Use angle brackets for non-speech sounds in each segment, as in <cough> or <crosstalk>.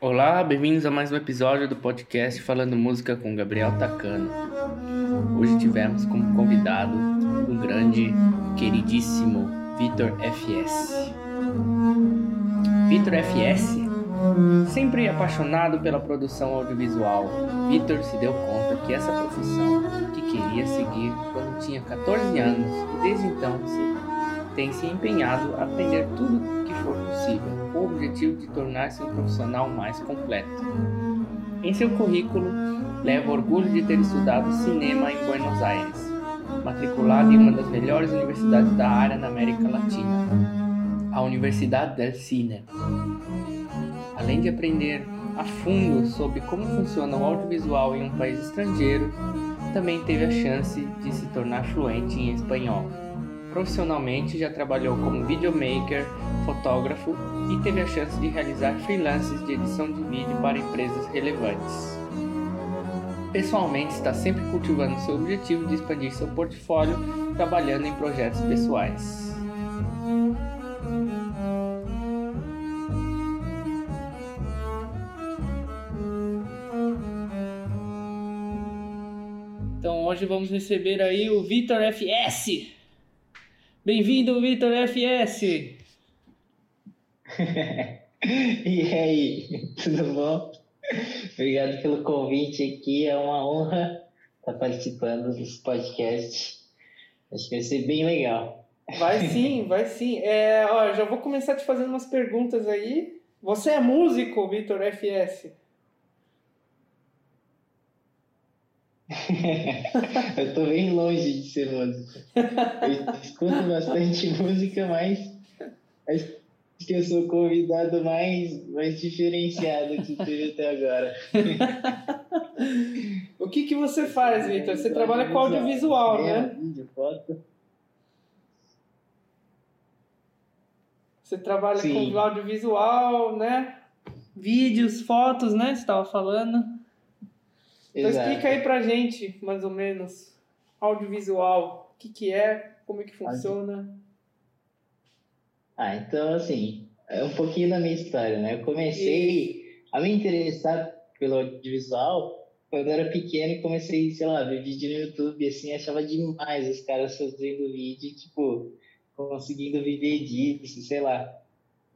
Olá, bem-vindos a mais um episódio do podcast Falando Música com Gabriel Tacano. Hoje tivemos como convidado um grande, queridíssimo Vitor FS. Vitor FS, sempre apaixonado pela produção audiovisual, Vitor se deu conta que essa profissão que queria seguir quando tinha 14 anos e desde então tem se empenhado a aprender tudo for possível com o objetivo de tornar-se um profissional mais completo. Em seu currículo, leva orgulho de ter estudado cinema em Buenos Aires, matriculado em uma das melhores universidades da área na América Latina, a Universidade del Cine. Além de aprender a fundo sobre como funciona o audiovisual em um país estrangeiro, também teve a chance de se tornar fluente em espanhol. Profissionalmente, já trabalhou como videomaker, fotógrafo e teve a chance de realizar freelances de edição de vídeo para empresas relevantes. Pessoalmente, está sempre cultivando seu objetivo de expandir seu portfólio, trabalhando em projetos pessoais. Então hoje vamos receber aí o Vitor FS. Bem-vindo, Vitor FS! <laughs> e aí, tudo bom? Obrigado pelo convite aqui, é uma honra estar participando desse podcast. Acho que vai ser bem legal. Vai <laughs> sim, vai sim. É, ó, já vou começar te fazendo umas perguntas aí. Você é músico, Vitor FS? <laughs> eu tô bem longe de ser músico. Eu escuto bastante <laughs> música, mas acho que eu sou o convidado mais, mais diferenciado que teve até agora. <laughs> o que, que você faz, Vitor? Você trabalha com audiovisual, né? Vídeo, foto. Você trabalha Sim. com audiovisual, né? Vídeos, fotos, né? Você estava falando. Então Exato. explica aí pra gente, mais ou menos, audiovisual, o que que é, como é que funciona. Ah, então assim, é um pouquinho da minha história, né? Eu comecei e... a me interessar pelo audiovisual quando eu era pequeno e comecei, sei lá, ver vídeo no YouTube, assim, achava demais os caras fazendo vídeo, tipo, conseguindo viver disso, sei lá.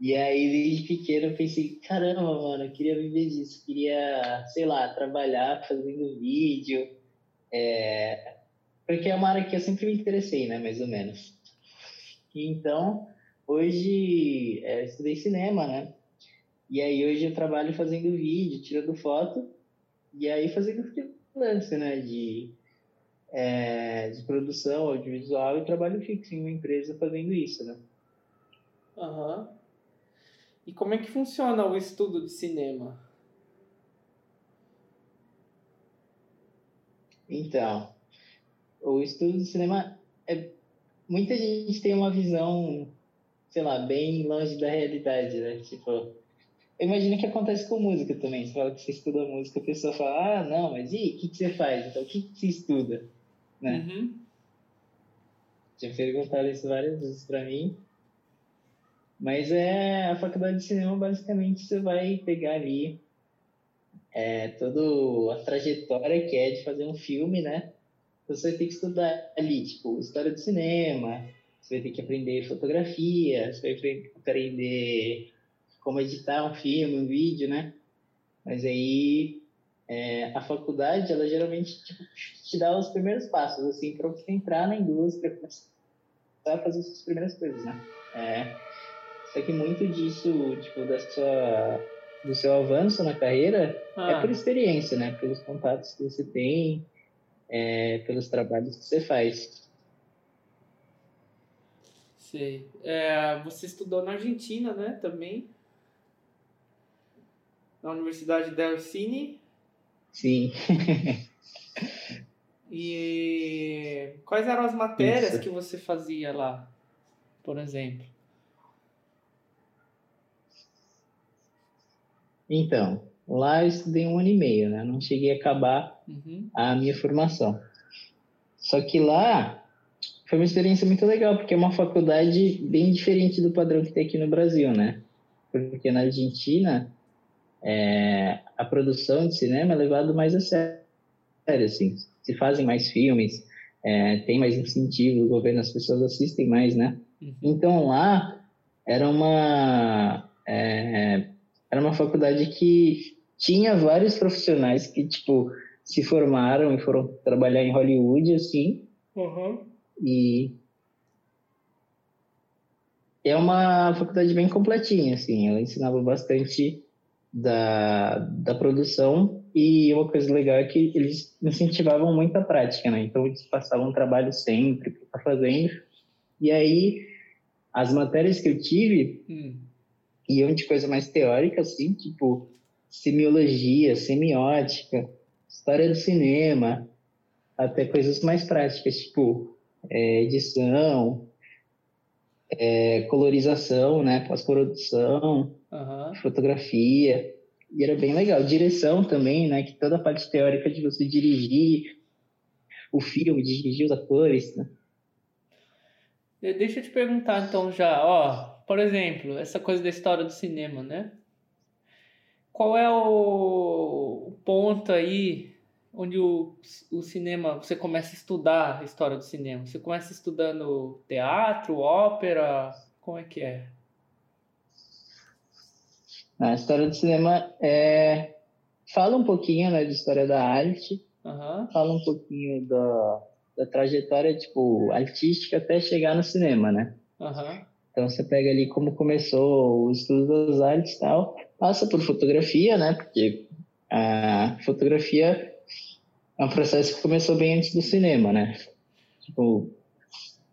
E aí, desde pequeno, eu pensei, caramba, mano, eu queria viver disso, queria, sei lá, trabalhar fazendo vídeo, é... porque é uma área que eu sempre me interessei, né, mais ou menos. Então, hoje, é, eu estudei cinema, né, e aí hoje eu trabalho fazendo vídeo, tirando foto, e aí fazendo freelance, né, de, é, de produção audiovisual e trabalho fixo em uma empresa fazendo isso, né. Aham. Uhum. E como é que funciona o estudo de cinema? Então, o estudo de cinema é muita gente tem uma visão, sei lá, bem longe da realidade, né? Tipo, imagina que acontece com música também. Você fala que você estuda música, a pessoa fala, ah, não, mas e o que, que você faz? Então, o que, que você estuda? Né? Uhum. Já perguntaram isso várias vezes para mim. Mas é a faculdade de cinema, basicamente, você vai pegar ali é, toda a trajetória que é de fazer um filme, né? Você vai ter que estudar ali, tipo, história do cinema, você vai ter que aprender fotografia, você vai aprender como editar um filme, um vídeo, né? Mas aí é, a faculdade, ela geralmente tipo, te dá os primeiros passos, assim, para você entrar na indústria, começar a fazer as suas primeiras coisas, né? É, só que muito disso, tipo, da sua, do seu avanço na carreira ah. é por experiência, né? Pelos contatos que você tem, é, pelos trabalhos que você faz. Sei. É, você estudou na Argentina, né? Também. Na Universidade del Cine. Sim. <laughs> e quais eram as matérias Isso. que você fazia lá, por exemplo? Então, lá eu estudei um ano e meio, né? Não cheguei a acabar uhum. a minha formação. Só que lá foi uma experiência muito legal, porque é uma faculdade bem diferente do padrão que tem aqui no Brasil, né? Porque na Argentina é, a produção de cinema é levado mais a sério, assim. Se fazem mais filmes, é, tem mais incentivo, o governo, as pessoas assistem mais, né? Uhum. Então lá era uma é, era uma faculdade que tinha vários profissionais que tipo se formaram e foram trabalhar em Hollywood assim. Uhum. e é uma faculdade bem completinha assim. Ela ensinava bastante da, da produção. E uma coisa legal é que eles incentivavam muito a prática né? Então eles passavam um trabalho sempre para estar fazendo. E aí as matérias que eu tive hum. Iam de coisa mais teórica, assim, tipo semiologia, semiótica, história do cinema, até coisas mais práticas, tipo é, edição, é, colorização, né, pós-produção, uhum. fotografia, e era bem legal. Direção também, né, que toda a parte teórica de você dirigir o filme, dirigir os atores, né? Deixa eu te perguntar então já, ó, por exemplo, essa coisa da história do cinema, né? Qual é o ponto aí onde o, o cinema, você começa a estudar a história do cinema? Você começa estudando teatro, ópera, como é que é? A história do cinema é... fala um pouquinho né, de história da arte, uhum. fala um pouquinho da da trajetória, tipo, artística até chegar no cinema, né? Uhum. Então você pega ali como começou o estudo das artes e tal, passa por fotografia, né? Porque a fotografia é um processo que começou bem antes do cinema, né? Tipo,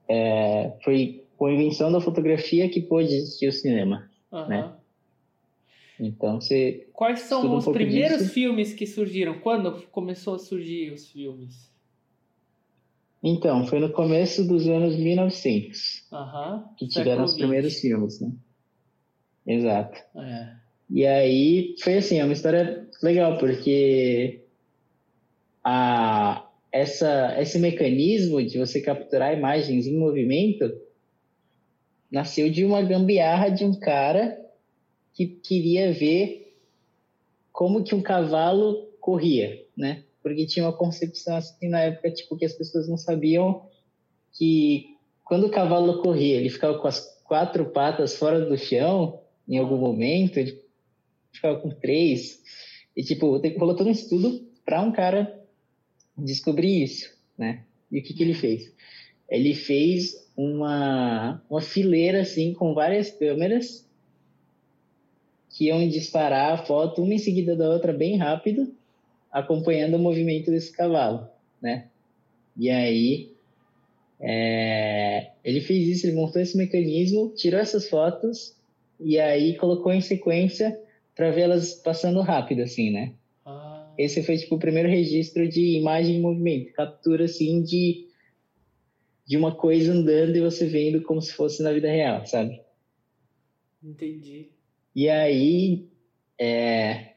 é, foi com a invenção da fotografia que pôde existir o cinema, uhum. né? Então você. Quais são os um primeiros disso. filmes que surgiram? Quando começou a surgir os filmes? Então, foi no começo dos anos 1900 uhum, que tiveram os primeiros filmes, né? Exato. É. E aí foi assim, é uma história legal, porque a, essa, esse mecanismo de você capturar imagens em movimento nasceu de uma gambiarra de um cara que queria ver como que um cavalo corria, né? Porque tinha uma concepção assim na época, tipo, que as pessoas não sabiam que quando o cavalo corria, ele ficava com as quatro patas fora do chão em algum momento, ele ficava com três. E, tipo, rolou todo um estudo para um cara descobrir isso, né? E o que, que ele fez? Ele fez uma, uma fileira, assim, com várias câmeras que iam disparar a foto uma em seguida da outra bem rápido acompanhando o movimento desse cavalo, né? E aí é, ele fez isso, ele montou esse mecanismo, tirou essas fotos e aí colocou em sequência para vê-las passando rápido, assim, né? Ah. Esse foi tipo o primeiro registro de imagem em movimento, captura assim de de uma coisa andando e você vendo como se fosse na vida real, sabe? Entendi. E aí é,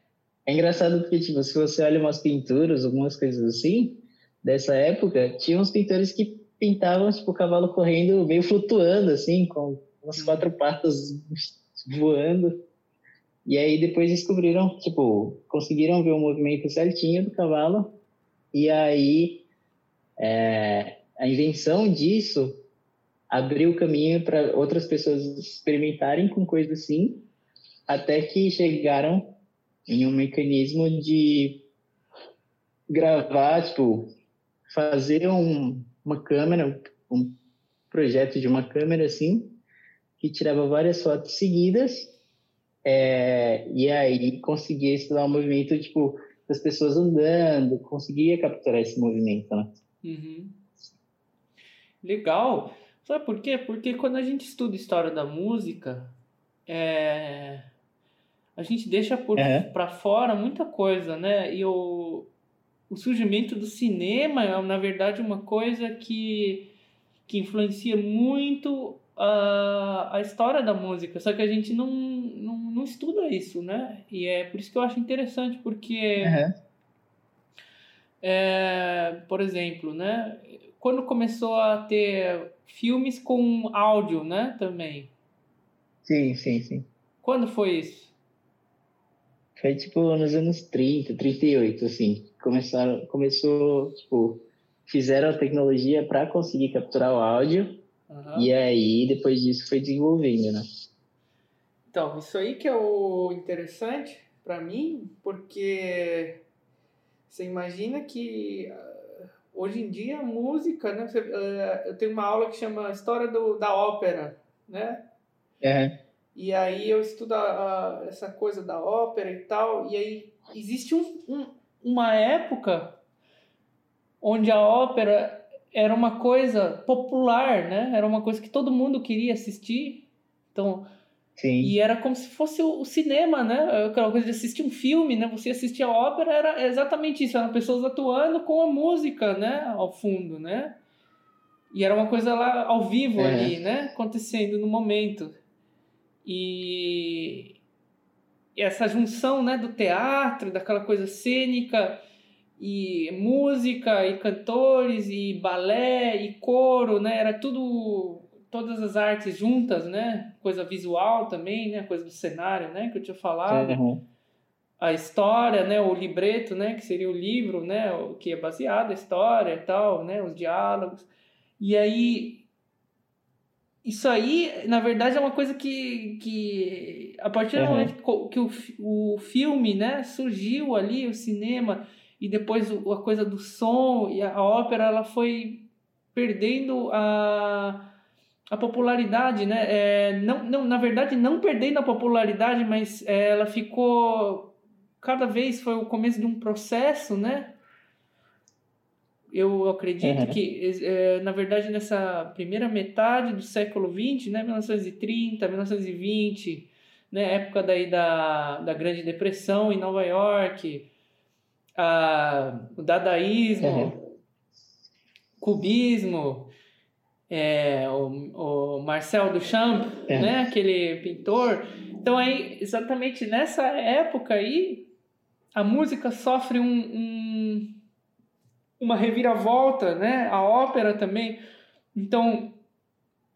é engraçado porque, tipo, se você olha umas pinturas, algumas coisas assim, dessa época, tinha uns pintores que pintavam, tipo, o cavalo correndo meio flutuando, assim, com umas uhum. quatro patas voando. E aí depois descobriram, tipo, conseguiram ver o movimento certinho do cavalo. E aí é, a invenção disso abriu o caminho para outras pessoas experimentarem com coisas assim, até que chegaram em um mecanismo de gravar, tipo, fazer um, uma câmera, um projeto de uma câmera assim, que tirava várias fotos seguidas, é, e aí conseguia estudar o movimento, tipo, das pessoas andando, conseguia capturar esse movimento, né? Uhum. Legal. Sabe por quê? Porque quando a gente estuda história da música, é a gente deixa por é. para fora muita coisa, né? E o, o surgimento do cinema é, na verdade, uma coisa que, que influencia muito a, a história da música, só que a gente não, não, não estuda isso, né? E é por isso que eu acho interessante, porque, uhum. é, por exemplo, né? Quando começou a ter filmes com áudio, né? Também. Sim, sim, sim. Quando foi isso? Foi tipo nos anos 30, 38, assim. Começaram, começou, tipo, fizeram a tecnologia para conseguir capturar o áudio. Uhum. E aí, depois disso, foi desenvolvendo, né? Então, isso aí que é o interessante para mim, porque você imagina que uh, hoje em dia a música, né? Você, uh, eu tenho uma aula que chama História do, da Ópera, né? É. E aí eu estudo a, a, essa coisa da ópera e tal, e aí existe um, um, uma época onde a ópera era uma coisa popular, né? Era uma coisa que todo mundo queria assistir. Então, Sim. E era como se fosse o cinema, né? Aquela coisa de assistir um filme, né? Você assistia a ópera, era exatamente isso. Eram pessoas atuando com a música, né? Ao fundo, né? E era uma coisa lá ao vivo é. ali, né? Acontecendo no momento. E essa junção, né? Do teatro, daquela coisa cênica e música e cantores e balé e coro, né? Era tudo todas as artes juntas, né? Coisa visual também, né? Coisa do cenário, né? Que eu tinha falado. Uhum. A história, né? O libreto, né? Que seria o livro, né? O que é baseado a história e tal, né? Os diálogos. E aí isso aí, na verdade, é uma coisa que, que a partir do uhum. momento que o, o filme né, surgiu ali, o cinema, e depois a coisa do som e a ópera, ela foi perdendo a, a popularidade, né? É, não, não, na verdade, não perdendo a popularidade, mas é, ela ficou cada vez foi o começo de um processo, né? Eu acredito uhum. que, é, na verdade, nessa primeira metade do século XX, né, 1930, 1920, né, época daí da, da Grande Depressão em Nova York, a, o dadaísmo, uhum. cubismo, é, o, o Marcel Duchamp, é. né, aquele pintor. Então aí, exatamente nessa época aí, a música sofre um, um, uma reviravolta, né? A ópera também. Então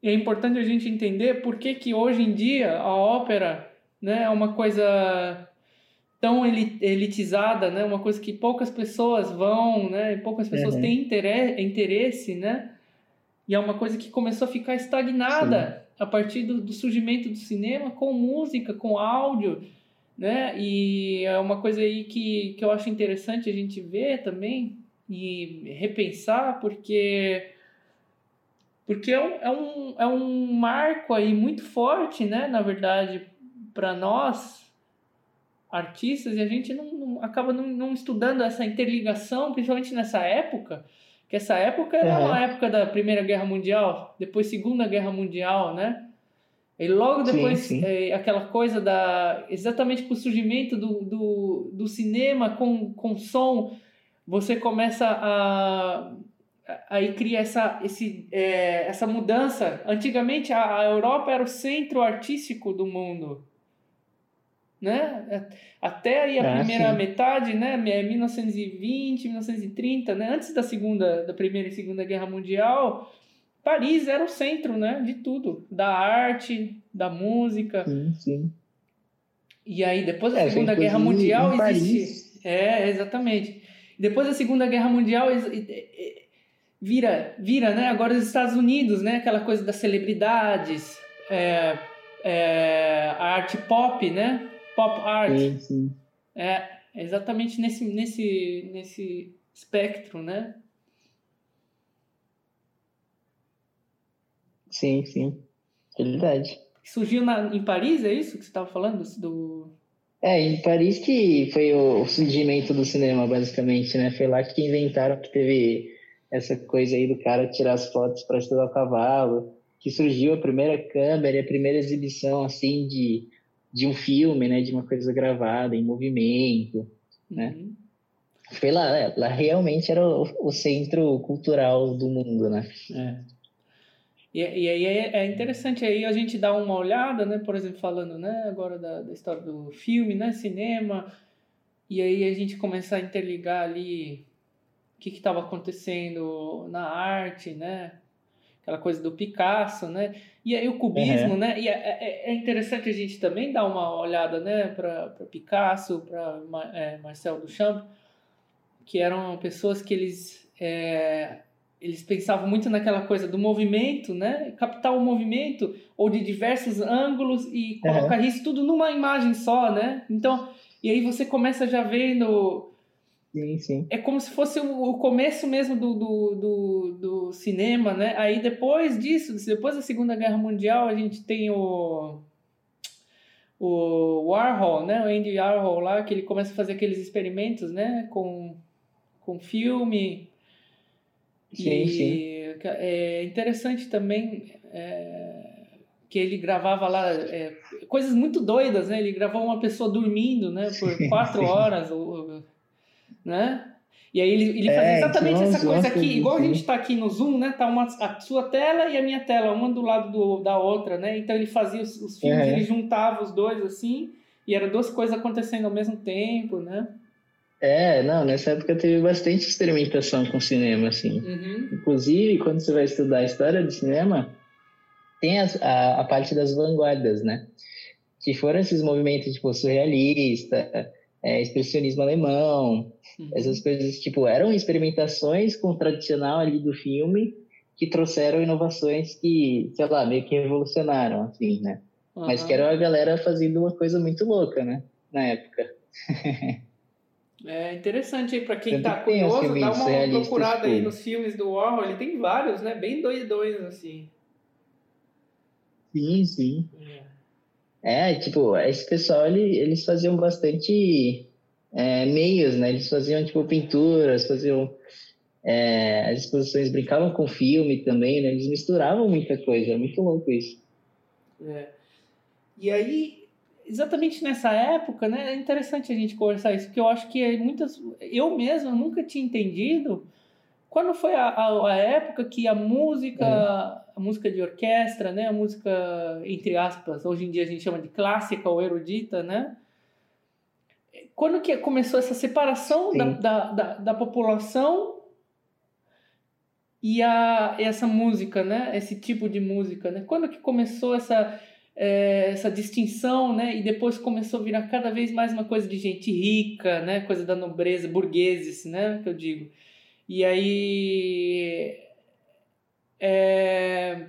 é importante a gente entender por que, que hoje em dia a ópera, né, é uma coisa tão elitizada, né? Uma coisa que poucas pessoas vão, né? Poucas pessoas uhum. têm interesse, interesse, né? E é uma coisa que começou a ficar estagnada Sim. a partir do, do, surgimento do cinema com música, com áudio, né? E é uma coisa aí que, que eu acho interessante a gente ver também e repensar, porque porque é um, é um, é um marco aí muito forte, né? Na verdade, para nós artistas e a gente não, não acaba não, não estudando essa interligação, principalmente nessa época, que essa época era uhum. uma época da Primeira Guerra Mundial, depois Segunda Guerra Mundial, né? E logo depois, sim, sim. É, aquela coisa da. Exatamente com o surgimento do, do, do cinema com, com som, você começa a. Aí cria essa, esse, é, essa mudança. Antigamente a, a Europa era o centro artístico do mundo né? Até aí a é, primeira sim. metade, né? 1920, 1930, né? Antes da segunda, da primeira e segunda guerra mundial, Paris era o centro, né? De tudo, da arte, da música. Sim, sim. E aí depois da é, segunda guerra mundial existe, é exatamente. Depois da segunda guerra mundial vira, vira, né? Agora os Estados Unidos, né? Aquela coisa das celebridades, é, é, a arte pop, né? pop art. Sim, sim. É, exatamente nesse, nesse, nesse espectro, né? Sim, sim. Verdade. Surgiu na, em Paris, é isso que você estava falando? Do... É, em Paris que foi o surgimento do cinema, basicamente, né? Foi lá que inventaram que teve essa coisa aí do cara tirar as fotos para estudar o cavalo, que surgiu a primeira câmera, a primeira exibição, assim, de de um filme, né, de uma coisa gravada em movimento, né? Uhum. Foi lá, é, lá realmente era o, o, centro cultural do mundo, né? É. E, e aí é, é, interessante aí a gente dar uma olhada, né, por exemplo, falando, né, agora da, da história do filme, né, cinema, e aí a gente começar a interligar ali o que estava acontecendo na arte, né, aquela coisa do Picasso, né? E aí o cubismo, uhum. né? E é, é, é, interessante a gente também dar uma olhada, né, para Picasso, para é, Marcel Duchamp, que eram pessoas que eles é, eles pensavam muito naquela coisa do movimento, né? Captar o movimento ou de diversos ângulos e colocar uhum. isso tudo numa imagem só, né? Então, e aí você começa já vendo Sim, sim. É como se fosse o começo mesmo do, do, do, do, cinema, né? Aí depois disso, depois da Segunda Guerra Mundial, a gente tem o, o Warhol, né? O Andy Warhol lá, que ele começa a fazer aqueles experimentos, né? Com, com filme. Sim, e sim. É interessante também é, que ele gravava lá é, coisas muito doidas, né? Ele gravou uma pessoa dormindo, né? Por quatro horas. Ou, né? E aí ele, ele fazia é, exatamente essa coisa aqui, igual a gente está aqui no Zoom, né? Tá uma, a sua tela e a minha tela, uma do lado do, da outra, né? Então ele fazia os, os filmes, é. ele juntava os dois assim, e eram duas coisas acontecendo ao mesmo tempo, né? É, não, nessa época teve bastante experimentação com cinema, assim. Uhum. Inclusive, quando você vai estudar a história do cinema, tem as, a, a parte das vanguardas, né? Que foram esses movimentos, tipo, surrealista, é, expressionismo alemão, uhum. essas coisas, tipo, eram experimentações com o tradicional ali do filme que trouxeram inovações que, sei lá, meio que revolucionaram, assim, né? Uhum. Mas que era a galera fazendo uma coisa muito louca, né? Na época. <laughs> é interessante aí para quem Tanto tá curioso, dá uma procurada aí nos filmes do Warhol, ele tem vários, né? Bem doidões, assim. Sim, sim. É. É, tipo, esse pessoal, ele, eles faziam bastante é, meios, né? Eles faziam, tipo, pinturas, faziam é, as exposições, brincavam com filme também, né? Eles misturavam muita coisa, é muito louco isso. É. E aí, exatamente nessa época, né? É interessante a gente conversar isso, porque eu acho que muitas... Eu mesmo nunca tinha entendido quando foi a, a, a época que a música... É a música de orquestra, né? A música, entre aspas, hoje em dia a gente chama de clássica ou erudita, né? Quando que começou essa separação da, da, da, da, população e a, essa música, né? Esse tipo de música, né? Quando que começou essa, é, essa distinção, né? E depois começou a virar cada vez mais uma coisa de gente rica, né? Coisa da nobreza, burgueses, né? Que eu digo. E aí é...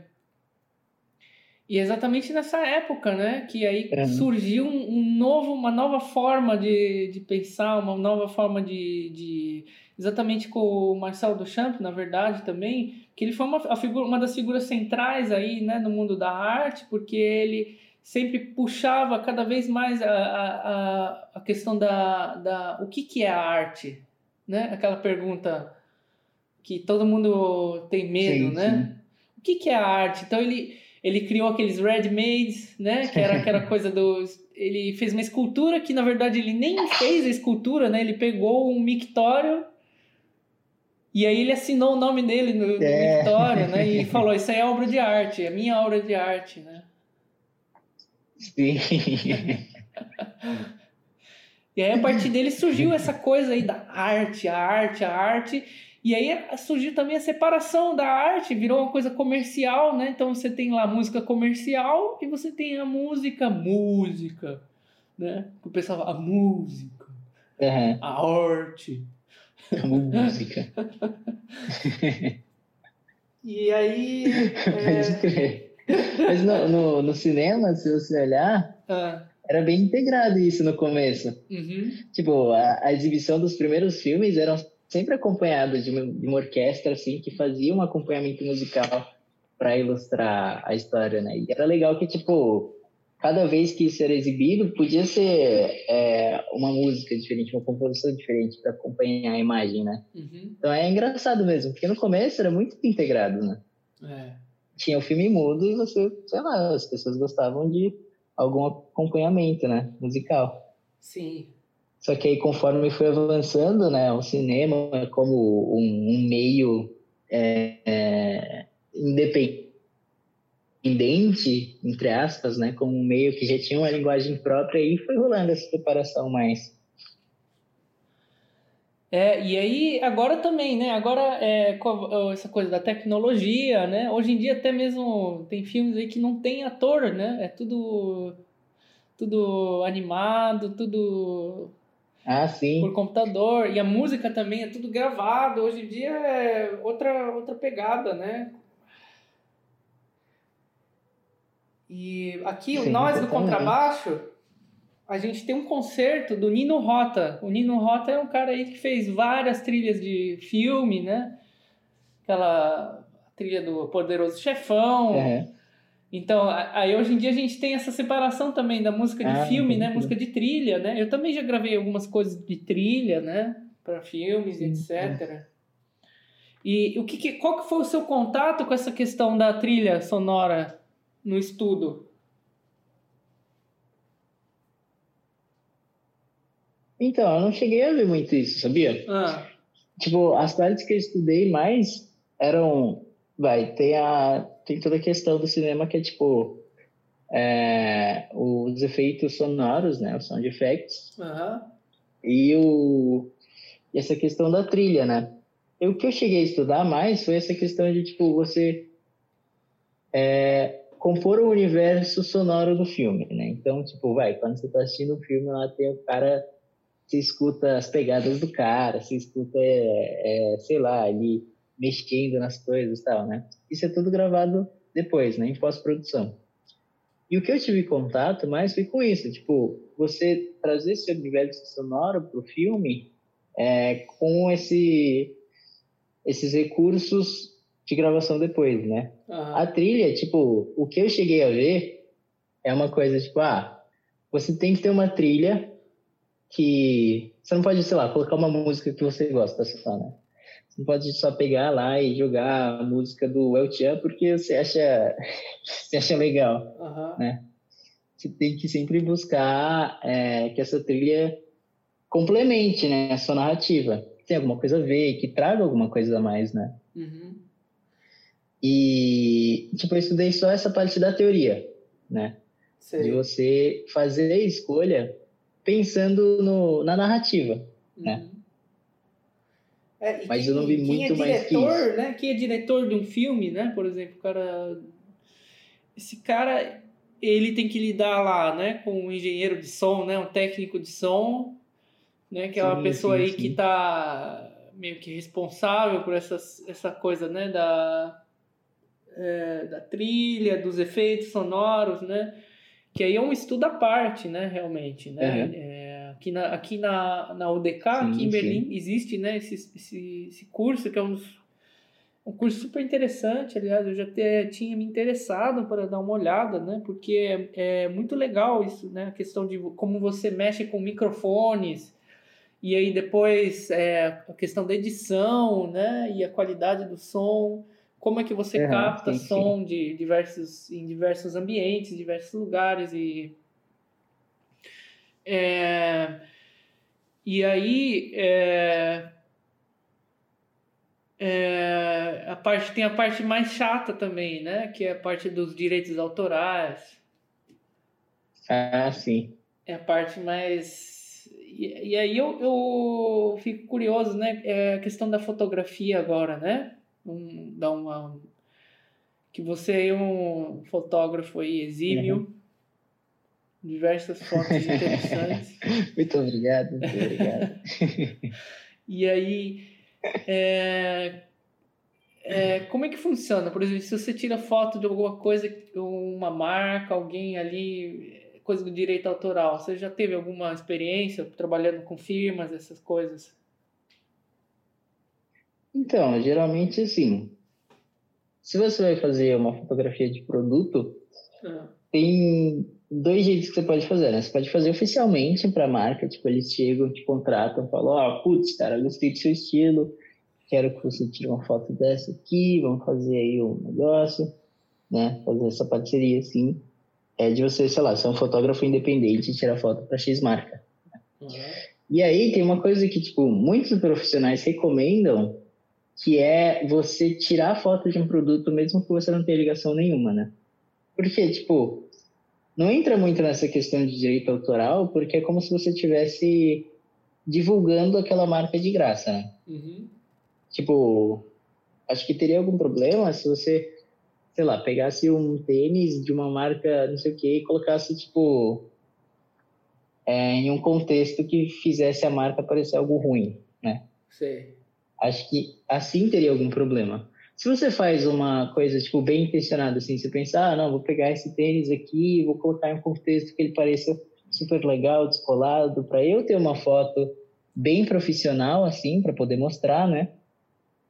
E exatamente nessa época, né, que aí é. surgiu um, um, novo, uma nova forma de, de pensar, uma nova forma de, de, exatamente com o Marcel Duchamp, na verdade, também, que ele foi uma, figura, uma das figuras centrais aí, né, no mundo da arte, porque ele sempre puxava cada vez mais a, a, a questão da, da o que, que é a arte, né, aquela pergunta que todo mundo tem medo, sim, né? Sim. O que, que é a arte? Então ele, ele criou aqueles ready-mades, né? Que era aquela coisa dos. Ele fez uma escultura que na verdade ele nem fez a escultura, né? Ele pegou um mictório e aí ele assinou o nome dele no, no é. mictório, né? E <laughs> falou: Isso aí é obra de arte, é minha obra de arte, né? Sim. e aí a partir dele surgiu essa coisa aí da arte, a arte, a arte. E aí surgiu também a separação da arte, virou uma coisa comercial, né? Então você tem lá a música comercial e você tem a música, música, né? O pessoal fala, a música, uhum. a arte. A música. <laughs> e aí. <laughs> É... Mas no, no, no, cinema, se você olhar, ah. era bem integrado isso no começo. Uhum. Tipo, a, a exibição dos primeiros filmes eram sempre acompanhado de uma, de uma orquestra assim que fazia um acompanhamento musical para ilustrar a história, né? E era legal que tipo cada vez que isso era exibido podia ser é, uma música diferente, uma composição diferente para acompanhar a imagem, né? Uhum. Então é engraçado mesmo, porque no começo era muito integrado, né? É. Tinha o filme mudo e você, sei lá, as pessoas gostavam de algum acompanhamento, né? Musical. Sim. Só que aí, conforme foi avançando, né, o cinema como um, um meio é, é, independente, entre aspas, né, como um meio que já tinha uma linguagem própria, e foi rolando essa preparação mais. É, e aí, agora também, né? Agora, é, essa coisa da tecnologia, né? Hoje em dia até mesmo tem filmes aí que não tem ator, né? É tudo, tudo animado, tudo ah, sim. por computador. E a música também é tudo gravado. Hoje em dia é outra, outra pegada, né? E aqui, sim, nós do contrabaixo a gente tem um concerto do Nino Rota. O Nino Rota é um cara aí que fez várias trilhas de filme, né? Aquela trilha do Poderoso Chefão. É. Então, aí hoje em dia a gente tem essa separação também da música de ah, filme, entendi. né? Música de trilha, né? Eu também já gravei algumas coisas de trilha, né? Para filmes, etc. É. E o que, qual que foi o seu contato com essa questão da trilha sonora no estudo? Então, eu não cheguei a ver muito isso, sabia? Ah. Tipo, as partes que eu estudei mais eram. Vai, tem, a, tem toda a questão do cinema que é tipo. É, os efeitos sonoros, né? Os sound effects. Uhum. E, o, e essa questão da trilha, né? O que eu cheguei a estudar mais foi essa questão de, tipo, você é, compor o universo sonoro do filme, né? Então, tipo, vai, quando você tá assistindo o filme, lá tem o cara você escuta as pegadas do cara, você escuta, é, é, sei lá, ele mexendo nas coisas e tal, né? Isso é tudo gravado depois, né? Em pós-produção. E o que eu tive contato mais foi com isso, tipo, você trazer esse universo sonoro pro filme é, com esse, esses recursos de gravação depois, né? Uhum. A trilha, tipo, o que eu cheguei a ver é uma coisa tipo, ah, você tem que ter uma trilha que você não pode, sei lá, colocar uma música que você gosta só, né? Você não pode só pegar lá e jogar a música do El Chan porque você acha, <laughs> você acha legal, uhum. né? Você tem que sempre buscar é, que essa trilha complemente, né, a sua narrativa. Tem alguma coisa a ver, que traga alguma coisa a mais, né? Uhum. E, tipo, eu estudei só essa parte da teoria, né? Sei. De você fazer a escolha pensando no, na narrativa, uhum. né? É, Mas quem, eu não vi muito é mais diretor, que isso. Né? Quem é diretor de um filme, né? Por exemplo, o cara... Esse cara, ele tem que lidar lá, né? Com um engenheiro de som, né? Um técnico de som, né? Que é uma sim, pessoa sim, aí sim. que tá meio que responsável por essas, essa coisa, né? Da, é, da trilha, dos efeitos sonoros, né? que aí é um estudo à parte, né, realmente, né? É, aqui na, aqui na, na UDK, sim, aqui em Berlim, sim. existe, né, esse, esse, esse curso que é um, um curso super interessante, aliás, eu já até tinha me interessado para dar uma olhada, né, porque é, é muito legal isso, né, a questão de como você mexe com microfones, e aí depois é, a questão da edição, né, e a qualidade do som, como é que você capta sim, som sim. de diversos em diversos ambientes, diversos lugares e é, e aí é, é, a parte tem a parte mais chata também, né? Que é a parte dos direitos autorais. Ah, sim. É a parte mais e, e aí eu, eu fico curioso, né? É a questão da fotografia agora, né? Um, dar uma que você é um fotógrafo aí exímio, uhum. diversas fotos interessantes. <laughs> muito obrigado, muito obrigado. <laughs> e aí, é, é, como é que funciona? Por exemplo, se você tira foto de alguma coisa, uma marca, alguém ali, coisa do direito autoral, você já teve alguma experiência trabalhando com firmas, essas coisas? Então, geralmente assim, se você vai fazer uma fotografia de produto, ah. tem dois jeitos que você pode fazer, né? Você pode fazer oficialmente para a marca, tipo, eles chegam, te contratam, falam, ó, oh, putz, cara, gostei do seu estilo, quero que você tire uma foto dessa aqui, vamos fazer aí um negócio, né? Fazer essa parceria, assim, é de você, sei lá, ser um fotógrafo independente e tirar foto para X marca. Uhum. E aí tem uma coisa que, tipo, muitos profissionais recomendam, que é você tirar a foto de um produto mesmo que você não tenha ligação nenhuma, né? Porque, tipo, não entra muito nessa questão de direito autoral, porque é como se você tivesse divulgando aquela marca de graça, né? Uhum. Tipo, acho que teria algum problema se você, sei lá, pegasse um tênis de uma marca, não sei o que, e colocasse, tipo, é, em um contexto que fizesse a marca parecer algo ruim, né? Sei. Acho que assim teria algum problema. Se você faz uma coisa, tipo, bem intencionada, assim, você pensar, ah, não, vou pegar esse tênis aqui, vou colocar em um contexto que ele pareça super legal, descolado, para eu ter uma foto bem profissional, assim, para poder mostrar, né?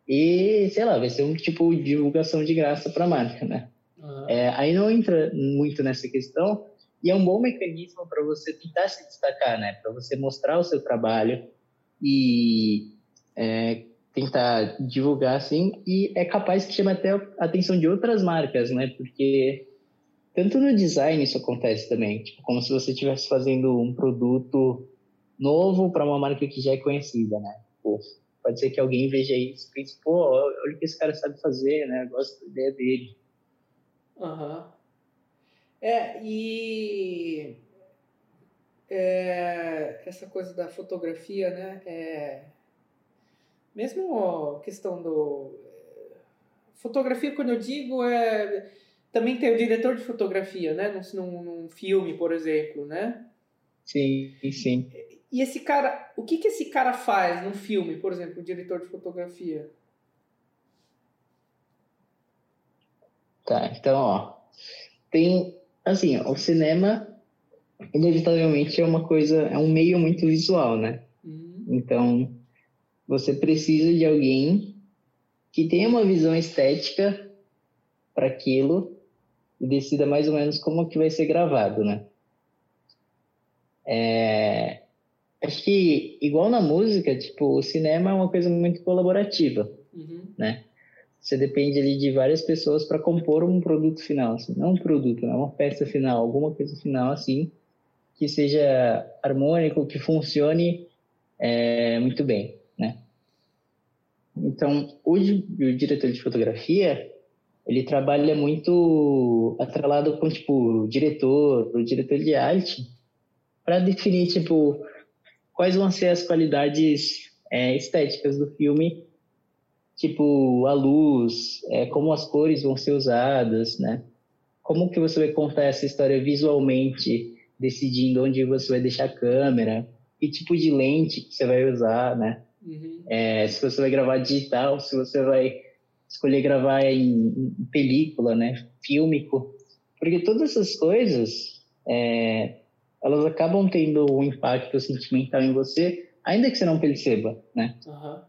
E, sei lá, vai ser um tipo de divulgação de graça para a marca, né? Uhum. É, aí não entra muito nessa questão, e é um bom mecanismo para você tentar se destacar, né? Para você mostrar o seu trabalho e é, tentar divulgar assim, e é capaz que chame até a atenção de outras marcas, né? Porque tanto no design isso acontece também, tipo, como se você estivesse fazendo um produto novo para uma marca que já é conhecida, né? Pô, pode ser que alguém veja isso e pense, pô, olha o que esse cara sabe fazer, né? Eu gosto da ideia dele. Aham. Uhum. É, e é, essa coisa da fotografia, né? É, mesmo a questão do. Fotografia, quando eu digo, é. Também tem o diretor de fotografia, né? Num, num filme, por exemplo, né? Sim, sim. E esse cara, o que, que esse cara faz num filme, por exemplo, o diretor de fotografia? Tá, então, ó. Tem, assim, o cinema, inevitavelmente, é uma coisa, é um meio muito visual, né? Uhum. Então, você precisa de alguém que tenha uma visão estética para aquilo e decida mais ou menos como que vai ser gravado, né? É... Acho que, igual na música, tipo, o cinema é uma coisa muito colaborativa, uhum. né? Você depende ali de várias pessoas para compor um produto final, assim, não um produto, não uma peça final, alguma coisa final, assim, que seja harmônico, que funcione é, muito bem. Então, o, o diretor de fotografia, ele trabalha muito atrelado com, tipo, o diretor, o diretor de arte, para definir, tipo, quais vão ser as qualidades é, estéticas do filme, tipo, a luz, é, como as cores vão ser usadas, né? Como que você vai contar essa história visualmente, decidindo onde você vai deixar a câmera, que tipo de lente que você vai usar, né? Uhum. É, se você vai gravar digital, se você vai escolher gravar em, em película, né, fílmico, porque todas essas coisas é, elas acabam tendo um impacto sentimental em você, ainda que você não perceba, né? Uhum.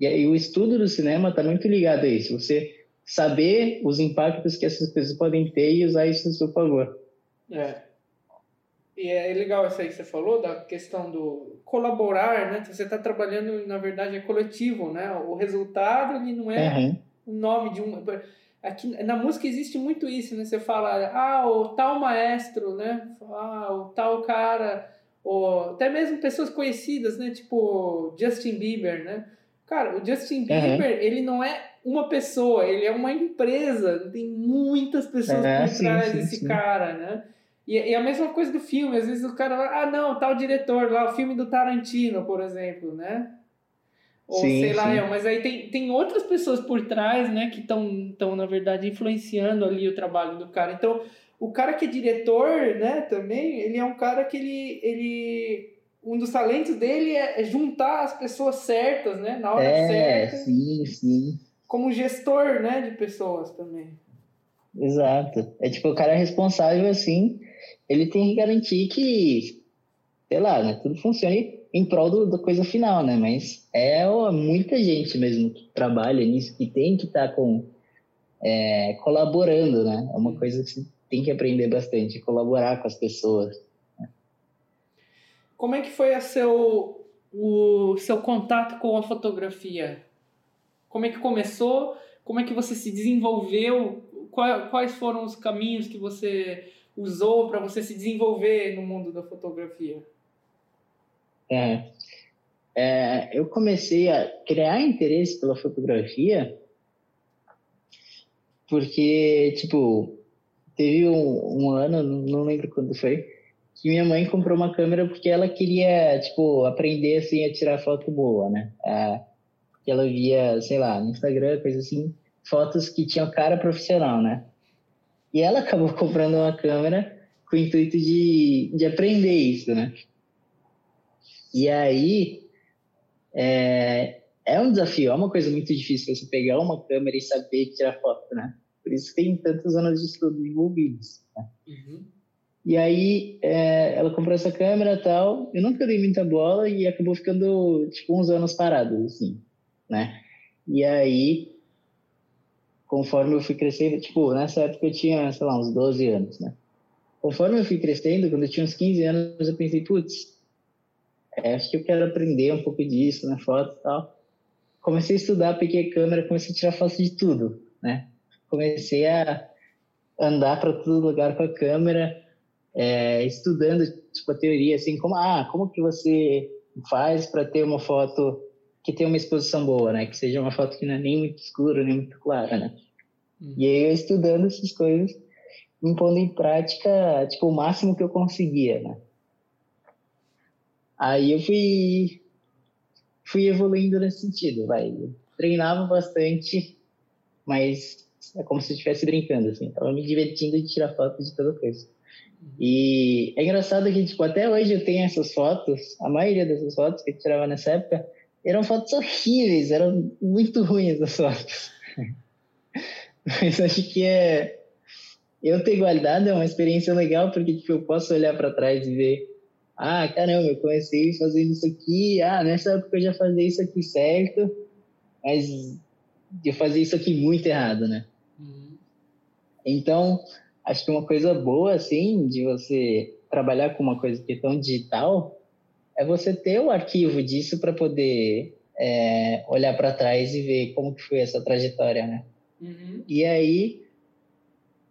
E aí o estudo do cinema está muito ligado a isso, você saber os impactos que essas coisas podem ter e usar isso a seu favor. É. E é legal isso aí que você falou, da questão do colaborar, né? Você está trabalhando, na verdade, é coletivo, né? O resultado, ele não é uhum. o nome de um... Aqui, na música existe muito isso, né? Você fala, ah, o tal maestro, né? Ah, o tal cara... Ou até mesmo pessoas conhecidas, né? Tipo Justin Bieber, né? Cara, o Justin Bieber, uhum. ele não é uma pessoa, ele é uma empresa. Tem muitas pessoas é, por trás desse cara, né? E, e, a mesma coisa do filme, às vezes o cara fala, ah, não, tal diretor lá, o filme do Tarantino, por exemplo, né? Ou sim, sei lá, eu, mas aí tem, tem outras pessoas por trás, né, que estão, na verdade, influenciando ali o trabalho do cara. Então, o cara que é diretor, né, também, ele é um cara que ele. ele um dos talentos dele é, é juntar as pessoas certas, né, na hora é, certa. Sim, sim. Como gestor, né, de pessoas também. Exato. É tipo, o cara é responsável, assim, ele tem que garantir que, sei lá, né, tudo funcione em prol do, da coisa final, né? Mas é muita gente mesmo que trabalha nisso, que tem que estar tá com é, colaborando, né? É uma coisa que você tem que aprender bastante, colaborar com as pessoas. Como é que foi a seu, o seu contato com a fotografia? Como é que começou? Como é que você se desenvolveu? Quais foram os caminhos que você usou para você se desenvolver no mundo da fotografia? É, é, eu comecei a criar interesse pela fotografia porque, tipo, teve um, um ano, não lembro quando foi, que minha mãe comprou uma câmera porque ela queria, tipo, aprender, assim, a tirar foto boa, né? É, que ela via, sei lá, no Instagram, coisa assim, fotos que tinham cara profissional, né? E ela acabou <laughs> comprando uma câmera com o intuito de, de aprender isso, né? E aí, é, é um desafio, é uma coisa muito difícil você pegar uma câmera e saber tirar foto, né? Por isso tem tantas anos de estudo envolvidos. Né? Uhum. E aí, é, ela comprou essa câmera e tal. Eu nunca dei muita bola e acabou ficando, tipo, uns anos parado, assim, né? E aí, conforme eu fui crescendo, tipo, nessa época eu tinha, sei lá, uns 12 anos, né? Conforme eu fui crescendo, quando eu tinha uns 15 anos, eu pensei, putz, é, acho que eu quero aprender um pouco disso, né? Foto e tal. Comecei a estudar, peguei a câmera, comecei a tirar foto de tudo, né? Comecei a andar para todo lugar com a câmera, é, estudando tipo a teoria assim como ah como que você faz para ter uma foto que tenha uma exposição boa né? Que seja uma foto que não é nem muito escura nem muito clara né? Uhum. e aí eu estudando essas coisas me pondo em prática tipo o máximo que eu conseguia né? Aí eu fui fui evoluindo nesse sentido vai. Eu treinava bastante mas é como se eu estivesse brincando assim. Tava me divertindo de tirar foto de toda coisa. E é engraçado que, tipo, até hoje eu tenho essas fotos, a maioria dessas fotos que eu tirava nessa época, eram fotos horríveis, eram muito ruins as fotos. Mas acho que é. Eu ter guardado é uma experiência legal, porque tipo, eu posso olhar para trás e ver: ah, caramba, eu comecei fazendo isso aqui, ah, nessa época eu já fazia isso aqui certo, mas eu fazia isso aqui muito errado, né? Uhum. Então, acho que uma coisa boa, assim, de você trabalhar com uma coisa que é tão digital, é você ter o arquivo disso para poder é, olhar para trás e ver como que foi essa trajetória, né? Uhum. E aí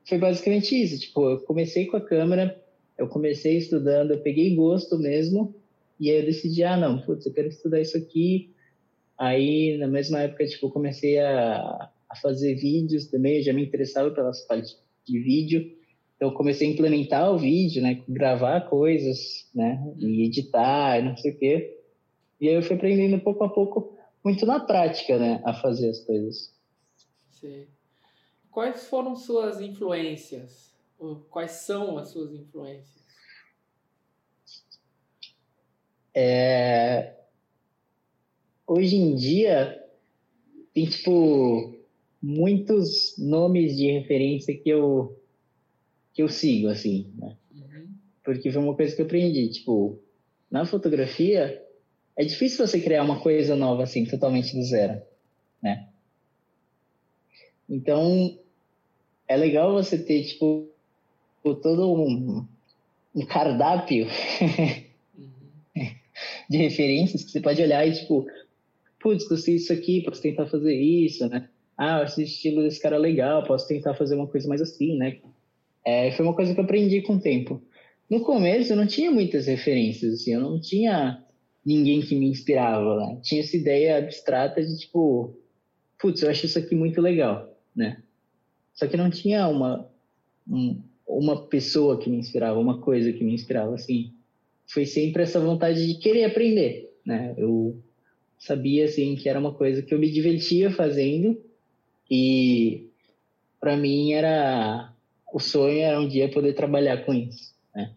foi basicamente isso. Tipo, eu comecei com a câmera, eu comecei estudando, eu peguei gosto mesmo, e aí eu decidi, ah, não, putz, eu quero estudar isso aqui. Aí, na mesma época, tipo, eu comecei a, a fazer vídeos também, eu já me interessava pelas partes de vídeo. Então, eu comecei a implementar o vídeo, né? Gravar coisas, né? E editar, e não sei o quê. E aí eu fui aprendendo pouco a pouco, muito na prática, né? A fazer as coisas. Sim. Quais foram suas influências? Ou quais são as suas influências? É... Hoje em dia, tem, tipo, muitos nomes de referência que eu que eu sigo assim, né? Uhum. Porque foi uma coisa que eu aprendi, tipo, na fotografia é difícil você criar uma coisa nova assim, totalmente do zero, né? Então, é legal você ter tipo todo um, um cardápio uhum. <laughs> de referências que você pode olhar e tipo, putz, gostei disso aqui, posso tentar fazer isso, né? ah, esse estilo desse cara é legal, posso tentar fazer uma coisa mais assim, né? É, foi uma coisa que eu aprendi com o tempo. No começo eu não tinha muitas referências, assim, eu não tinha ninguém que me inspirava, né? Tinha essa ideia abstrata de tipo, putz, eu acho isso aqui muito legal, né? Só que não tinha uma um, uma pessoa que me inspirava, uma coisa que me inspirava, assim. Foi sempre essa vontade de querer aprender, né? Eu sabia assim que era uma coisa que eu me divertia fazendo e para mim era o sonho era um dia poder trabalhar com isso, né?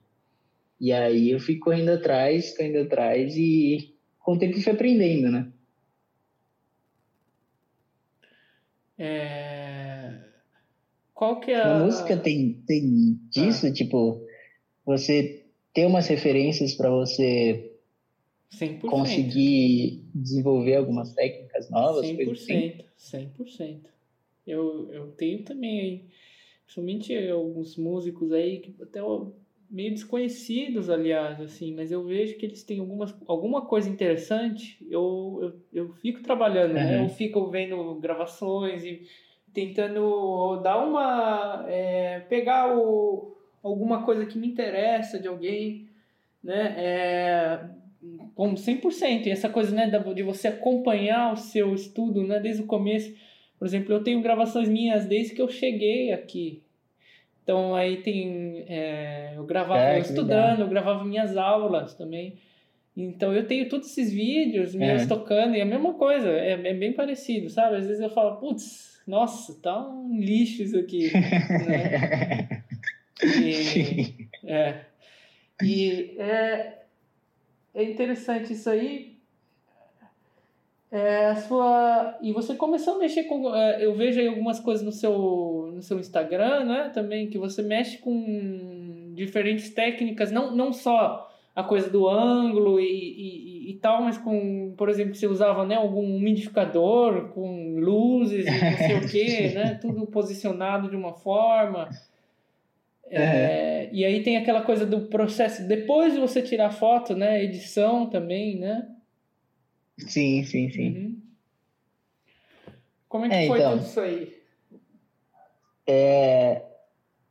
E aí eu fui correndo atrás, correndo atrás e com o tempo fui aprendendo, né? É... Qual que é a... a música tem, tem disso, ah. tipo, você ter umas referências para você 100%. conseguir desenvolver algumas técnicas novas? 100%, coisas assim? 100%. Eu, eu tenho também, principalmente alguns músicos aí, que até meio desconhecidos, aliás, assim, mas eu vejo que eles têm algumas, alguma coisa interessante, eu, eu, eu fico trabalhando, uhum. né? Eu fico vendo gravações e tentando dar uma... É, pegar o, alguma coisa que me interessa de alguém, né? É, como 100%, e essa coisa, né, de você acompanhar o seu estudo, né, desde o começo por exemplo, eu tenho gravações minhas desde que eu cheguei aqui. Então, aí tem. É, eu gravava é, eu estudando, legal. eu gravava minhas aulas também. Então eu tenho todos esses vídeos meus é. tocando, e é a mesma coisa, é, é, bem parecido, sabe? Às vezes eu falo, putz, nossa, tá um lixo isso aqui. <laughs> né? e, é. E é, é interessante isso aí. É, a sua e você começou a mexer com é, eu vejo aí algumas coisas no seu no seu Instagram né também que você mexe com diferentes técnicas não, não só a coisa do ângulo e, e, e tal mas com por exemplo você usava né algum umidificador com luzes e não sei o que <laughs> né tudo posicionado de uma forma. É, e aí tem aquela coisa do processo depois de você tirar foto né edição também né Sim, sim, sim. Uhum. Como é que é, foi então, tudo isso aí? É...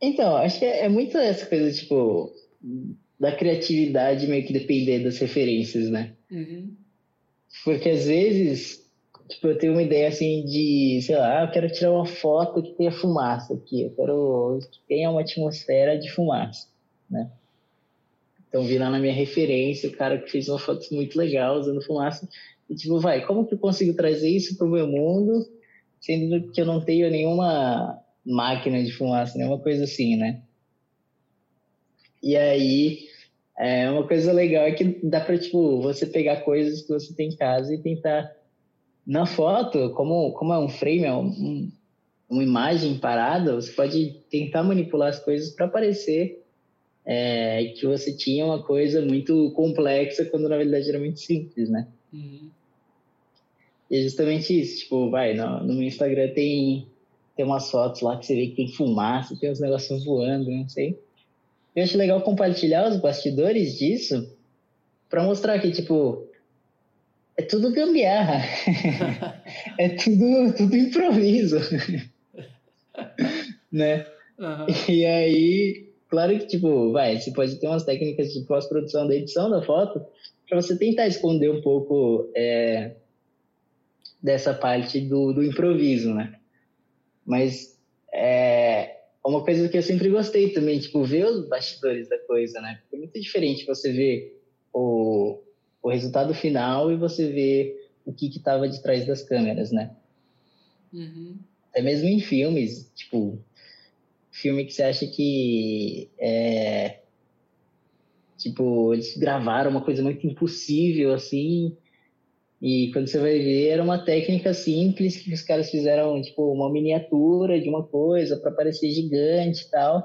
Então, acho que é, é muito essa coisa, tipo, da criatividade meio que depender das referências, né? Uhum. Porque às vezes, tipo, eu tenho uma ideia assim de, sei lá, eu quero tirar uma foto que tenha fumaça aqui, eu quero que tenha uma atmosfera de fumaça, né? Então vi lá na minha referência o cara que fez uma foto muito legal usando fumaça. E tipo, vai, como que eu consigo trazer isso para o meu mundo, sendo que eu não tenho nenhuma máquina de fumaça, nenhuma coisa assim, né? E aí, é, uma coisa legal é que dá para tipo, você pegar coisas que você tem em casa e tentar na foto, como, como é um frame, é um, uma imagem parada, você pode tentar manipular as coisas para parecer é, que você tinha uma coisa muito complexa quando na verdade era muito simples, né? Uhum. E é justamente isso, tipo, vai, no, no meu Instagram tem, tem umas fotos lá que você vê que tem fumaça, tem uns negócios voando, não sei. Eu acho legal compartilhar os bastidores disso para mostrar que, tipo, é tudo gambiarra. <laughs> é tudo, tudo improviso. <laughs> né? Uhum. E aí, Claro que, tipo, vai, você pode ter umas técnicas de pós-produção da edição da foto para você tentar esconder um pouco é, dessa parte do, do improviso, né? Mas é uma coisa que eu sempre gostei também, tipo, ver os bastidores da coisa, né? Porque é muito diferente você ver o, o resultado final e você ver o que estava de trás das câmeras, né? Uhum. Até mesmo em filmes, tipo, filme que você acha que é, tipo eles gravaram uma coisa muito impossível assim e quando você vai ver era uma técnica simples que os caras fizeram tipo uma miniatura de uma coisa para parecer gigante e tal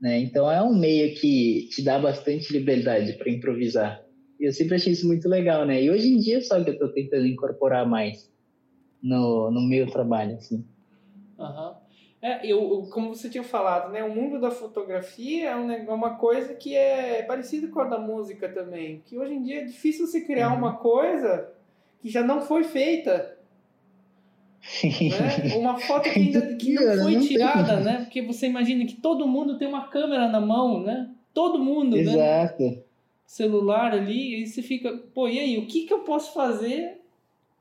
né então é um meio que te dá bastante liberdade para improvisar e eu sempre achei isso muito legal né e hoje em dia só que eu estou tentando incorporar mais no, no meu trabalho assim Uhum. É, eu, como você tinha falado, né, o mundo da fotografia é, um, é uma coisa que é parecida com a da música também. Que hoje em dia é difícil você criar uhum. uma coisa que já não foi feita. Né? <laughs> Uma foto que ainda que não foi tirada, né? Porque você imagina que todo mundo tem uma câmera na mão, né? Todo mundo, né? Exato. né? Celular ali, e você fica, pô, e aí, o que, que eu posso fazer?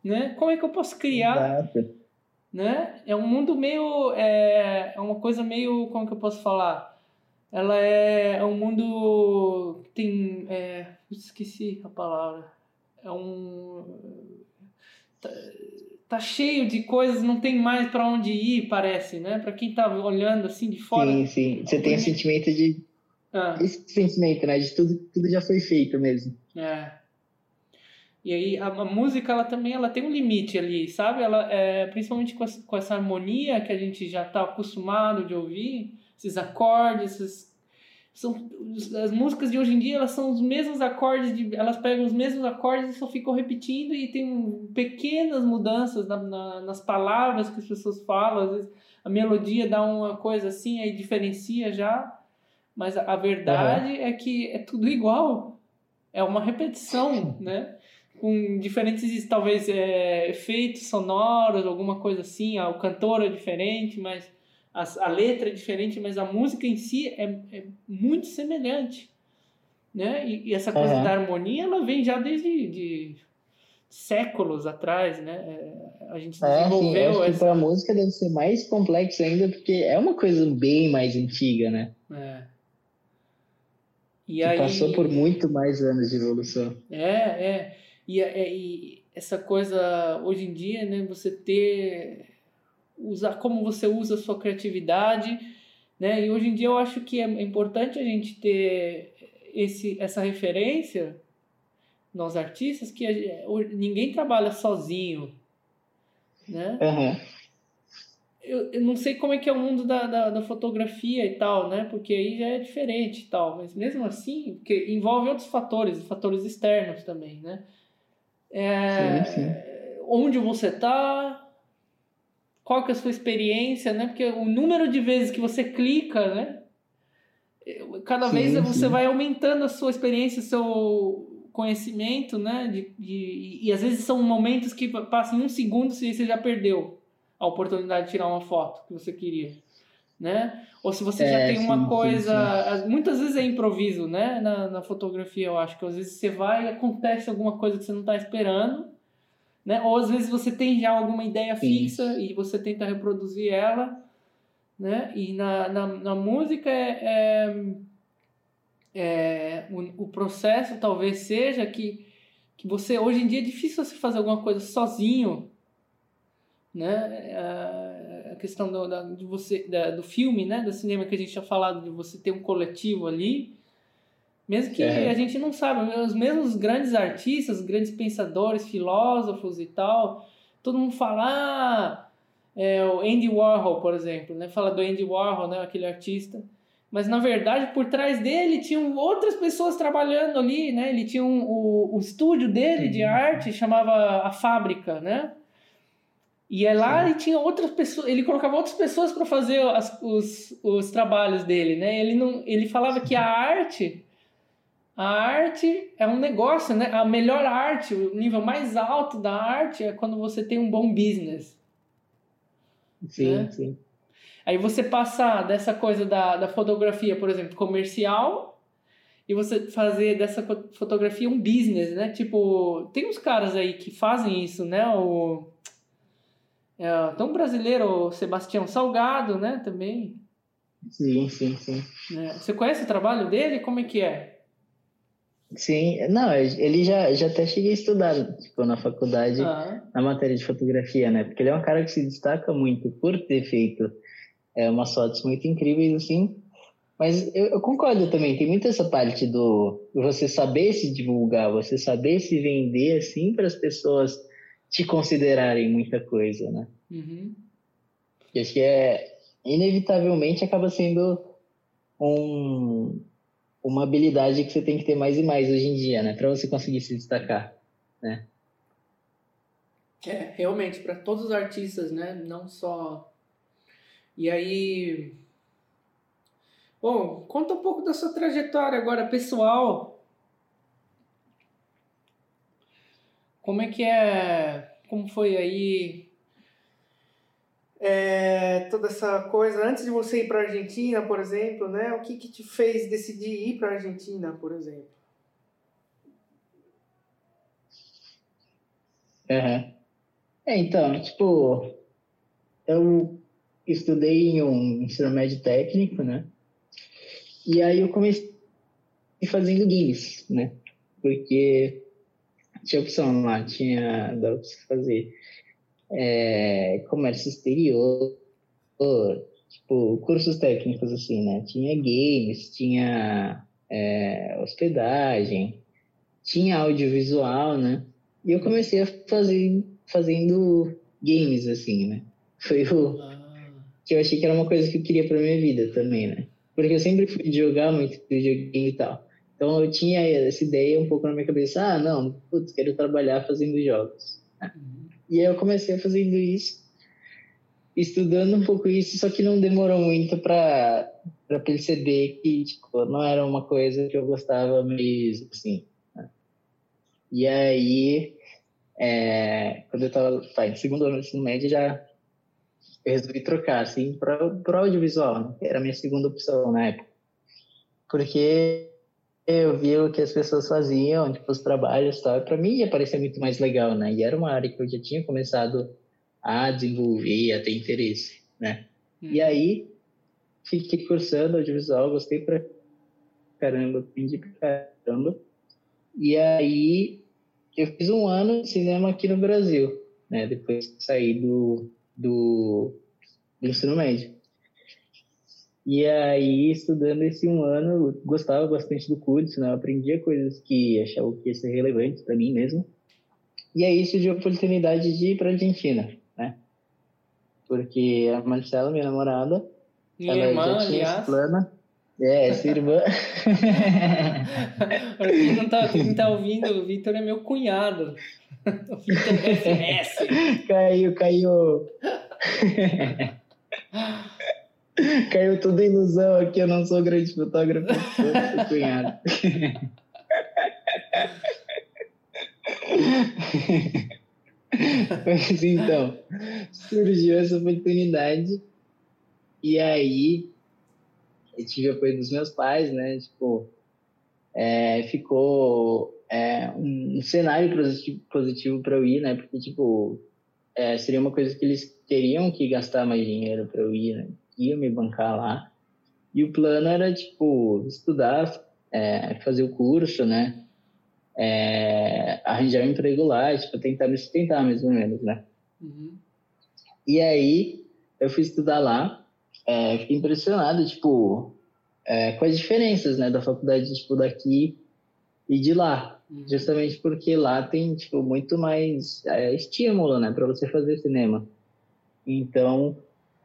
Né? Como é que eu posso criar? Exato né? É um mundo meio é, é uma coisa meio como que eu posso falar? Ela é, é um mundo tem é, esqueci a palavra. É um tá, tá cheio de coisas, não tem mais para onde ir, parece, né? Para quem tá olhando assim de fora. Sim, sim. Você tem o sentimento de ah. esse sentimento, né? De tudo, tudo já foi feito mesmo. É. E aí a, a, música ela também ela tem um limite ali, sabe? Ela é, principalmente com, essa, com essa harmonia que a gente já está acostumado de ouvir, esses acordes, esses, são as músicas de hoje em dia elas são os mesmos acordes de, elas pegam os mesmos acordes e só ficam repetindo e tem pequenas mudanças na, na, nas palavras que as pessoas falam às vezes a melodia dá uma coisa assim aí diferencia já mas a, a verdade uhum. é que é tudo igual é uma repetição <laughs> né com diferentes, talvez, é, efeitos sonoros, alguma coisa assim. O cantor é diferente, mas a, a letra é diferente, mas a música em si é, é muito semelhante. Né? E, e essa coisa uhum. da harmonia, ela vem já desde de, séculos atrás, né? É, a gente desenvolveu é, sim, acho essa... para a música deve ser mais complexo ainda porque é uma coisa bem mais antiga, né? É. E aí... Passou por muito mais anos de evolução. É, é. E, é, e essa coisa hoje em dia, né? Você ter usar como você usa a sua criatividade, né? E hoje em dia eu acho que é importante a gente ter esse essa referência nós artistas que ninguém trabalha sozinho, né? Uhum. Eu, eu não sei como é que é o mundo da, da, da, fotografia e tal, né? Porque aí já é diferente e tal, mas mesmo assim, porque envolve outros fatores, fatores externos também, né? É, sim, sim. Onde você está, qual que é a sua experiência, né? Porque o número de vezes que você clica, né? Cada sim, vez você vai aumentando a sua experiência, o seu conhecimento, né? De, de, e às vezes são momentos que passam um segundo e você já perdeu a oportunidade de tirar uma foto que você queria, né? Ou se você é, já tem uma sim, coisa, sim, sim. muitas vezes é improviso, né? Na, na fotografia eu acho que às vezes você vai e acontece alguma coisa que você não está esperando, né? Ou às vezes você tem já alguma ideia fixa e você tenta reproduzir ela, né? E na, na, na música é, é é, o, o, processo talvez seja que, que você hoje em dia é difícil você fazer alguma coisa sozinho né a, a questão do, da, de você da, do filme né do cinema que a gente tinha falado de você ter um coletivo ali mesmo que é. a gente não sabe os mesmos grandes artistas grandes pensadores filósofos e tal todo mundo fala ah, é, o Andy Warhol por exemplo né fala do Andy Warhol né aquele artista mas na verdade por trás dele tinham outras pessoas trabalhando ali, né? Ele tinha um, o, o estúdio dele de arte chamava a fábrica, né? E é lá Sim. e tinha outras pessoas, ele colocava outras pessoas para fazer as, os, os trabalhos dele, né? Ele não, ele falava que a arte a arte é um negócio, né? A melhor arte, o nível mais alto da arte é quando você tem um bom business. Sim, né? sim. Aí você passar dessa coisa da, da fotografia, por exemplo, comercial, e você fazer dessa fotografia um business, né? Tipo, tem uns caras aí que fazem isso, né? O é, tem um brasileiro, o Sebastião Salgado, né? Também. Sim, sim, sim. É, você conhece o trabalho dele? Como é que é? Sim, não, ele já, já até cheguei a estudar, tipo, na faculdade, ah. na matéria de fotografia, né? Porque ele é um cara que se destaca muito por ter feito é, umas fotos muito incríveis, assim. Mas eu, eu, concordo também, tem muito essa parte do você saber se divulgar, você saber se vender, assim, para as pessoas te considerarem muita coisa, né? Uhum. E acho que é, inevitavelmente, acaba sendo um, uma habilidade que você tem que ter mais e mais hoje em dia, né? Para você conseguir se destacar, né? É, realmente, para todos os artistas, né? Não só e aí. Bom, conta um pouco da sua trajetória agora pessoal. Como é que é. Como foi aí é, toda essa coisa antes de você ir para a Argentina, por exemplo, né? O que, que te fez decidir ir para a Argentina, por exemplo? Uhum. É, então, tipo, eu estudei em um ensino médio técnico, né? E aí eu comecei fazendo games, né? Porque tinha opção lá, tinha dava pra fazer é, comércio exterior, tipo, cursos técnicos assim, né? Tinha games, tinha é, hospedagem, tinha audiovisual, né? E eu comecei a fazer fazendo games assim, né? Foi o, que eu achei que era uma coisa que eu queria para minha vida também, né? Porque eu sempre fui jogar muito videogame e tal. Então eu tinha essa ideia um pouco na minha cabeça, ah, não, putz, quero trabalhar fazendo jogos. Uhum. E aí eu comecei fazendo isso, estudando um pouco isso, só que não demorou muito para para perceber que tipo, não era uma coisa que eu gostava mesmo, assim. Né? E aí, é, quando eu estava tá, em segundo ano do ensino médio, já eu resolvi trocar, assim, para o audiovisual, né? era a minha segunda opção na época. Porque eu via o que as pessoas faziam, tipo, os trabalhos e tal. Para mim ia parecer muito mais legal, né? E era uma área que eu já tinha começado a desenvolver, a ter interesse, né? Hum. E aí, fiquei cursando audiovisual, gostei pra caramba, aprendi pra caramba. E aí, eu fiz um ano de cinema aqui no Brasil, né? Depois que saí do, do, do ensino médio. E aí, estudando esse um ano, eu gostava bastante do curso, né? Eu aprendia coisas que achava que ia ser relevante para mim mesmo. E aí surgiu a oportunidade de ir para Argentina, né? Porque a Marcela, minha namorada, minha ela irmã, já tinha aliás. plano. É, essa irmã. <laughs> Para quem não tá, quem tá ouvindo, o Vitor é meu cunhado. <laughs> O Vitor SS. Caiu, caiu. <laughs> <laughs> Caiu tudo ilusão aqui, eu não sou grande fotógrafo, sou <laughs> cunhado. <laughs> Mas então, surgiu essa oportunidade e aí eu tive apoio dos meus pais, né? Tipo, é, ficou é, um, um, cenário positivo, positivo para eu ir, né? Porque, tipo, é, seria uma coisa que eles teriam que gastar mais dinheiro para eu ir, né? Ia me bancar lá. E o plano era, tipo, estudar, é, fazer o curso, né? É, arranjar um emprego lá, tipo, tentar me sustentar, mais ou menos, né? Uhum. E aí, eu fui estudar lá, é, fiquei impressionado, tipo, é, com as diferenças, né, da faculdade, tipo, daqui e de lá. Uhum. Justamente porque lá tem, tipo, muito mais é, estímulo, né, para você fazer cinema. Então,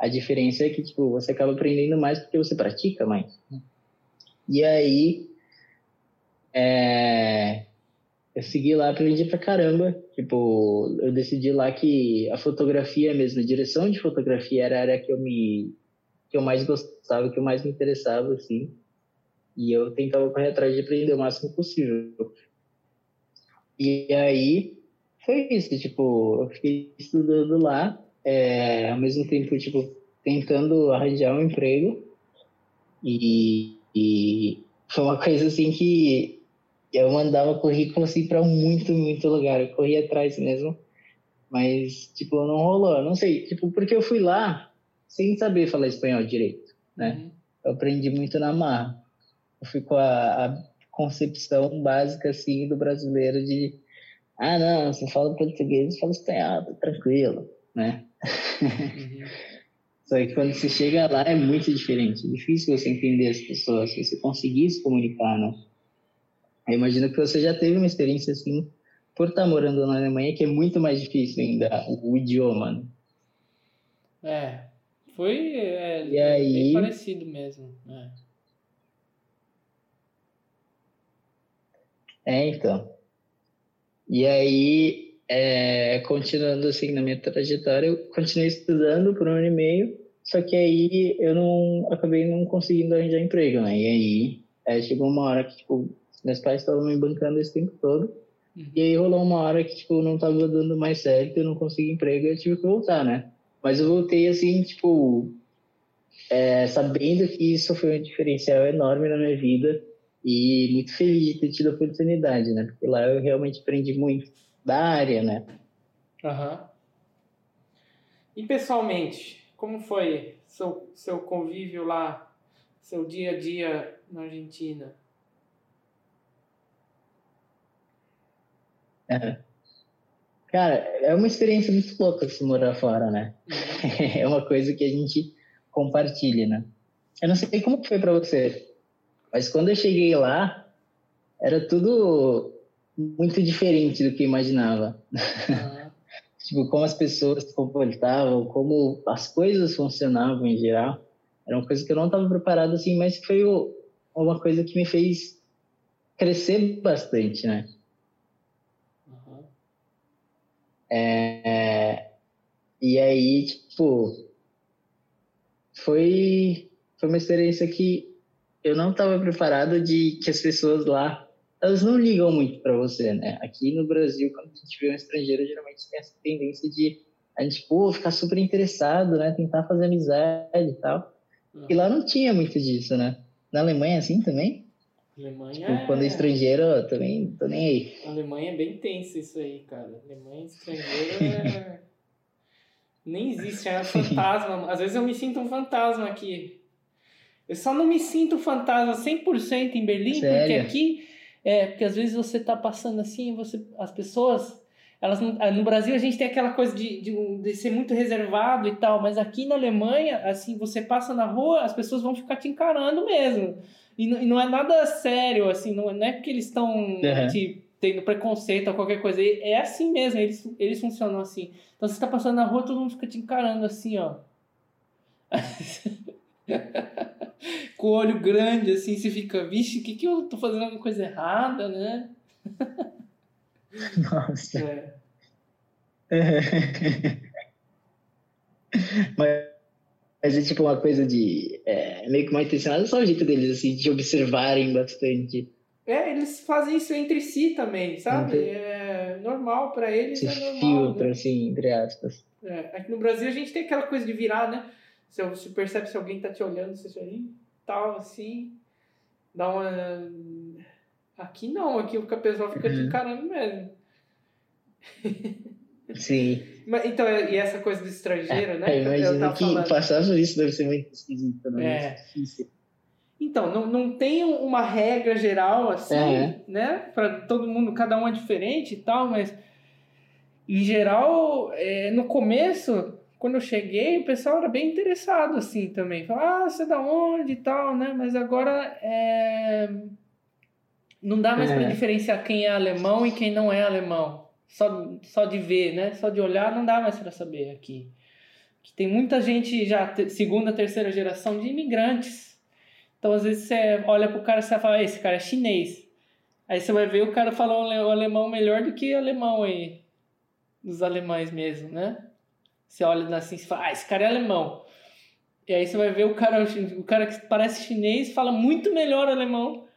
a diferença é que, tipo, você acaba aprendendo mais porque você pratica mais. E aí, é, eu segui lá, aprendi pra caramba. Tipo, eu decidi lá que a fotografia mesmo, a direção de fotografia era a área que eu me que eu mais gostava, que eu mais me interessava, assim. E eu tentava correr atrás de aprender o máximo possível. E aí, foi isso, tipo, eu fiquei estudando lá, é, ao mesmo tempo, tipo, tentando arranjar um emprego. E, e foi uma coisa assim que eu mandava currículo assim para muito, muito lugar. Eu corria atrás mesmo. Mas, tipo, não rolou. Não sei, tipo, porque eu fui lá sem saber falar espanhol direito, né? Uhum. Eu aprendi muito na marra. Eu fui com a, a concepção básica, assim, do brasileiro de ah, não, você fala português, fala espanhol, tá tranquilo, né? Uhum. <laughs> Só que quando você chega lá é muito diferente. É difícil você entender as pessoas, você conseguir se comunicar, né? Eu imagino que você já teve uma experiência assim por estar morando na Alemanha, que é muito mais difícil ainda o idioma. Né? É, foi é, e aí... bem parecido mesmo. É. é, então. E aí, é, continuando assim na minha trajetória, eu continuei estudando por um ano e meio, só que aí eu não acabei não conseguindo arranjar emprego, né? E aí é, chegou uma hora que tipo meus pais estavam me bancando esse tempo todo. Uhum. E aí rolou uma hora que tipo não tava dando mais certo, eu não consegui emprego, eu tive que voltar, né? Mas eu voltei assim, tipo, é, sabendo que isso foi um diferencial enorme na minha vida e muito feliz de ter tido a oportunidade, né? Porque lá eu realmente aprendi muito da área, né? Aham. Uhum. E pessoalmente, como foi seu, seu convívio lá, seu dia a dia na Argentina? É. Cara, é uma experiência muito louca se morar fora, né? Uhum. <laughs> é uma coisa que a gente compartilha, né? Eu não sei como foi para você, mas quando eu cheguei lá, era tudo muito diferente do que eu imaginava. Uhum. <laughs> tipo, como as pessoas se comportavam, como as coisas funcionavam em geral. Era uma coisa que eu não estava preparado assim, mas foi uma coisa que me fez crescer bastante, né? Uhum. É, e aí, tipo, foi, foi uma experiência que eu não estava preparado de que as pessoas lá elas não ligam muito para você, né? Aqui no Brasil, quando a gente vê um estrangeiro, geralmente tem essa tendência de a gente, pô, ficar super interessado, né? Tentar fazer amizade e tal. Uhum. E lá não tinha muito disso, né? Na Alemanha, assim também? Alemanha tipo, é... quando é estrangeiro, eu também tô nem aí. A Alemanha é bem tenso isso aí, cara. Alemanha estrangeiro é... <laughs> Nem existe, é um fantasma. Às vezes eu me sinto um fantasma aqui. Eu só não me sinto fantasma 100% em Berlim, Sério? porque aqui... É, porque às vezes você tá passando assim, você, as pessoas elas ah, no Brasil a gente tem aquela coisa de, de, de, ser muito reservado e tal, mas aqui na Alemanha, assim, você passa na rua, as pessoas vão ficar te encarando mesmo. E, e não é nada sério, assim, não, não é porque eles estão uhum. te tendo preconceito ou qualquer coisa. É assim mesmo, eles, eles funcionam assim. Então você está passando na rua, todo mundo fica te encarando assim, ó. <laughs> <laughs> Com o olho grande, assim, você fica, vixe, o que, que eu tô fazendo alguma coisa errada, né? <laughs> Nossa. É. <laughs> mas, mas é tipo uma coisa de. É, meio que mal intencionada, só o jeito deles, assim, de observarem bastante. É, eles fazem isso entre si também, sabe? É normal para eles. Esse é normal, filtro, né? assim, entre aspas. É, aqui no Brasil a gente tem aquela coisa de virar, né? Você, você percebe se alguém tá te olhando, você aí, tal, assim. Dá uma. Aqui não, aqui o pessoal fica uhum. te encarando mesmo. Sim. Mas, então, e essa coisa do estrangeiro, é, né? Eu imagino que falando. passar por isso deve ser muito esquisito, né? É. difícil. Então, não, não tem uma regra geral assim, é. né? Para todo mundo, cada um é diferente e tal, mas em geral, é, no começo, quando eu cheguei, o pessoal era bem interessado assim também. Falava, ah, você é da onde e tal, né? Mas agora é... não dá mais é. para diferenciar quem é alemão e quem não é alemão só, só de ver, né? Só de olhar não dá mais para saber aqui. Que tem muita gente já segunda, terceira geração de imigrantes. Então às vezes você olha pro cara e você fala, esse cara é chinês. Aí você vai ver o cara falando o alemão melhor do que o alemão aí. Dos alemães mesmo, né? Você olha assim e fala, ah, esse cara é alemão. E aí você vai ver o cara, o cara que parece chinês fala muito melhor alemão.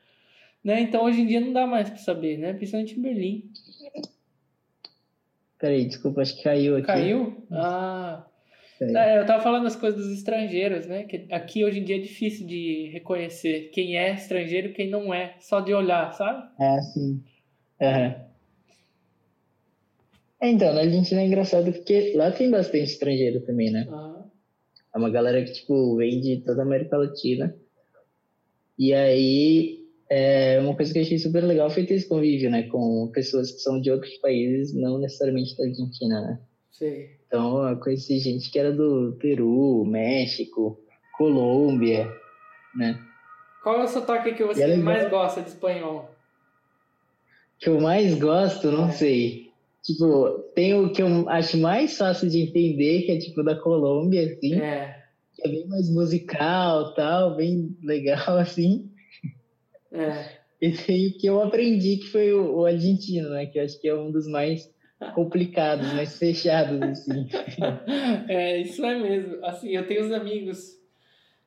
Né? Então hoje em dia não dá mais para saber, né? Principalmente em Berlim. Peraí, desculpa, acho que caiu aqui. Caiu? Ah. É, eu tava falando as coisas dos estrangeiros, né? Que aqui hoje em dia é difícil de reconhecer quem é estrangeiro e quem não é, só de olhar, sabe? É, sim. Uhum. Então, na Argentina é engraçado porque lá tem bastante estrangeiro também, né? Uhum. É uma galera que, tipo, vem de toda a América Latina. E aí, é, uma coisa que eu achei super legal foi ter esse convívio, né, com pessoas que são de outros países, não necessariamente da Argentina, né? Sim. Então, eu conheci gente que era do Peru, México, Colômbia, né? Qual é o sotaque que você é mais gosta de espanhol? Que eu mais gosto, não é. sei. Tipo, tem o que eu acho mais fácil de entender, que é tipo da Colômbia, assim. É. Que é bem mais musical, tal, bem legal, <laughs> assim. É. E tem o que eu aprendi, que foi o, o argentino, né? Que eu acho que é um dos mais complicados, mais fechados, assim. <laughs> É, isso é mesmo. Assim, eu tenho os amigos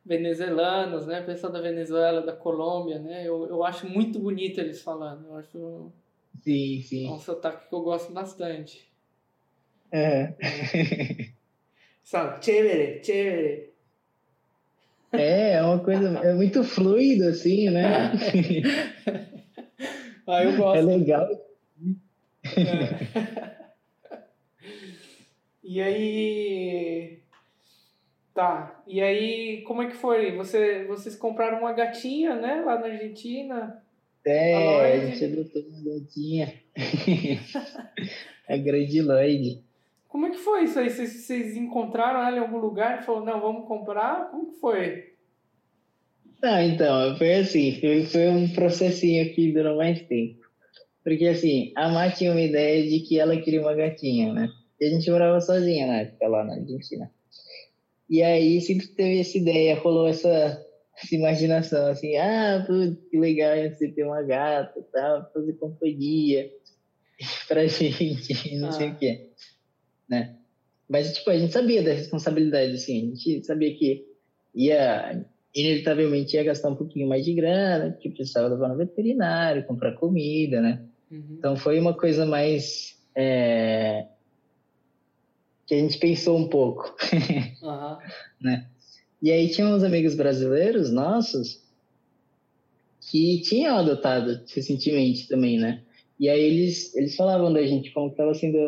venezuelanos, né? Pessoal da Venezuela, da Colômbia, né? Eu, eu acho muito bonito eles falando. Eu acho sim, sim. É um sotaque que eu gosto bastante. É. é. <laughs> Sabe? Chévere, chévere. É, é uma coisa. É muito fluido, assim, né? <laughs> ah, eu gosto. É legal. É. <laughs> E aí. Tá. E aí, como é que foi? Você, vocês compraram uma gatinha, né? Lá na Argentina. É, a, gente adotou uma gatinha. a <laughs> grande Lloyd. Como é que foi isso aí? Vocês, vocês encontraram ela em algum lugar e falaram, não, vamos comprar? Como que foi? Não, então, foi assim, foi, foi um processinho que durou mais tempo. Porque assim, a Má tinha uma ideia de que ela queria uma gatinha, né? E a gente morava sozinha na época lá na Argentina. E aí sempre teve essa ideia, rolou essa, essa <laughs> imaginação, assim, ah, putz, que legal você ter uma gata tal, fazer companhia <laughs> pra gente, <laughs> não ah. sei o quê né? Mas, tipo, a gente sabia da responsabilidade, assim, a gente sabia que ia, inevitavelmente ia gastar um pouquinho mais de grana, que precisava levar no veterinário, comprar comida, né? Uhum. Então, foi uma coisa mais... É, que a gente pensou um pouco, uhum. né? E aí tinha uns amigos brasileiros nossos que tinham adotado recentemente também, né? E aí eles, eles falavam da gente como estava sendo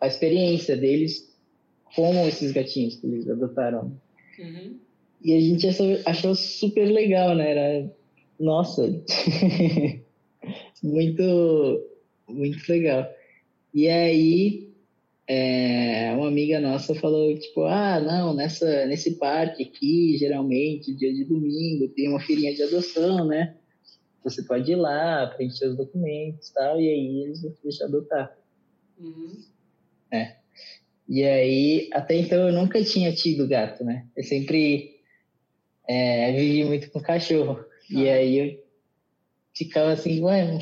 a experiência deles com esses gatinhos que eles adotaram. Uhum. E a gente achou, achou super legal, né? Era, nossa, <laughs> muito, muito legal. E aí, é, uma amiga nossa falou, tipo, ah, não, nessa, nesse parque aqui, geralmente, dia de domingo, tem uma feirinha de adoção, né? Você pode ir lá, preencher os documentos e tal, e aí eles vão deixar adotar. Uhum. É. E aí, até então eu nunca tinha tido gato, né? Eu sempre é, vivi muito com cachorro. E aí eu ficava assim, ué,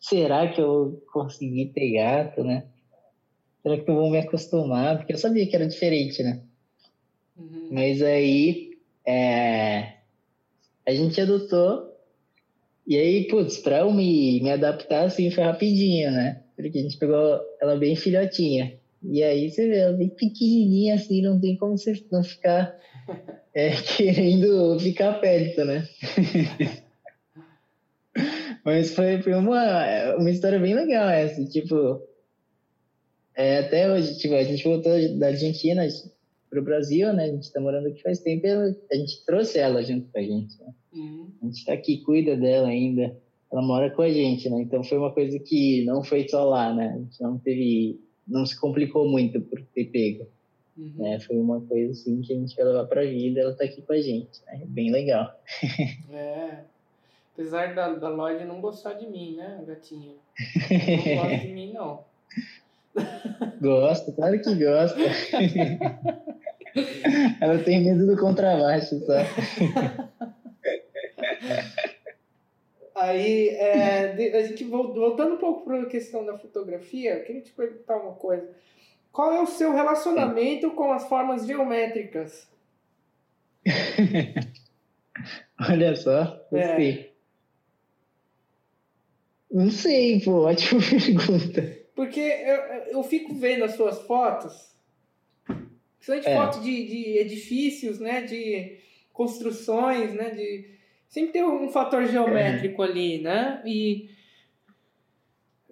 será que eu consegui ter gato, né? Será que eu vou me acostumar? Porque eu sabia que era diferente, né? Uhum. Mas aí é, a gente adotou. E aí, putz, pra eu me, me adaptar assim foi rapidinho, né? Porque a gente pegou ela bem filhotinha. E aí você vê ela bem pequenininha assim, não tem como você não ficar <laughs> é, querendo ficar perto, né? <laughs> Mas foi, foi uma, uma história bem legal essa, tipo, é, até hoje, tipo, a gente voltou da Argentina para o Brasil, né? A gente está morando aqui faz tempo e a gente trouxe ela junto com a gente. Né? Uhum. A gente está aqui, cuida dela ainda. Ela mora com a gente, né? Então foi uma coisa que não foi só lá, né? A gente não teve, não se complicou muito por ter pego. Uhum. Né? Foi uma coisa assim que a gente vai levar para a vida. Ela está aqui com a gente, né? Bem legal. <laughs> É. Apesar da, da Lloyd não gostar de mim, né, gatinha? <laughs> Não gosta de mim, não. Gosta, claro que gosta. Ela tem medo do contrabaixo, tá? Aí, é, a gente voltando um pouco para a questão da fotografia, eu queria te perguntar uma coisa. Qual é o seu relacionamento com as formas geométricas? <laughs> Olha só, gostei. É. Não sei, pô, ótima <laughs> pergunta. Porque eu, eu fico vendo as suas fotos, principalmente é. fotos de, de edifícios, né? De construções, né? De, sempre tem um fator geométrico é. ali, né? E,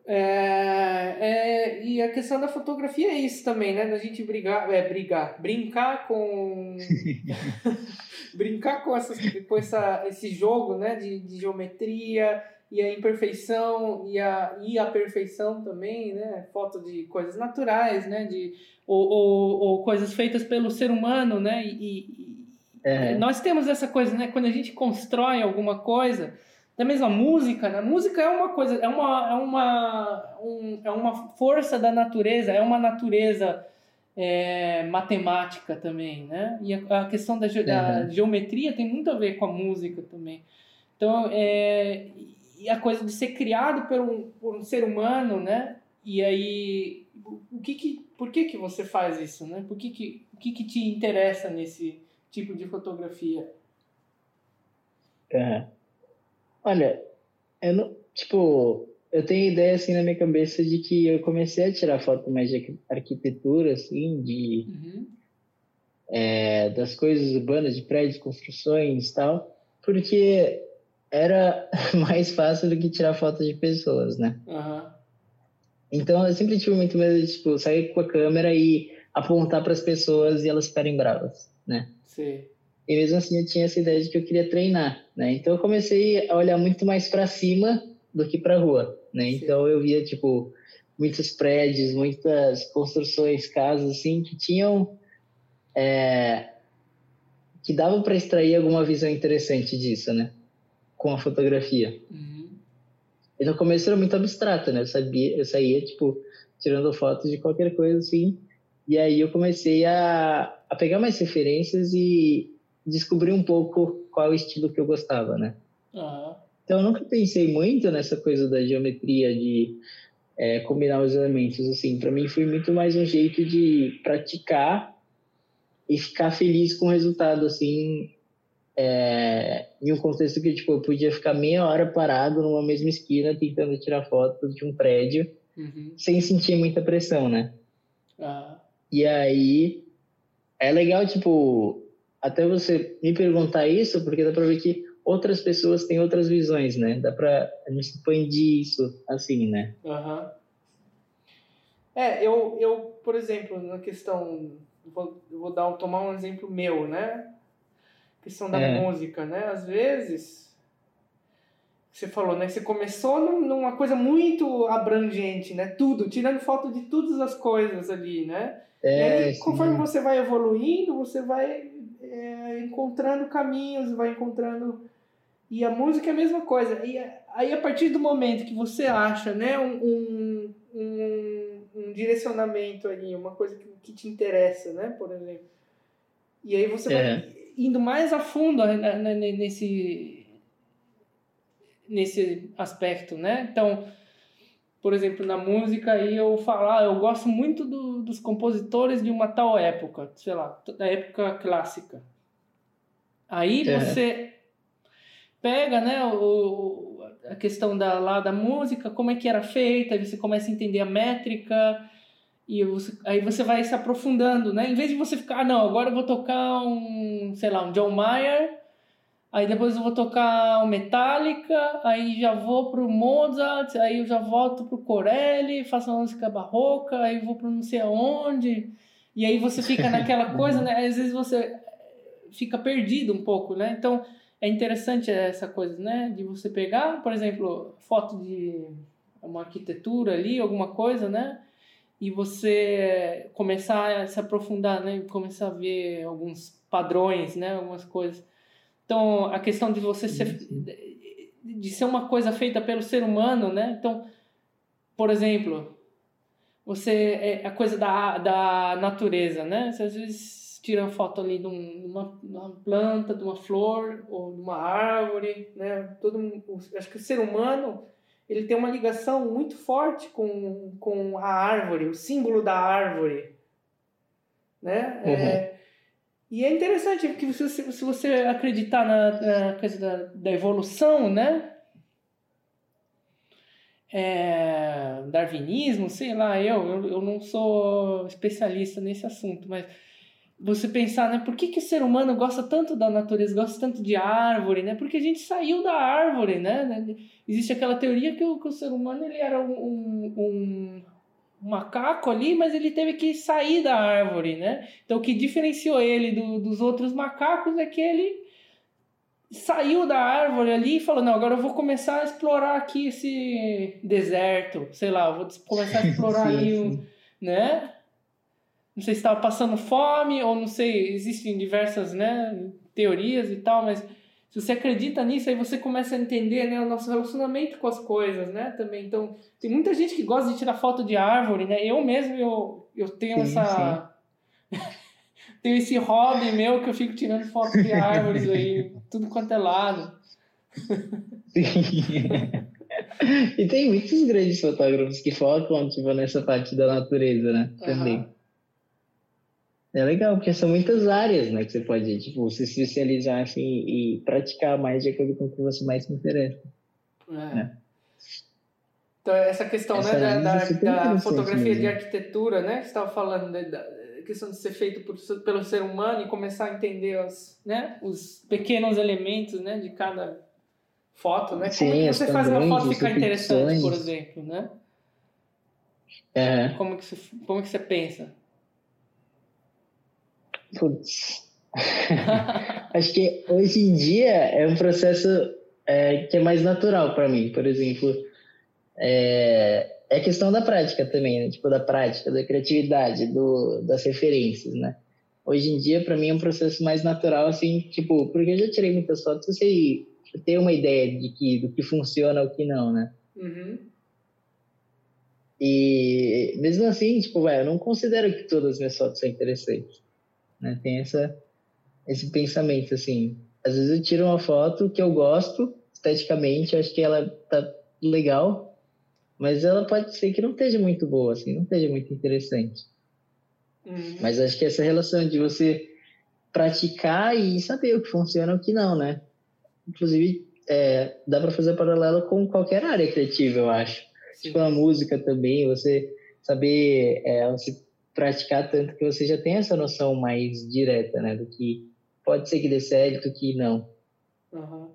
é, é, e a questão da fotografia é isso também, né? Da gente brigar, é, brigar, brincar com. <laughs> <laughs> brincar com, essas, com essa, esse jogo né? de, de geometria e a imperfeição e a, e a perfeição também, né? Foto de coisas naturais, né? De, ou, ou, ou coisas feitas pelo ser humano, né? E, e é. nós temos essa coisa, né? Quando a gente constrói alguma coisa, da mesma música, né? Música é uma coisa, é uma, é uma, um, é uma força da natureza, é uma natureza é, matemática também, né? E a, a questão da, da uhum. geometria tem muito a ver com a música também. Então, é, e a coisa de ser criado por um, por um ser humano, né? E aí, o que que, por que que você faz isso, né? Por que que, o que que te interessa nesse tipo de fotografia? É. Olha, eu não, tipo, eu tenho ideia assim na minha cabeça de que eu comecei a tirar foto mais de arquitetura, assim, de uhum. é, das coisas urbanas, de prédios, construções, tal, porque era <laughs> mais fácil do que tirar foto de pessoas, né? Uhum. Então eu sempre tive muito medo de tipo, sair com a câmera e apontar para as pessoas e elas ficarem bravas, né? Sim. E mesmo assim eu tinha essa ideia de que eu queria treinar, né? Então eu comecei a olhar muito mais para cima do que para rua, né? Sim. Então eu via tipo muitos prédios, muitas construções, casas assim que tinham é, que dava para extrair alguma visão interessante disso, né? Com a fotografia. Uhum. Então, o começo era muito abstrato, né? Eu sabia, eu saía, tipo, tirando fotos de qualquer coisa assim. E aí eu comecei a, a pegar mais referências e descobrir um pouco qual estilo que eu gostava, né? Uhum. Então, eu nunca pensei muito nessa coisa da geometria, de é, combinar os elementos, assim. Para mim, foi muito mais um jeito de praticar e ficar feliz com o resultado, assim, é, em um contexto que tipo, eu podia ficar meia hora parado numa mesma esquina tentando tirar foto de um prédio uhum. sem sentir muita pressão, né? Ah. E aí é legal, tipo, até você me perguntar isso, porque dá pra ver que outras pessoas têm outras visões, né? Dá para a gente expandir isso assim, né? Uhum. É, eu, eu, por exemplo, na questão, vou, vou dar, tomar um exemplo meu, né? Questão da é. música, né? Às vezes, você falou, né? Você começou numa coisa muito abrangente, né? Tudo, tirando foto de todas as coisas ali, né? É, e aí, conforme você vai evoluindo, você vai é, encontrando caminhos, vai encontrando. E a música é a mesma coisa. E aí, a partir do momento que você acha né, um, um, um direcionamento ali, uma coisa que, que, te interessa, né, por exemplo. E aí você é. vai indo mais a fundo né, né, nesse, nesse aspecto, né? Então, por exemplo, na música aí eu falar, eu gosto muito do, dos compositores de uma tal época, sei lá, da época clássica. Aí é. você pega, né, o, a questão da, lá da música, como é que era feita, aí você começa a entender a métrica, e você, aí você vai se aprofundando, né? Em vez de você ficar, ah, não, agora eu vou tocar um, sei lá, um John Mayer, aí depois eu vou tocar um Metallica, aí já vou pro Mozart, aí eu já volto pro Corelli, faço uma música barroca, aí vou pro não sei aonde, e aí você fica <laughs> naquela coisa, né? Às vezes você fica perdido um pouco, né? Então é interessante essa coisa, né? De você pegar, por exemplo, foto de uma arquitetura ali, alguma coisa, né? E você começar a se aprofundar, né? Começar a ver alguns padrões, né? Algumas coisas. Então, a questão de você ser de ser uma coisa feita pelo ser humano, né? Então, por exemplo, você é a coisa da, da natureza, né? Você às vezes tira uma foto ali de, uma, de uma planta, de uma flor ou de uma árvore, né? Todo acho que o ser humano ele tem uma ligação muito forte com, com a árvore, o símbolo da árvore. Né? Uhum. É, e é interessante, porque se, se você acreditar na, na coisa da, da evolução, né? É, darwinismo, sei lá, eu, eu, eu não sou especialista nesse assunto, mas você pensar, né, por que, que o ser humano gosta tanto da natureza, gosta tanto de árvore, né? Porque a gente saiu da árvore, né? Existe aquela teoria que o, que o ser humano ele era um, um, um, macaco ali, mas ele teve que sair da árvore, né? Então o que diferenciou ele do, dos outros macacos é que ele saiu da árvore ali e falou, não, agora eu vou começar a explorar aqui esse deserto, sei lá, vou começar a explorar <laughs> aí, o, né? Não sei se estava passando fome ou não sei, existem diversas né, teorias e tal, mas se você acredita nisso, aí você começa a entender né, o nosso relacionamento com as coisas, né, também. Então, tem muita gente que gosta de tirar foto de árvore, né? Eu mesmo, eu, eu tenho sim, essa... Sim. <laughs> tenho esse hobby meu que eu fico tirando foto de árvores aí, tudo quanto é lado. <laughs> e tem muitos grandes fotógrafos que focam, tipo, nessa parte da natureza, né, também. Uhum. É legal, porque são muitas áreas, né, que você pode, tipo, se especializar, assim, e praticar mais de acordo com o que você mais se interessa. É. Né? Então, essa questão, essa né, da, da, da fotografia de arquitetura, né, que você estava falando, né, da questão de ser feito por, pelo ser humano e começar a entender os, né, os pequenos elementos, né, de cada foto, né? Sim, como que você faz uma foto ficar interessante, por exemplo, né? É. Como que você, como que você pensa? Putz. <laughs> Acho que hoje em dia é um processo é, que é mais natural para mim. Por exemplo, é, é questão da prática também, né? Tipo, da prática, da criatividade, do, das referências, né? Hoje em dia, para mim, é um processo mais natural, assim, tipo, porque eu já tirei muitas fotos, eu sei, tenho uma ideia de que, do que funciona ou o que não, né? Uhum. E mesmo assim, tipo, vai, eu não considero que todas as minhas fotos são interessantes né? Tem essa, esse pensamento, assim. Às vezes eu tiro uma foto que eu gosto, esteticamente, acho que ela tá legal, mas ela pode ser que não esteja muito boa, assim, não esteja muito interessante. Uhum. Mas acho que essa relação de você praticar e saber o que funciona e o que não, né? Inclusive, é, dá para fazer paralelo com qualquer área criativa, eu acho. Sim. Tipo, a música também, você saber é, você praticar tanto que você já tem essa noção mais direta, né? Do que pode ser que dê certo, que não. Uhum.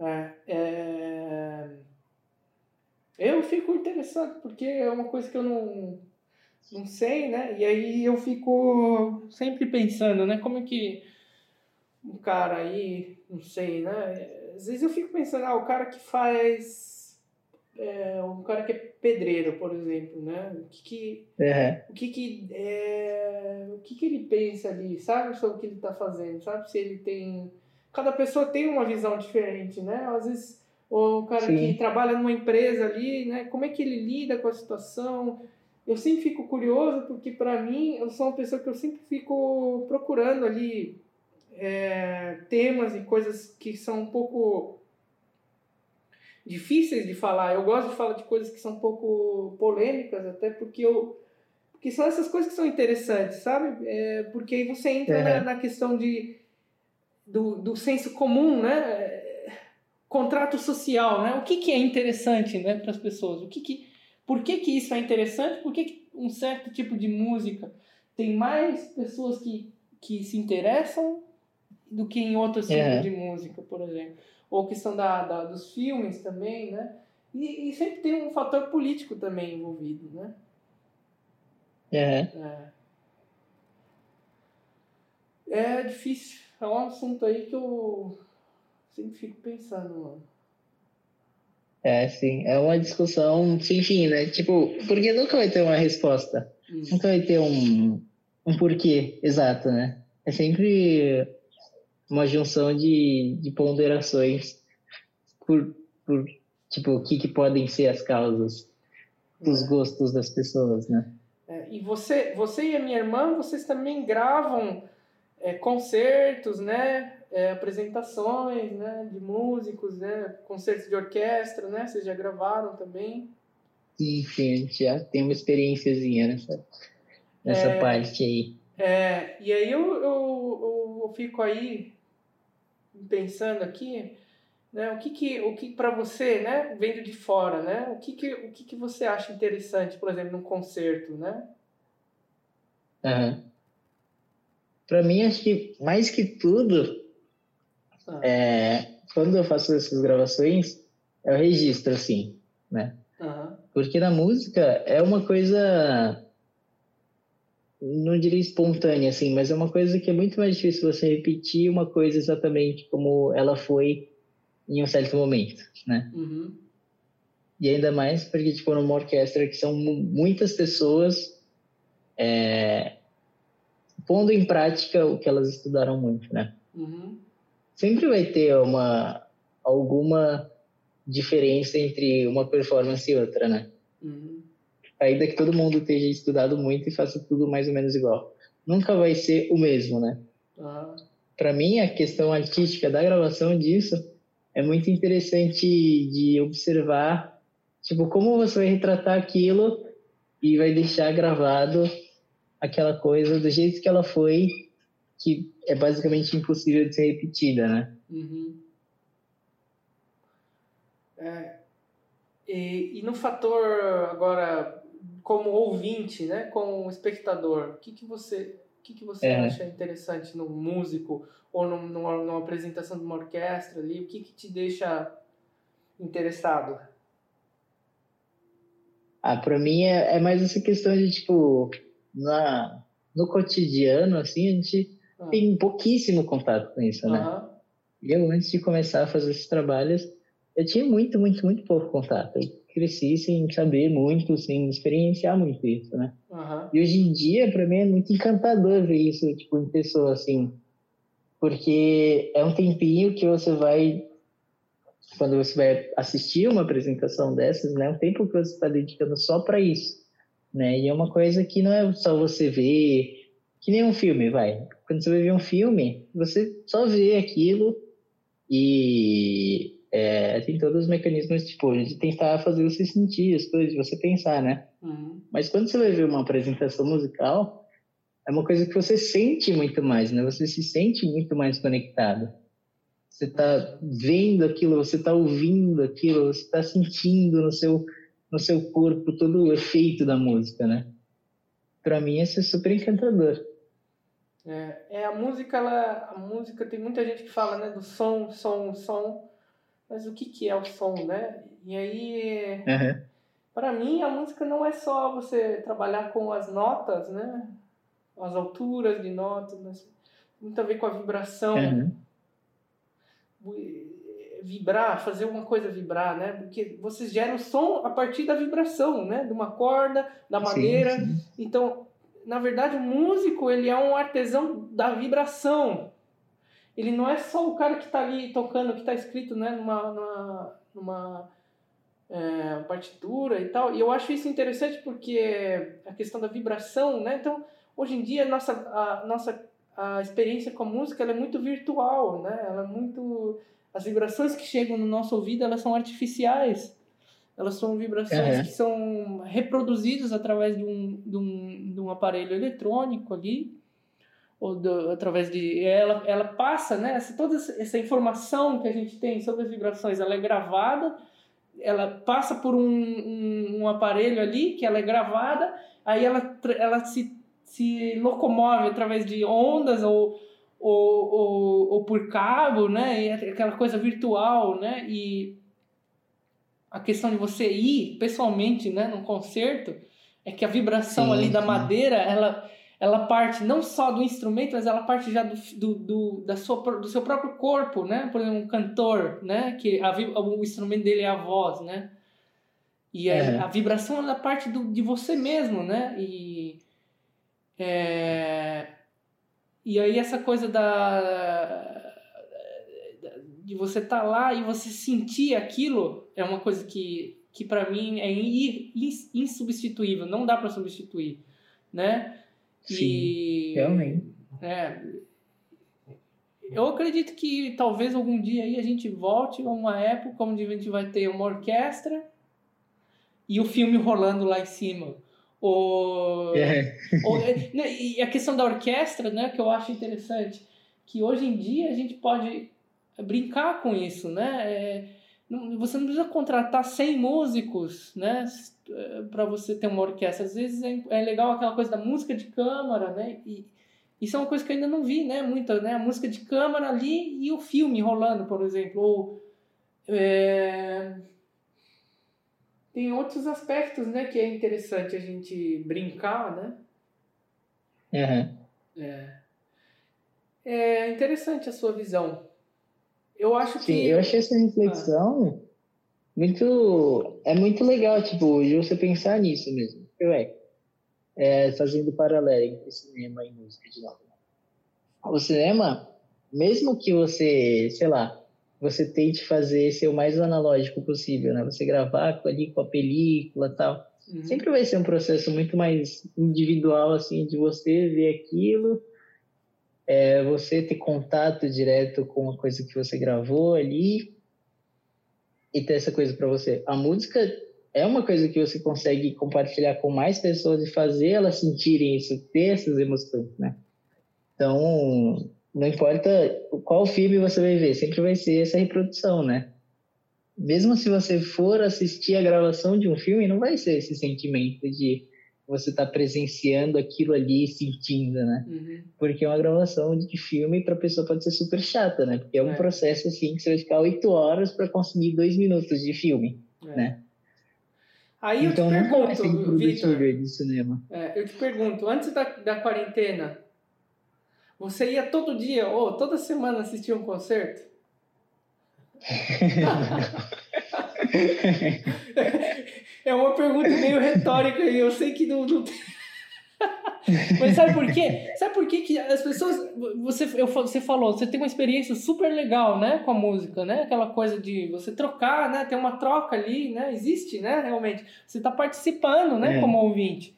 É, é... Eu fico interessado, porque é uma coisa que eu não, não sei, né? E aí eu fico sempre pensando, né? Como é que um cara aí, não sei, né? Às vezes eu fico pensando, ah, o cara que faz. É, um cara que é pedreiro, por exemplo, né? O que que, uhum. o que, que, é, o que, que ele pensa ali, sabe? Sobre o que ele está fazendo, sabe? Se ele tem. Cada pessoa tem uma visão diferente, né? Às vezes o cara Sim. que trabalha numa empresa ali, né? Como é que ele lida com a situação? Eu sempre fico curioso porque para mim eu sou uma pessoa que eu sempre fico procurando ali é, temas e coisas que são um pouco difíceis de falar. Eu gosto de falar de coisas que são um pouco polêmicas, até porque eu porque são essas coisas que são interessantes, sabe? É, porque aí você entra na, na, questão de do, do senso comum, né? Contrato social, né? O que, que é interessante, né, para as pessoas? O que que por que, que isso é interessante? Por que, que um certo tipo de música tem mais pessoas que, que se interessam do que em outros tipos é. de música, por exemplo. Ou questão da, da, dos filmes também, né? E, e, sempre tem um fator político também envolvido, né? É. é. É difícil. É um assunto aí que eu sempre fico pensando, mano. É, sim. É uma discussão sem fim, né? Tipo, porque nunca vai ter uma resposta. Hum. Nunca vai ter um, um porquê exato, né? É sempre uma junção de, de ponderações por, por tipo, o que, que podem ser as causas dos é. gostos das pessoas, né? É, e você, você e a minha irmã, vocês também gravam é, concertos, né? É, apresentações, né? De músicos, né? Concertos de orquestra, né? Vocês já gravaram também? Sim, sim, a gente já tem uma experiênciazinha nessa, nessa é, parte aí. É, e aí eu, eu, eu, eu fico aí pensando aqui, né, o que que, o que para você, né, vendo de fora, né, o que que, o que que você acha interessante, por exemplo, num concerto, né? Uhum. Para mim, acho que mais que tudo, ah. é, quando eu faço essas gravações, é o registro, assim, né? Uhum. Porque na música é uma coisa não diria espontânea, assim, mas é uma coisa que é muito mais difícil você repetir uma coisa exatamente como ela foi em um certo momento, né? Uhum. E ainda mais porque, tipo, numa orquestra que são muitas pessoas é, pondo em prática o que elas estudaram muito, né? Uhum. Sempre vai ter uma alguma diferença entre uma performance e outra, né? Uhum ainda que todo mundo esteja estudado muito e faça tudo mais ou menos igual. Nunca vai ser o mesmo, né? Ah. Para mim, a questão artística da gravação disso é muito interessante de observar, tipo, como você vai retratar aquilo e vai deixar gravado aquela coisa do jeito que ela foi, que é basicamente impossível de ser repetida, né? Uhum. É, e, e no fator agora como ouvinte, né, como espectador, o que, que você, o que, que você é. acha interessante no músico ou numa, numa, apresentação de uma orquestra ali? O que, que te deixa interessado? Ah, para mim é, é, mais essa questão de tipo na no cotidiano assim a gente ah. tem pouquíssimo contato com isso, né? Eu antes de começar a fazer esses trabalhos eu tinha muito, muito, muito pouco contato. Eu cresci sem saber muito, sem experienciar muito isso, né? Uhum. E hoje em dia, para mim, é muito encantador ver isso, tipo, em pessoa, assim. Porque é um tempinho que você vai... Quando você vai assistir uma apresentação dessas, né? Um tempo que você está dedicando só para isso, né? E é uma coisa que não é só você ver... Que nem um filme, vai. Quando você vai ver um filme, você só vê aquilo e é, tem todos os mecanismos tipo, de tentar fazer você sentir as coisas, de você pensar, né? Uhum. Mas quando você vai ver uma apresentação musical, é uma coisa que você sente muito mais, né? Você se sente muito mais conectado. Você está vendo aquilo, você está ouvindo aquilo, você está sentindo no seu no seu corpo todo o efeito da música, né? Para mim isso é super encantador. É, é a música, ela, a música tem muita gente que fala, né, do som, som, som mas o que, que é o som, né? E aí, Uhum. para mim, a música não é só você trabalhar com as notas, né? As alturas de notas, mas muito a ver com a vibração. Uhum. Vibrar, fazer uma coisa vibrar, né? Porque vocês geram som a partir da vibração, né? De uma corda, da madeira. Sim, sim. Então, na verdade, o músico, ele é um artesão da vibração. Ele não é só o cara que está ali tocando, que está escrito né, numa, numa, numa é, partitura e tal. E eu acho isso interessante porque a questão da vibração, né? Então, hoje em dia, a nossa, a, nossa a experiência com a música ela é muito virtual, né? Ela é muito... As vibrações que chegam no nosso ouvido, elas são artificiais. Elas são vibrações Uhum. que são reproduzidas através de um, de um, de um aparelho eletrônico ali, ou do, através de... Ela, ela passa, né? Essa, toda essa informação que a gente tem sobre as vibrações, ela é gravada, ela passa por um, um, um aparelho ali, que ela é gravada, aí ela, ela se, se locomove através de ondas ou, ou, ou, ou por cabo, né? E é aquela coisa virtual, né? E a questão de você ir pessoalmente, né, num concerto, é que a vibração Sim, ali da madeira, ela, ela parte não só do instrumento, mas ela parte já do, do, do, da sua, do seu próprio corpo, né? Por exemplo, um cantor, né? Que a, o instrumento dele é a voz, né? E a, É. a vibração ela parte do, de você mesmo, né? E, é, e aí essa coisa da de você estar lá e você sentir aquilo é uma coisa que, que para mim é in- in- insubstituível, não dá para substituir, né? Sim, E- realmente. é, eu acredito que talvez algum dia aí a gente volte a uma época onde a gente vai ter uma orquestra e o filme rolando lá em cima. Ou, É. ou- é, né, e a questão da orquestra, né, que eu acho interessante, que hoje em dia a gente pode brincar com isso, né? É, você não precisa contratar 100 músicos, né, para você ter uma orquestra. Às vezes é, é legal aquela coisa da música de câmara, né? E isso é uma coisa que eu ainda não vi, né? Muita, né? A música de câmara ali e o filme rolando, por exemplo. Ou, é, Tem outros aspectos, né, que é interessante a gente brincar, né? Aham. É, é interessante a sua visão. Eu acho Sim, que eu achei essa reflexão muito. É muito legal, tipo, de você pensar nisso mesmo. Eu é, fazendo paralelo entre cinema e música de novo. O cinema, mesmo que você, sei lá, você tente fazer ser o mais analógico possível, né? Você gravar ali com a película tal. Uhum. Sempre vai ser um processo muito mais individual, assim, de você ver aquilo, é, você ter contato direto com a coisa que você gravou ali e ter essa coisa para você. A música é uma coisa que você consegue compartilhar com mais pessoas e fazer elas sentirem isso, ter essas emoções, né? Então, não importa qual filme você vai ver, sempre vai ser essa reprodução, né? Mesmo se você for assistir a gravação de um filme, não vai ser esse sentimento de você estar presenciando aquilo ali e sentindo, né? Uhum. Porque uma gravação de filme para a pessoa pode ser super chata, né? Porque é um É. processo assim que você vai ficar oito horas para conseguir dois minutos de filme, É. né? Aí eu então te nunca vai ser pergunto, Vitor, reproduzível de cinema. é, eu te pergunto, antes da, da quarentena, você ia todo dia ou toda semana assistir um concerto? <laughs> <laughs> É uma pergunta meio retórica e eu sei que não, não tem. Mas sabe por quê? Sabe por quê que as pessoas. Você, eu, você falou, você tem uma experiência super legal, né? Com a música, né? Aquela coisa de você trocar, né? Tem uma troca ali, né? Existe, né? Realmente. Você está participando, né? É. Como ouvinte.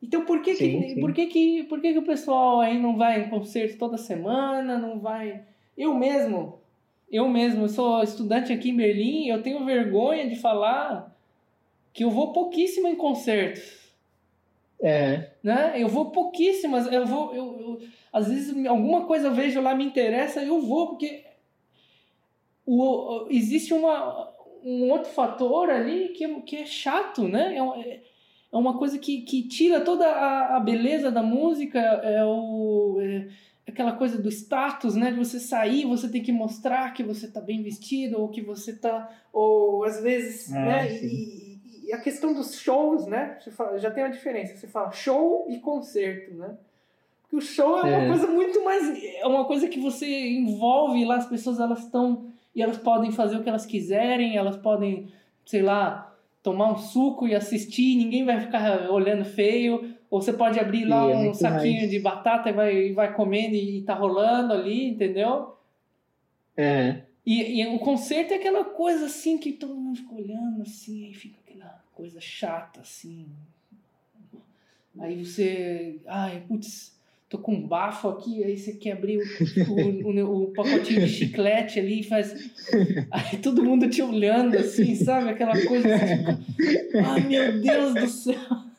Então por que, Sim, que, sim. por que, que, por que, que o pessoal aí não vai em concerto toda semana? Não vai. Eu mesmo, eu mesmo, eu sou estudante aqui em Berlim, eu tenho vergonha de falar que eu vou pouquíssimo em concertos É, né? Eu vou pouquíssimas, eu vou, eu, eu- às vezes alguma coisa eu vejo lá me interessa, eu vou porque o, existe uma, um outro fator ali que, é- que é chato, né? É, é- é uma coisa que, que tira toda a, a beleza da música, é o é, aquela coisa do status, né? De você sair, você tem que mostrar que você tá bem vestido, ou que você tá. Ou às vezes, Ah, né? E, e a questão dos shows, né? Fala- já tem uma diferença. Você fala show e concerto, né? Porque o show é uma É. coisa muito mais. É uma coisa que você envolve lá, as pessoas elas estão. E elas podem fazer o que elas quiserem, elas podem, sei lá, tomar um suco e assistir, ninguém vai ficar olhando feio. Ou você pode abrir lá Sim, é um muito saquinho mais. de batata e vai, e vai comendo e tá rolando ali, entendeu? É. E, e o concerto é aquela coisa assim que todo mundo fica olhando assim, aí fica aquela coisa chata assim. Aí você. Ai, putz, tô com um bafo aqui, aí você quer abrir o, o, o- o pacotinho de <laughs> chiclete ali e faz. Aí todo mundo te olhando assim, sabe? Aquela coisa assim, tipo, ai meu Deus do céu. <laughs>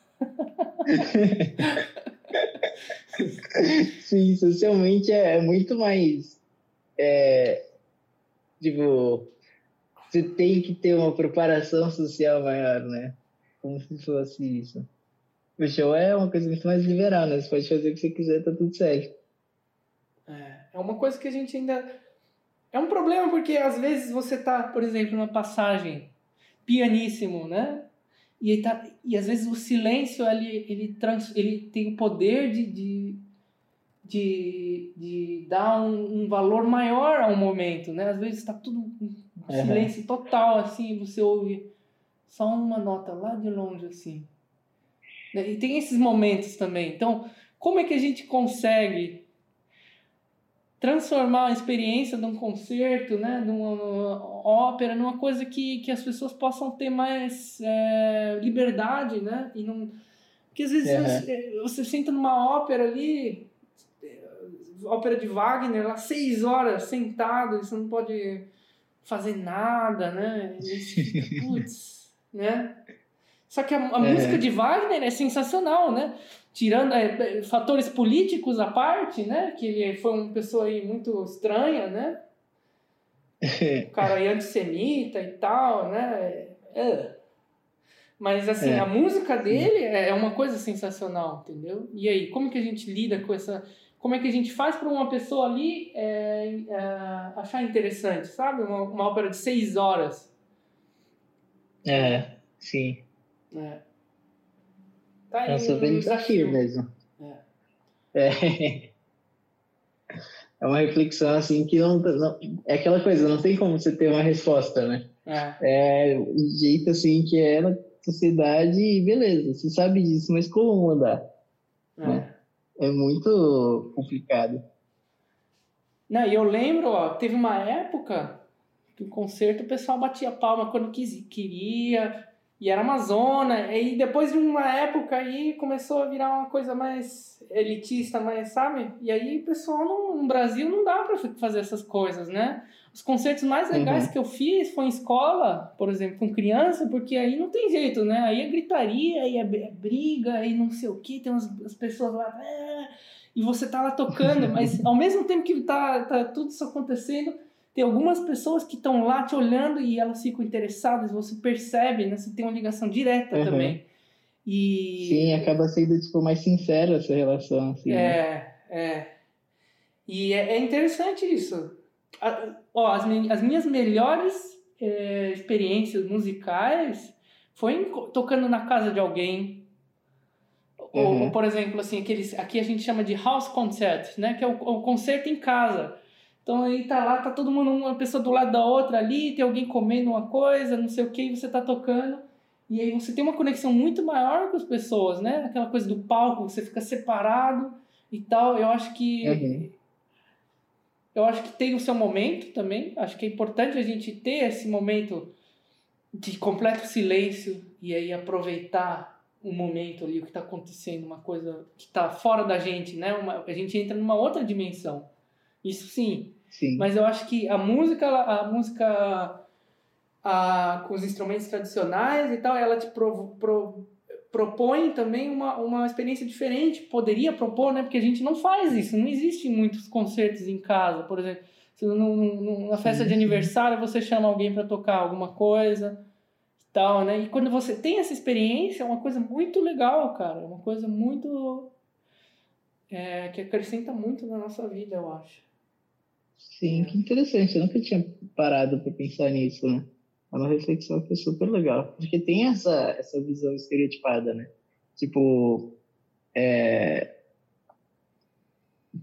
Sim, socialmente é é muito mais. É, tipo, você tem que ter uma preparação social maior, né? Como se fosse isso. O show é uma coisa muito mais liberal, né? Você pode fazer o que você quiser, tá tudo certo. É, é uma coisa que a gente ainda. É um problema porque às vezes você tá, por exemplo, numa passagem pianíssimo, né? E, tá, e às vezes o silêncio ele, ele, trans, ele tem o poder de, de, de, de dar um, um valor maior ao momento, né? Às vezes está tudo um Uhum. silêncio total, assim, você ouve só uma nota lá de longe, assim. Né? E tem esses momentos também. Então, como é que a gente consegue transformar a experiência de um concerto, né, de uma, ópera, numa coisa que, que as pessoas possam ter mais é, liberdade, né? E não, porque às vezes Uhum. você, você senta numa ópera ali, ópera de Wagner, lá seis horas sentado, e você não pode fazer nada, né? Fica, <laughs> putz, né? Só que a, a É. música de Wagner é sensacional, né? Tirando é, é, fatores políticos à parte, né? Que ele foi uma pessoa aí muito estranha, né? <laughs> O cara aí antissemita e tal, né? É. Mas assim, É. a música dele é uma coisa sensacional, entendeu? E aí, como que a gente lida com essa. Como é que a gente faz para uma pessoa ali é, é, achar interessante, sabe? Uma, uma ópera de seis horas. É, sim. né? Tá É um super um desafio mesmo. É. É. <laughs> É uma reflexão assim que não, não. É aquela coisa, não tem como você ter uma resposta, né? É. É o jeito assim que é na sociedade e beleza, você sabe disso, mas como mudar? é. É muito complicado. Não, e eu lembro, ó, teve uma época que o concerto o pessoal batia palma quando quis, queria, e era uma zona, e depois de uma época aí começou a virar uma coisa mais elitista, mais, sabe? E aí o pessoal no, no Brasil não dá pra fazer essas coisas, né? Os concertos mais legais Uhum. que eu fiz foi em escola, por exemplo, com criança, porque aí não tem jeito, né? Aí é gritaria, aí é br- briga, aí não sei o que, tem umas as pessoas lá. "Ah", e você tá lá tocando, <laughs> mas ao mesmo tempo que tá, tá tudo isso acontecendo, tem algumas pessoas que estão lá te olhando e elas ficam interessadas, você percebe, né? Você tem uma ligação direta Uhum. também. E Sim, acaba sendo tipo mais sincera essa relação assim. né? é, é. E é, é interessante isso. A- ó, as, as minhas melhores é, experiências musicais foi em tocando na casa de alguém. Ou, Uhum. ou, por exemplo, assim, aqueles, aqui a gente chama de house concert, né? Que é o, o concerto em casa. Então aí tá lá, tá todo mundo, uma pessoa do lado da outra ali, tem alguém comendo uma coisa, não sei o que, e você tá tocando. E aí você tem uma conexão muito maior com as pessoas, né? Aquela coisa do palco, você fica separado e tal. Eu acho que. Uhum. Eu acho que tem o seu momento também. Acho que é importante a gente ter esse momento de completo silêncio e aí aproveitar o momento ali, o que está acontecendo, uma coisa que está fora da gente, né? Uma, a gente entra numa outra dimensão. Isso sim. Sim. Mas eu acho que a música, a música a, com os instrumentos tradicionais e tal, ela te pro, pro- propõe também uma, uma experiência diferente. Poderia propor, né? Porque a gente não faz isso. Não existe muitos concertos em casa, por exemplo. Numa festa de aniversário você chama alguém para tocar alguma coisa e tal, né? E quando você tem essa experiência, é uma coisa muito legal, cara. É uma coisa muito é, que acrescenta muito na nossa vida, eu acho. Sim, que interessante. Eu nunca tinha parado para pensar nisso, né? É uma reflexão que é super legal. Porque tem essa, essa visão estereotipada, né? Tipo, é...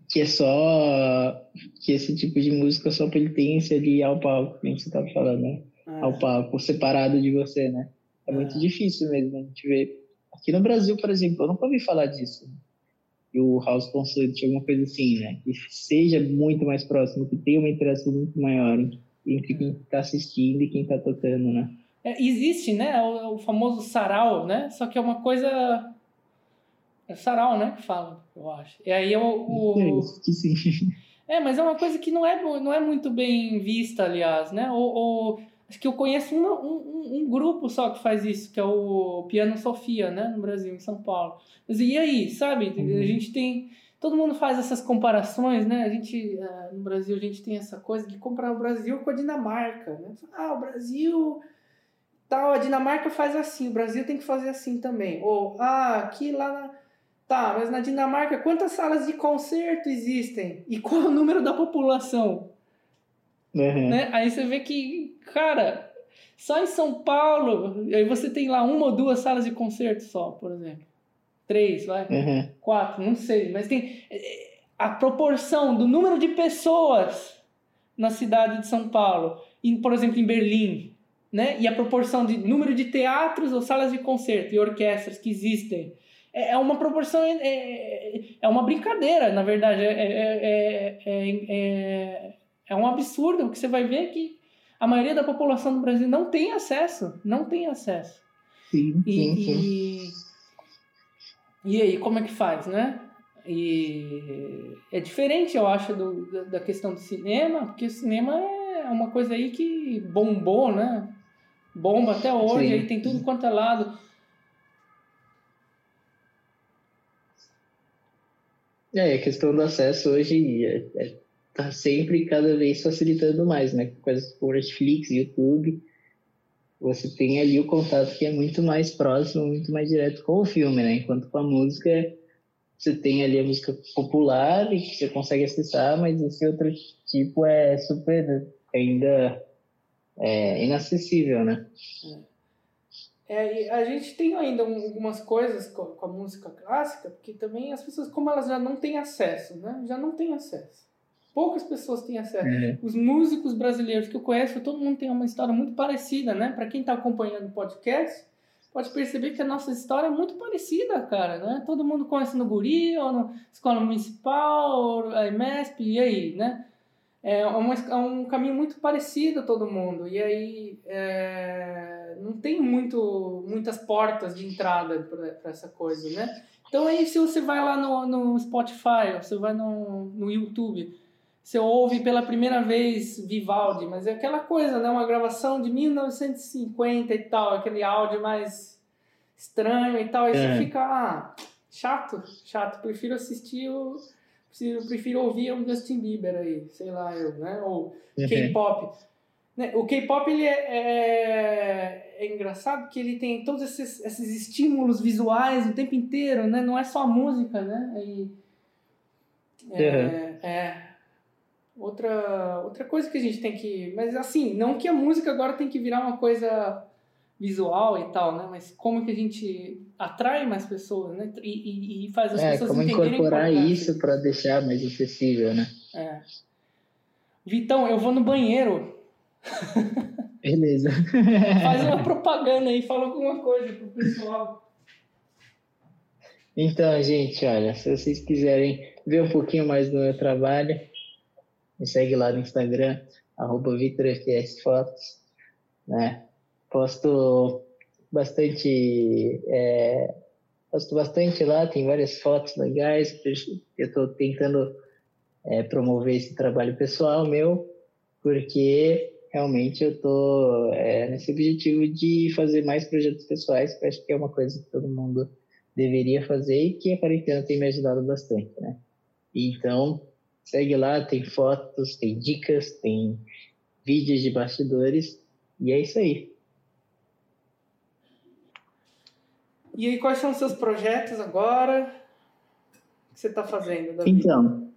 que é só. que esse tipo de música só pertence ali ao palco, como você estava falando, né? É. Ao palco, separado de você, né? É, é muito difícil mesmo a gente ver. Aqui no Brasil, por exemplo, eu nunca ouvi falar disso. Né? E o House Concert, alguma coisa assim, né? Que seja muito mais próximo, que tenha uma interação muito maior entre quem está assistindo e quem está tocando, né? É, existe, né? O, o, famoso sarau, né? Só que é uma coisa. É sarau, né? Que fala, eu acho. E aí o. o... É. É, mas é uma coisa que não é, não é muito bem vista, aliás, né? Ou, ou acho que eu conheço um, um, um, grupo só que faz isso, que é o Piano Sofia, né? No Brasil, em São Paulo. Mas e aí, sabe? Uhum. A gente tem todo mundo faz essas comparações, né? A gente, uh, no Brasil, a gente tem essa coisa de comparar o Brasil com a Dinamarca, né? Ah, o Brasil, tal, a Dinamarca faz assim, o Brasil tem que fazer assim também. Ou, ah, aqui lá na... Tá, mas na Dinamarca, quantas salas de concerto existem? E qual o número da população? Uhum. Né? Aí você vê que, cara, só em São Paulo, aí você tem lá uma ou duas salas de concerto só, por exemplo três, vai, uhum. quatro, não sei, mas tem eh, a proporção do número de pessoas na cidade de São Paulo, em, por exemplo, em Berlim, né? E a proporção de número de teatros ou salas de concerto e orquestras que existem é, é uma proporção é, é, é uma brincadeira, na verdade, é, é, é, é, é um absurdo que você vai ver que a maioria da população do Brasil não tem acesso, não tem acesso. Sim, e, sim, sim. E, e aí, como é que faz, né? E é diferente, eu acho, do, da questão do cinema, porque o cinema é uma coisa aí que bombou, né? Bomba até hoje, Sim. aí tem tudo quanto é lado. É, a questão do acesso hoje é, é, tá sempre cada vez facilitando mais, né? Coisas como Netflix, YouTube, você tem ali o contato que é muito mais próximo, muito mais direto com o filme, né? Enquanto com a música, você tem ali a música popular e que você consegue acessar, mas esse outro tipo é super ainda é, inacessível, né? É, a gente tem ainda algumas coisas com, com a música clássica, porque também as pessoas, como elas já não têm acesso, né? Já não têm acesso poucas pessoas têm acesso. É. Os músicos brasileiros que eu conheço, todo mundo tem uma história muito parecida, né? Para quem está acompanhando o podcast, pode perceber que a nossa história é muito parecida, cara, né? Todo mundo conhece no Guri, ou na Escola Municipal, ou a IMESP, e aí, né? É, uma, é um caminho muito parecido a todo mundo. E aí é, não tem muito, muitas portas de entrada para essa coisa, né? Então aí se você vai lá no, no Spotify, você vai no, no YouTube, você ouve pela primeira vez Vivaldi, mas é aquela coisa, né? Uma gravação de 1950 e tal, aquele áudio mais estranho e tal, aí é. você fica ah, chato, chato. Prefiro assistir o. Prefiro, prefiro ouvir um Justin Bieber aí, sei lá eu, né? Ou uhum. K-pop. Né? O K-pop ele é, é, é, engraçado que ele tem todos esses, esses estímulos visuais o tempo inteiro, né? Não é só a música, né? E, é, uhum. é, outra, outra coisa que a gente tem que. Mas assim, não que a música agora tem que virar uma coisa visual e tal, né? Mas como que a gente atrai mais pessoas, né? E, e, e faz as é, pessoas como incorporar isso para deixar mais acessível, né? É. Vitão, eu vou no banheiro. Beleza. <laughs> faz uma propaganda aí, fala alguma coisa pro pessoal. Então, gente, olha, se vocês quiserem ver um pouquinho mais do meu trabalho, me segue lá no Instagram, arroba VitorFSFotos, né? Posto bastante, é, posto bastante lá, tem várias fotos legais, eu estou tentando é, promover esse trabalho pessoal meu, porque realmente eu estou é, nesse objetivo de fazer mais projetos pessoais, que acho que é uma coisa que todo mundo deveria fazer e que a quarentena tem me ajudado bastante, né? Então, Segue lá, tem fotos, tem dicas, tem vídeos de bastidores. E é isso aí. E aí, quais são os seus projetos agora? O que você está fazendo? Então,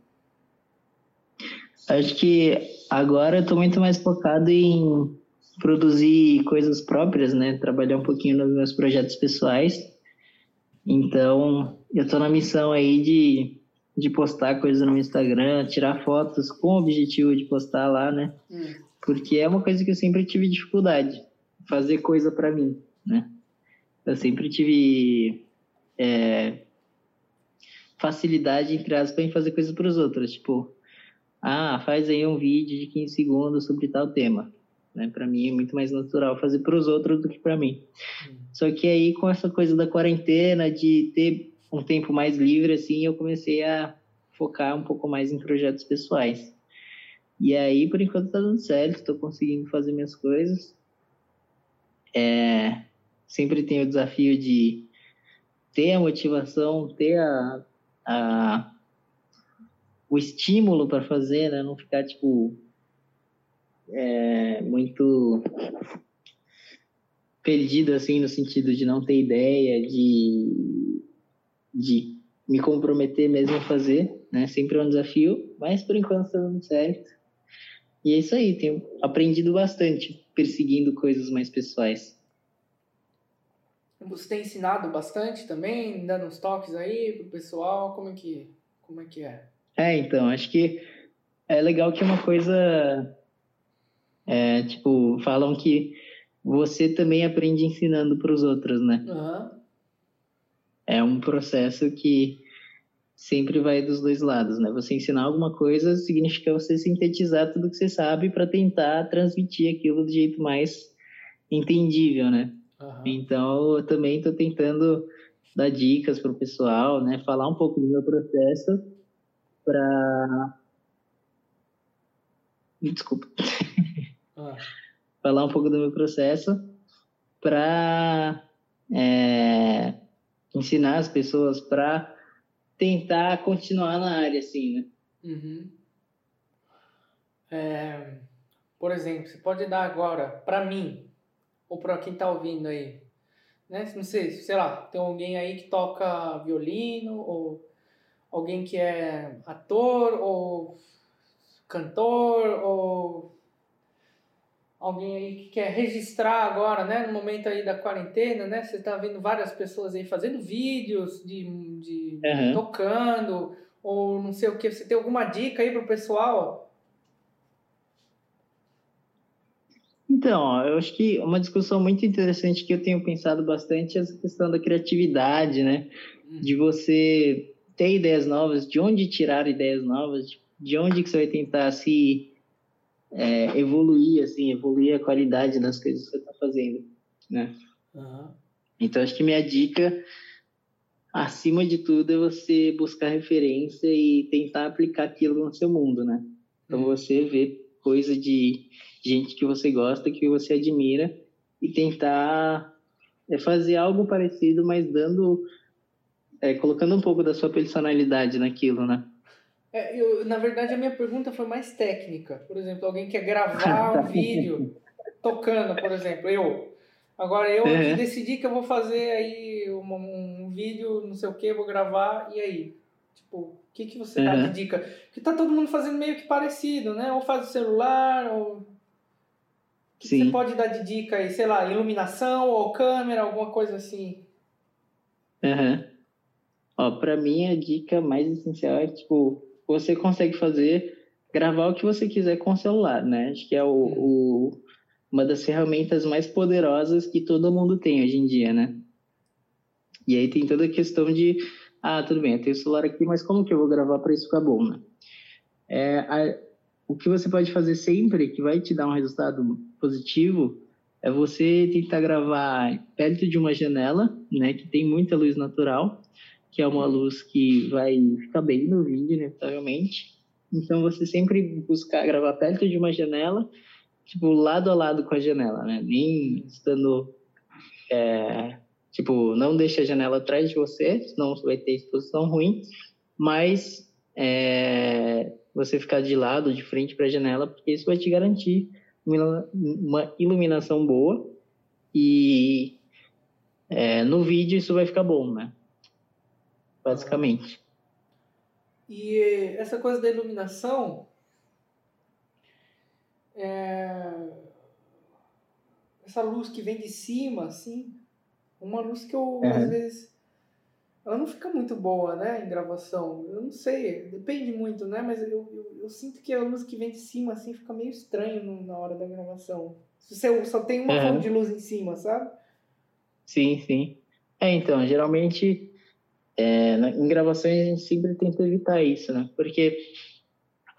acho que agora eu estou muito mais focado em produzir coisas próprias, né? Trabalhar um pouquinho nos meus projetos pessoais. Então, eu estou na missão aí de, de postar coisas no Instagram, tirar fotos com o objetivo de postar lá, né? Hum. Porque é uma coisa que eu sempre tive dificuldade, fazer coisa para mim, né? Eu sempre tive é, facilidade, entre aspas, em fazer coisas para os outros. Tipo, ah, faz aí um vídeo de 15 segundos sobre tal tema. Né? Para mim é muito mais natural fazer para os outros do que para mim. Uhum. Só que aí com essa coisa da quarentena, de ter um tempo mais livre, assim, eu comecei a focar um pouco mais em projetos pessoais. E aí, por enquanto, tá dando certo, estou conseguindo fazer minhas coisas. É, sempre tenho o desafio de ter a motivação, ter a, a o estímulo para fazer, né? Não ficar, tipo, é, muito perdido, assim, no sentido de não ter ideia, de, de me comprometer mesmo a fazer, né? Sempre é um desafio, mas por enquanto está dando certo. E é isso aí, tenho aprendido bastante perseguindo coisas mais pessoais. Você tem ensinado bastante também, dando uns toques aí pro pessoal, como é que, como é, que é? É, então, acho que é legal que uma coisa, é, tipo, falam que você também aprende ensinando para os outros, né? Uhum. É um processo que sempre vai dos dois lados, né? Você ensinar alguma coisa significa você sintetizar tudo que você sabe para tentar transmitir aquilo do jeito mais entendível, né? Uhum. Então, eu também estou tentando dar dicas para o pessoal, né? Falar um pouco do meu processo para... Desculpa. Ah. <laughs> Falar um pouco do meu processo para é, ensinar as pessoas para tentar continuar na área, assim, né? Uhum. É, por exemplo, você pode dar agora, para mim, ou para quem está ouvindo aí, né? Não sei, sei lá, tem alguém aí que toca violino, ou alguém que é ator, ou cantor, ou alguém aí que quer registrar agora, né, no momento aí da quarentena, né, você está vendo várias pessoas aí fazendo vídeos de, de uhum. tocando, ou não sei o que, você tem alguma dica aí para o pessoal? Então, eu acho que uma discussão muito interessante que eu tenho pensado bastante é essa questão da criatividade, né? Hum. De você ter ideias novas, de onde tirar ideias novas, de onde que você vai tentar se é, evoluir, assim, evoluir a qualidade das coisas que você está fazendo, né? Uhum. Então, acho que minha dica, acima de tudo, é você buscar referência e tentar aplicar aquilo no seu mundo, né? Então, uhum. você vê coisa de gente que você gosta, que você admira, e tentar é, fazer algo parecido, mas dando, é, colocando um pouco da sua personalidade naquilo, né? É, eu, na verdade, a minha pergunta foi mais técnica. Por exemplo, alguém quer gravar <laughs> um vídeo tocando, por exemplo, eu. Agora, eu uhum. decidi que eu vou fazer aí um, um, vídeo, não sei o que, vou gravar, e aí? Tipo, o que, que você uhum. dá de dica? Porque tá todo mundo fazendo meio que parecido, né? Ou faz o celular, ou... O que, que você pode dar de dica aí? Sei lá, iluminação ou câmera, alguma coisa assim? Uhum. Ó, pra mim, a dica mais essencial é, tipo, você consegue fazer, gravar o que você quiser com o celular, né? Acho que é o, o, uma das ferramentas mais poderosas que todo mundo tem hoje em dia, né? E aí tem toda a questão de, ah, tudo bem, eu tenho o celular aqui, mas como que eu vou gravar para isso ficar bom, né? É, a, o que você pode fazer sempre, que vai te dar um resultado positivo, é você tentar gravar perto de uma janela, né, que tem muita luz natural, que é uma luz que vai ficar bem no vídeo, inevitavelmente. Então você sempre buscar gravar perto de uma janela, tipo lado a lado com a janela, né? Nem estando é, tipo não deixe a janela atrás de você, senão você vai ter exposição ruim. Mas é, você ficar de lado, de frente para a janela, porque isso vai te garantir uma iluminação boa e é, no vídeo isso vai ficar bom, né? Basicamente. E essa coisa da iluminação é... essa luz que vem de cima, assim, uma luz que eu uhum. às vezes ela não fica muito boa, né, em gravação. Eu não sei, depende muito, né, mas eu, eu, eu sinto que a luz que vem de cima, assim, fica meio estranho na hora da gravação. Se você só tem uma uhum. fonte de luz em cima, sabe? Sim, sim. É, então, geralmente, é, em gravações a gente sempre tenta evitar isso, né, porque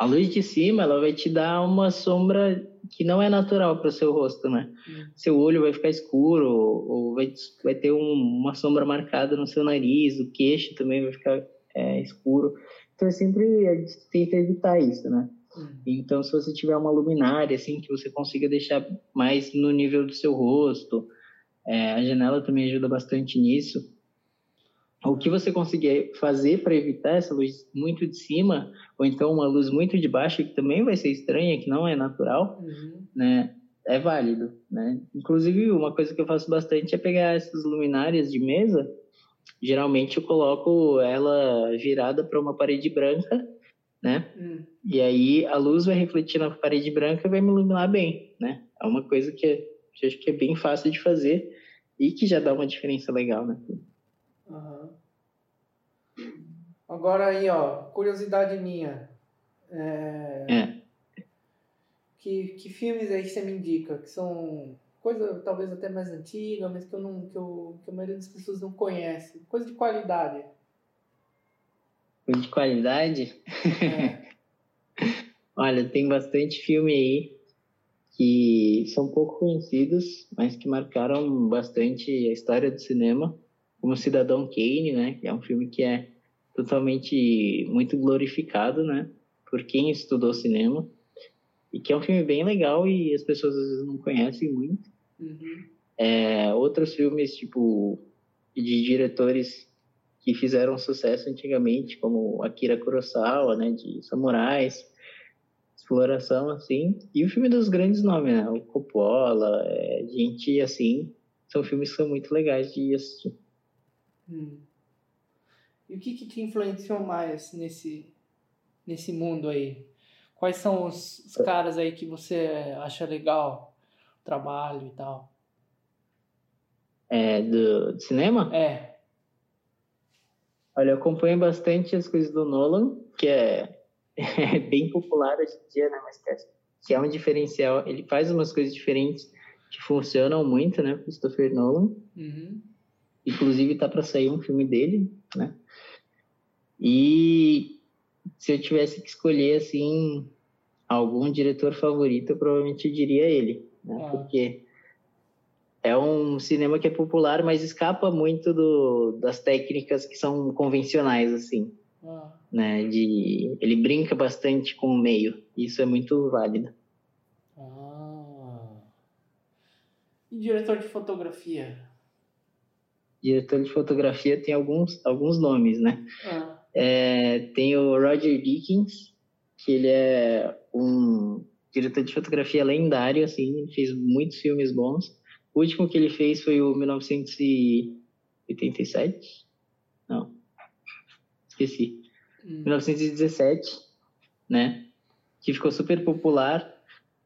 a luz de cima, ela vai te dar uma sombra que não é natural para o seu rosto, né? Uhum. Seu olho vai ficar escuro, ou vai, vai ter um, uma sombra marcada no seu nariz, o queixo também vai ficar é, escuro. Então, é sempre a gente tenta evitar isso, né? Uhum. Então, se você tiver uma luminária, assim, que você consiga deixar mais no nível do seu rosto, é, a janela também ajuda bastante nisso o que você conseguir fazer para evitar essa luz muito de cima, ou então uma luz muito de baixo, que também vai ser estranha, que não é natural, uhum. né? É válido, né? Inclusive, uma coisa que eu faço bastante é pegar essas luminárias de mesa. Geralmente eu coloco ela virada para uma parede branca, né? Uhum. E aí a luz vai refletir na parede branca e vai me iluminar bem, né? É uma coisa que eu acho que é bem fácil de fazer e que já dá uma diferença legal, né? Uhum. Agora aí, ó, curiosidade minha. É... é. Que, que filmes aí você me indica? Que são coisa talvez até mais antiga, mas que eu não que, eu, que a maioria das pessoas não conhece. Coisa de qualidade. Coisa de qualidade? É. <laughs> Olha, tem bastante filme aí que são pouco conhecidos, mas que marcaram bastante a história do cinema como Cidadão Kane, né? Que é um filme que é totalmente muito glorificado, né? Por quem estudou cinema. E que é um filme bem legal e as pessoas às vezes não conhecem muito. Uhum. É, outros filmes, tipo, de diretores que fizeram sucesso antigamente, como Akira Kurosawa, né? De samurais, exploração, assim. E o filme dos grandes nomes, né? O Coppola, é, gente assim. São filmes que são muito legais de assistir. Hum. E o que, que te influenciou mais nesse, nesse mundo aí? Quais são os, os caras aí que você acha legal o trabalho e tal? É, do, do cinema? É. Olha, eu acompanho bastante as coisas do Nolan, que é, <laughs> é bem popular hoje em dia, né? Mas que é, que é um diferencial. Ele faz umas coisas diferentes que funcionam muito, né? Christopher Nolan. Uhum. Inclusive tá para sair um filme dele, né? E se eu tivesse que escolher assim algum diretor favorito, eu provavelmente diria ele, né? Ah. Porque é um cinema que é popular, mas escapa muito do, das técnicas que são convencionais assim. Ah. Né, de ele brinca bastante com o meio. Isso é muito válido. Ah. E diretor de fotografia? Diretor de fotografia tem alguns, alguns nomes, né? Ah. É, tem o Roger Dickens, que ele é um diretor de fotografia lendário, assim, fez muitos filmes bons. O último que ele fez foi o 1987? Não, esqueci. Hum. 1917, né? Que ficou super popular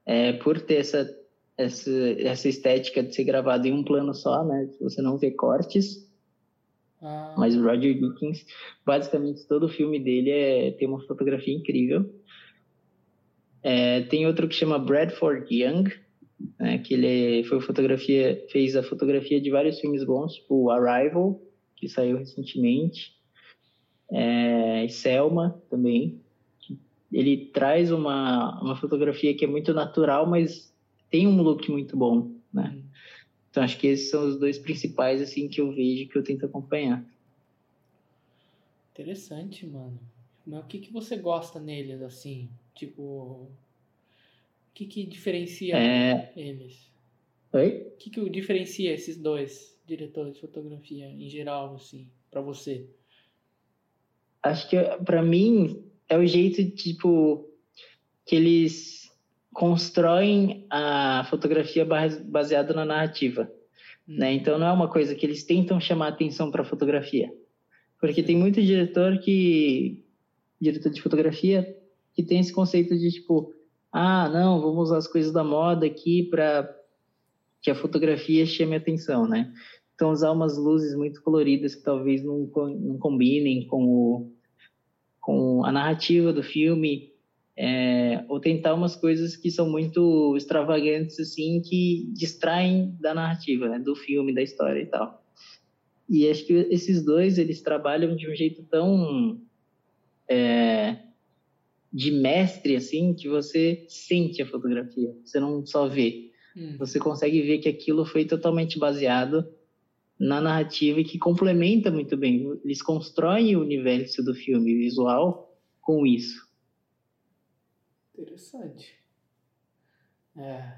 é, por ter essa essa, essa estética de ser gravado em um plano só, né? Você não vê cortes. Ah. Mas o Roger Dickens, basicamente todo o filme dele é, tem uma fotografia incrível. É, tem outro que chama Bradford Young, né, que ele foi fotografia, fez a fotografia de vários filmes bons, tipo Arrival, que saiu recentemente, é, Selma também. Ele traz uma, uma fotografia que é muito natural, mas tem um look muito bom, né? Então acho que esses são os dois principais assim que eu vejo que eu tento acompanhar. Interessante, mano. Mas o que que você gosta neles assim? Tipo, o que que diferencia é... eles? Oi? O que que diferencia esses dois diretores de fotografia em geral assim, para você? Acho que para mim é o jeito tipo que eles constroem a fotografia baseada na narrativa. Né? Então não é uma coisa que eles tentam chamar atenção para a fotografia. Porque tem muito diretor que diretor de fotografia que tem esse conceito de tipo, ah, não, vamos usar as coisas da moda aqui para que a fotografia chame a atenção, né? Então usar umas luzes muito coloridas que talvez não, não combinem com, o, com a narrativa do filme, é, ou tentar umas coisas que são muito extravagantes assim que distraem da narrativa né, do filme da história e tal. E acho que esses dois eles trabalham de um jeito tão é, de mestre assim que você sente a fotografia você não só vê. Hum. você consegue ver que aquilo foi totalmente baseado na narrativa e que complementa muito bem. Eles constroem o universo do filme visual com isso Interessante. É.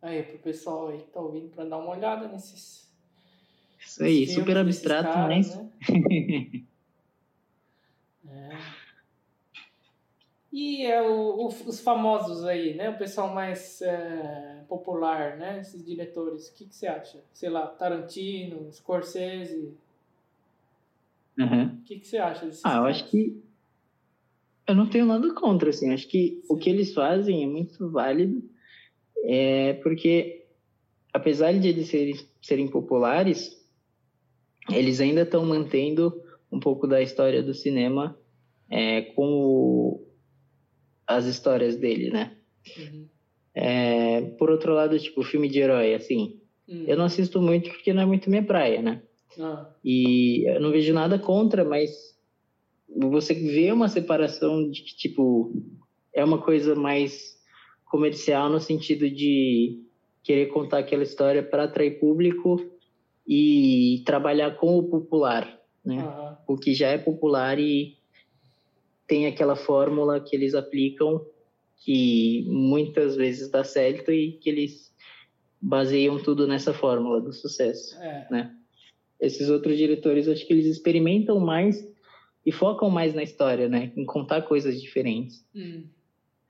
Aí, pro pessoal aí que tá ouvindo, para dar uma olhada nesses. Isso aí, super abstrato, caras, mas. Né? <laughs> é. E é o, o, os famosos aí, né? O pessoal mais é, popular, né? Esses diretores. O que, que você acha? Sei lá, Tarantino, Scorsese. Uhum. O que, que você acha desses Ah, eu caras? acho que eu não tenho nada contra, assim. Acho que Sim. o que eles fazem é muito válido, é porque, apesar de eles serem, serem populares, eles ainda estão mantendo um pouco da história do cinema é, com o, as histórias dele, né? Uhum. É, por outro lado, tipo, filme de herói, assim, uhum. eu não assisto muito porque não é muito minha praia, né? Ah. E eu não vejo nada contra, mas você vê uma separação de que, tipo, é uma coisa mais comercial no sentido de querer contar aquela história para atrair público e trabalhar com o popular, né? Uhum. O que já é popular e tem aquela fórmula que eles aplicam que muitas vezes dá certo e que eles baseiam tudo nessa fórmula do sucesso, é. né? Esses outros diretores, acho que eles experimentam mais e focam mais na história, né? Em contar coisas diferentes. Hum.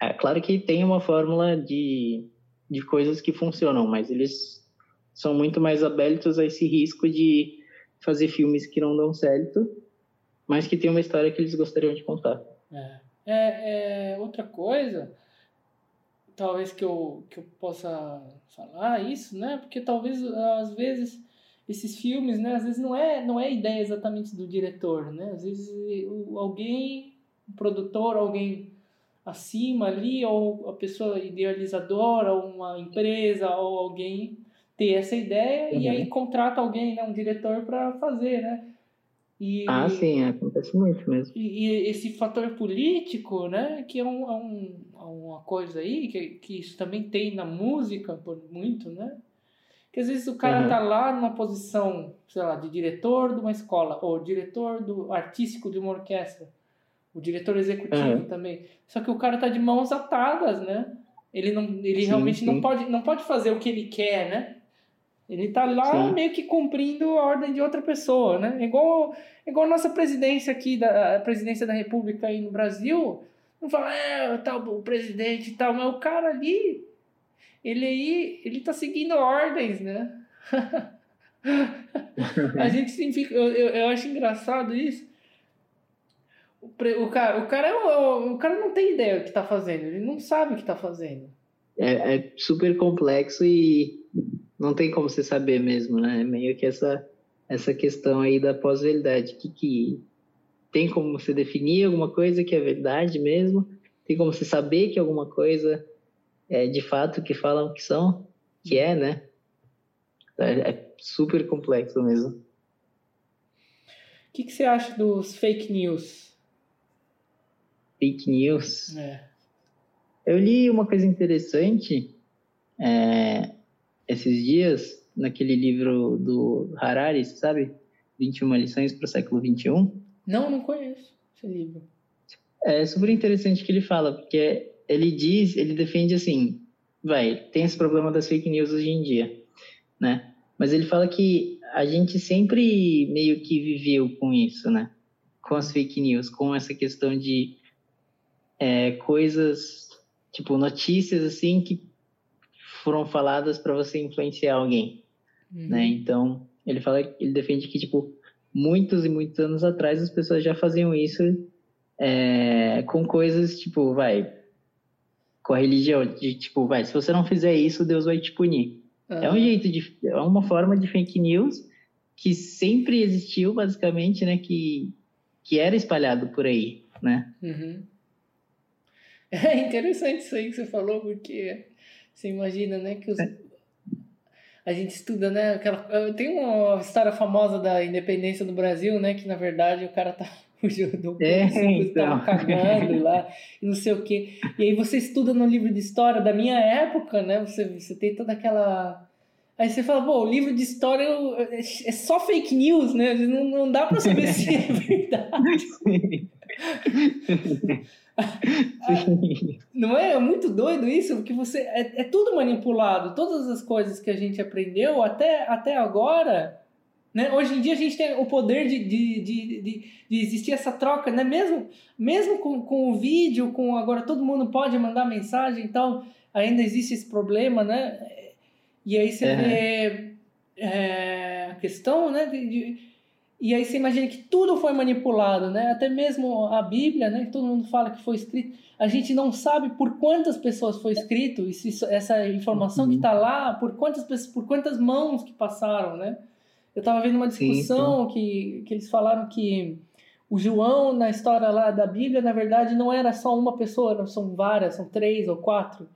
É claro que tem uma fórmula de, de coisas que funcionam, mas eles são muito mais abertos a esse risco de fazer filmes que não dão certo, mas que tem uma história que eles gostariam de contar. É, é, é outra coisa, talvez que eu, que eu possa falar isso, né? Porque talvez às vezes esses filmes, né, às vezes não é, não é ideia exatamente do diretor, né? Às vezes alguém, um produtor, alguém acima ali, ou a pessoa idealizadora, ou uma empresa, ou alguém ter essa ideia uhum. e aí contrata alguém, né, um diretor para fazer, né? E, ah, sim, acontece muito mesmo. E, e, esse fator político, né, que é, um, é, um, é uma coisa aí, que, que isso também tem na música, por muito, né? Porque às vezes o cara uhum. tá lá numa posição, sei lá, de diretor de uma escola, ou diretor do artístico de uma orquestra, o diretor executivo uhum. também. Só que o cara tá de mãos atadas, né? Ele, não, ele sim, realmente sim. Não, pode, não pode fazer o que ele quer, né? Ele tá lá sim. meio que cumprindo a ordem de outra pessoa, né? Igual, igual a nossa presidência aqui, da a presidência da República aí no Brasil, não fala, é, tá, o presidente e tal, mas o cara ali ele aí, ele tá seguindo ordens, né? <laughs> a gente sempre fica, eu, eu, eu, acho engraçado isso. O, o, cara, o, cara é o, o cara não tem ideia do que tá fazendo, ele não sabe o que tá fazendo. É, é super complexo e não tem como você saber mesmo, né? É meio que essa, essa questão aí da pós-verdade, que, que tem como você definir alguma coisa que é verdade mesmo, tem como você saber que alguma coisa é, de fato que falam que são, que é, né? É, é super complexo mesmo. O que, que você acha dos fake news? Fake news? É. Eu li uma coisa interessante é, esses dias, naquele livro do Harari, sabe? 21 lições para o século 21. Não, não conheço esse livro. É super interessante que ele fala, porque ele diz, ele defende assim, vai, tem esse problema das fake news hoje em dia, né? Mas ele fala que a gente sempre meio que viveu com isso, né? Com as fake news, com essa questão de é, coisas, tipo, notícias assim que foram faladas para você influenciar alguém, uhum. né? Então, ele fala, ele defende que, tipo, muitos e muitos anos atrás as pessoas já faziam isso é, com coisas tipo, vai, com a religião, de tipo, vai, se você não fizer isso, Deus vai te punir. Uhum. É um jeito de, é uma forma de fake news que sempre existiu, basicamente, né, que, que era espalhado por aí, né? Uhum. <laughs> É interessante isso aí que você falou, porque você imagina, né, que os, é. a gente estuda, né, aquela, tem uma história famosa da independência do Brasil, né, que na verdade o cara tá <laughs> do é, então. cagando lá, e não sei o quê. E aí você estuda no livro de história da minha época, né? Você, você tem toda aquela. Aí você fala, pô, o livro de história é só fake news, né? Não, não dá pra saber se é <laughs> verdade. <laughs> Não é? é muito doido isso, porque você é, é, tudo manipulado. Todas as coisas que a gente aprendeu até, até agora né? Hoje em dia a gente tem o poder de, de, de, de, de existir essa troca, né? mesmo, mesmo com, com o vídeo, com agora todo mundo pode mandar mensagem, então ainda existe esse problema, né? E aí você vê é, a questão, né? De, de, e aí você imagina que tudo foi manipulado, né? Até mesmo a Bíblia, né? Que todo mundo fala que foi escrito. A gente não sabe por quantas pessoas foi escrito, isso, essa informação uhum. que está lá, por quantas, por quantas mãos que passaram, né? Eu estava vendo uma discussão sim. Que, que eles falaram que o João, na história lá da Bíblia, na verdade, não era só uma pessoa, são várias, são três ou quatro.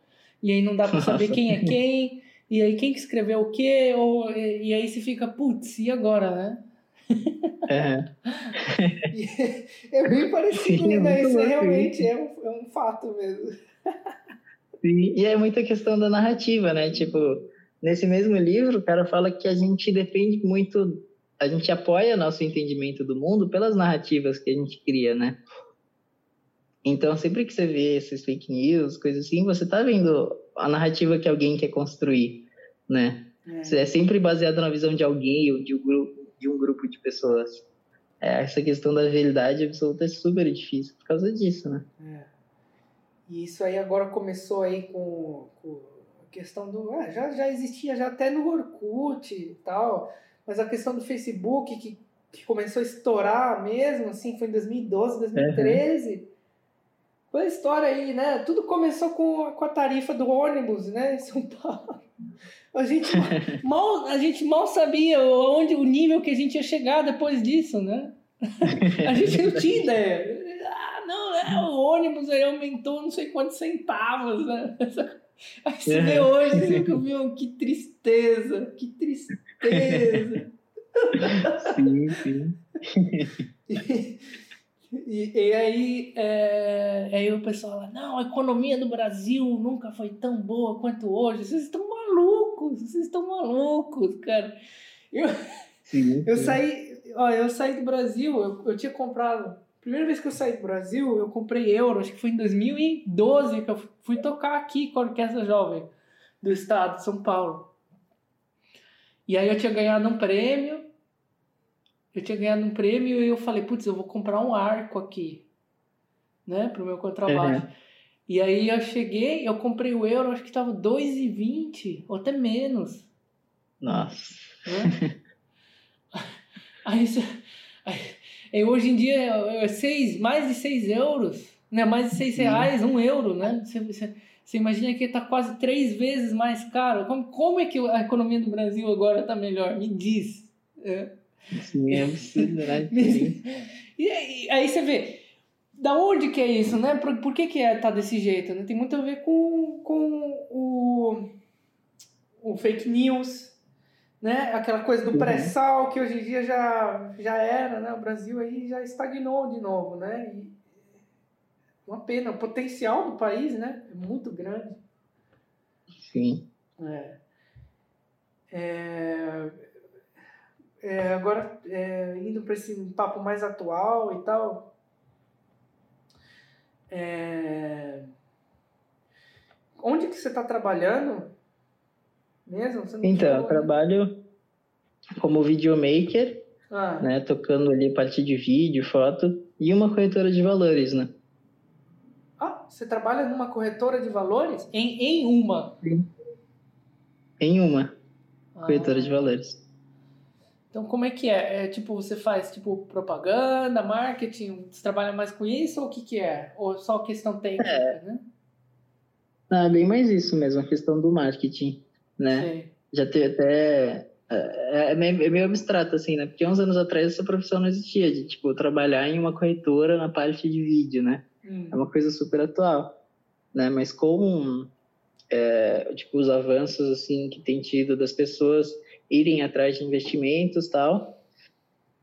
E aí não dá para saber quem é quem, e aí quem que escreveu o quê, ou, e, e aí você fica, putz, e agora, né? <laughs> É. <laughs> é bem parecido, Sim, né? Isso realmente é um, é um fato mesmo. Sim, e é muita questão da narrativa, né? Tipo, Nesse mesmo livro, o cara fala que a gente depende muito, a gente apoia nosso entendimento do mundo pelas narrativas que a gente cria, né? Então, sempre que você vê esses fake news, coisas assim, você tá vendo a narrativa que alguém quer construir, né? É, é sempre baseado na visão de alguém ou de um grupo de, um grupo de pessoas. É, essa questão da realidade absoluta é super difícil por causa disso, né? É. E isso aí agora começou aí com, com questão do. Ah, já, já existia já até no Orkut e tal, mas a questão do Facebook, que, que começou a estourar mesmo, assim, foi em 2012, 2013. Uhum. Foi a história aí, né? Tudo começou com, com a tarifa do ônibus, né, em São Paulo. A gente <laughs> mal, a gente mal sabia onde o nível que a gente ia chegar depois disso, né? A gente não tinha ideia. Ah, não, é, o ônibus aí aumentou não sei quantos centavos, né? Aí você vê hoje, você fica, meu, <laughs> que tristeza, que tristeza. Sim, sim. <laughs> E, e, aí, é, aí o pessoal fala, não, a economia do Brasil nunca foi tão boa quanto hoje. Vocês estão malucos, vocês estão malucos, cara. Eu, sim, sim. eu saí, ó, eu saí do Brasil, eu, eu tinha comprado Primeira vez que eu saí do Brasil, eu comprei euro, acho que foi em 2012 que eu fui tocar aqui com a Orquestra Jovem do Estado de São Paulo. E aí eu tinha ganhado um prêmio, eu tinha ganhado um prêmio e eu falei, putz, eu vou comprar um arco aqui, né, pro meu contrabaixo. Uhum. E aí eu cheguei, eu comprei o euro, acho que estava 2,20 ou até menos. Nossa. Né? <laughs> aí, aí, e hoje em dia é seis, mais de 6 euros, né? mais de 6 reais, 1 um euro, né? Você, você, você imagina que está quase três vezes mais caro. Como, como é que a economia do Brasil agora está melhor? Me diz. É. Sim, é absurdo, né? <laughs> e aí, aí você vê, da onde que é isso, né? Por, por que que é, tá desse jeito? Né? Tem muito a ver com, com o, o fake news, né? Aquela coisa do uhum. pré-sal que hoje em dia já, já era, né? O Brasil aí já estagnou de novo, né? E uma pena, o potencial do país, né? É muito grande. Sim. É. É, é, agora, é, indo para esse papo mais atual e tal, é, onde que você está trabalhando mesmo? então, eu trabalho como videomaker, ah. né, tocando ali parte de vídeo, foto, e uma corretora de valores, né? Ah, você trabalha numa corretora de valores? Em, em uma? Sim. Em uma ah. corretora de valores. Então, como é que é? é? Tipo, você faz tipo propaganda, marketing? Você trabalha mais com isso ou o que, que é? Ou só questão técnica, é. né? É bem mais isso mesmo, a questão do marketing, né? Sim. Já teve até... É, é, meio, é meio abstrato, assim, né? Porque uns anos atrás essa profissão não existia, de, tipo, trabalhar em uma corretora na parte de vídeo, né? Hum. É uma coisa super atual, né? Mas com, é, tipo, os avanços, assim, que tem tido das pessoas irem atrás de investimentos tal,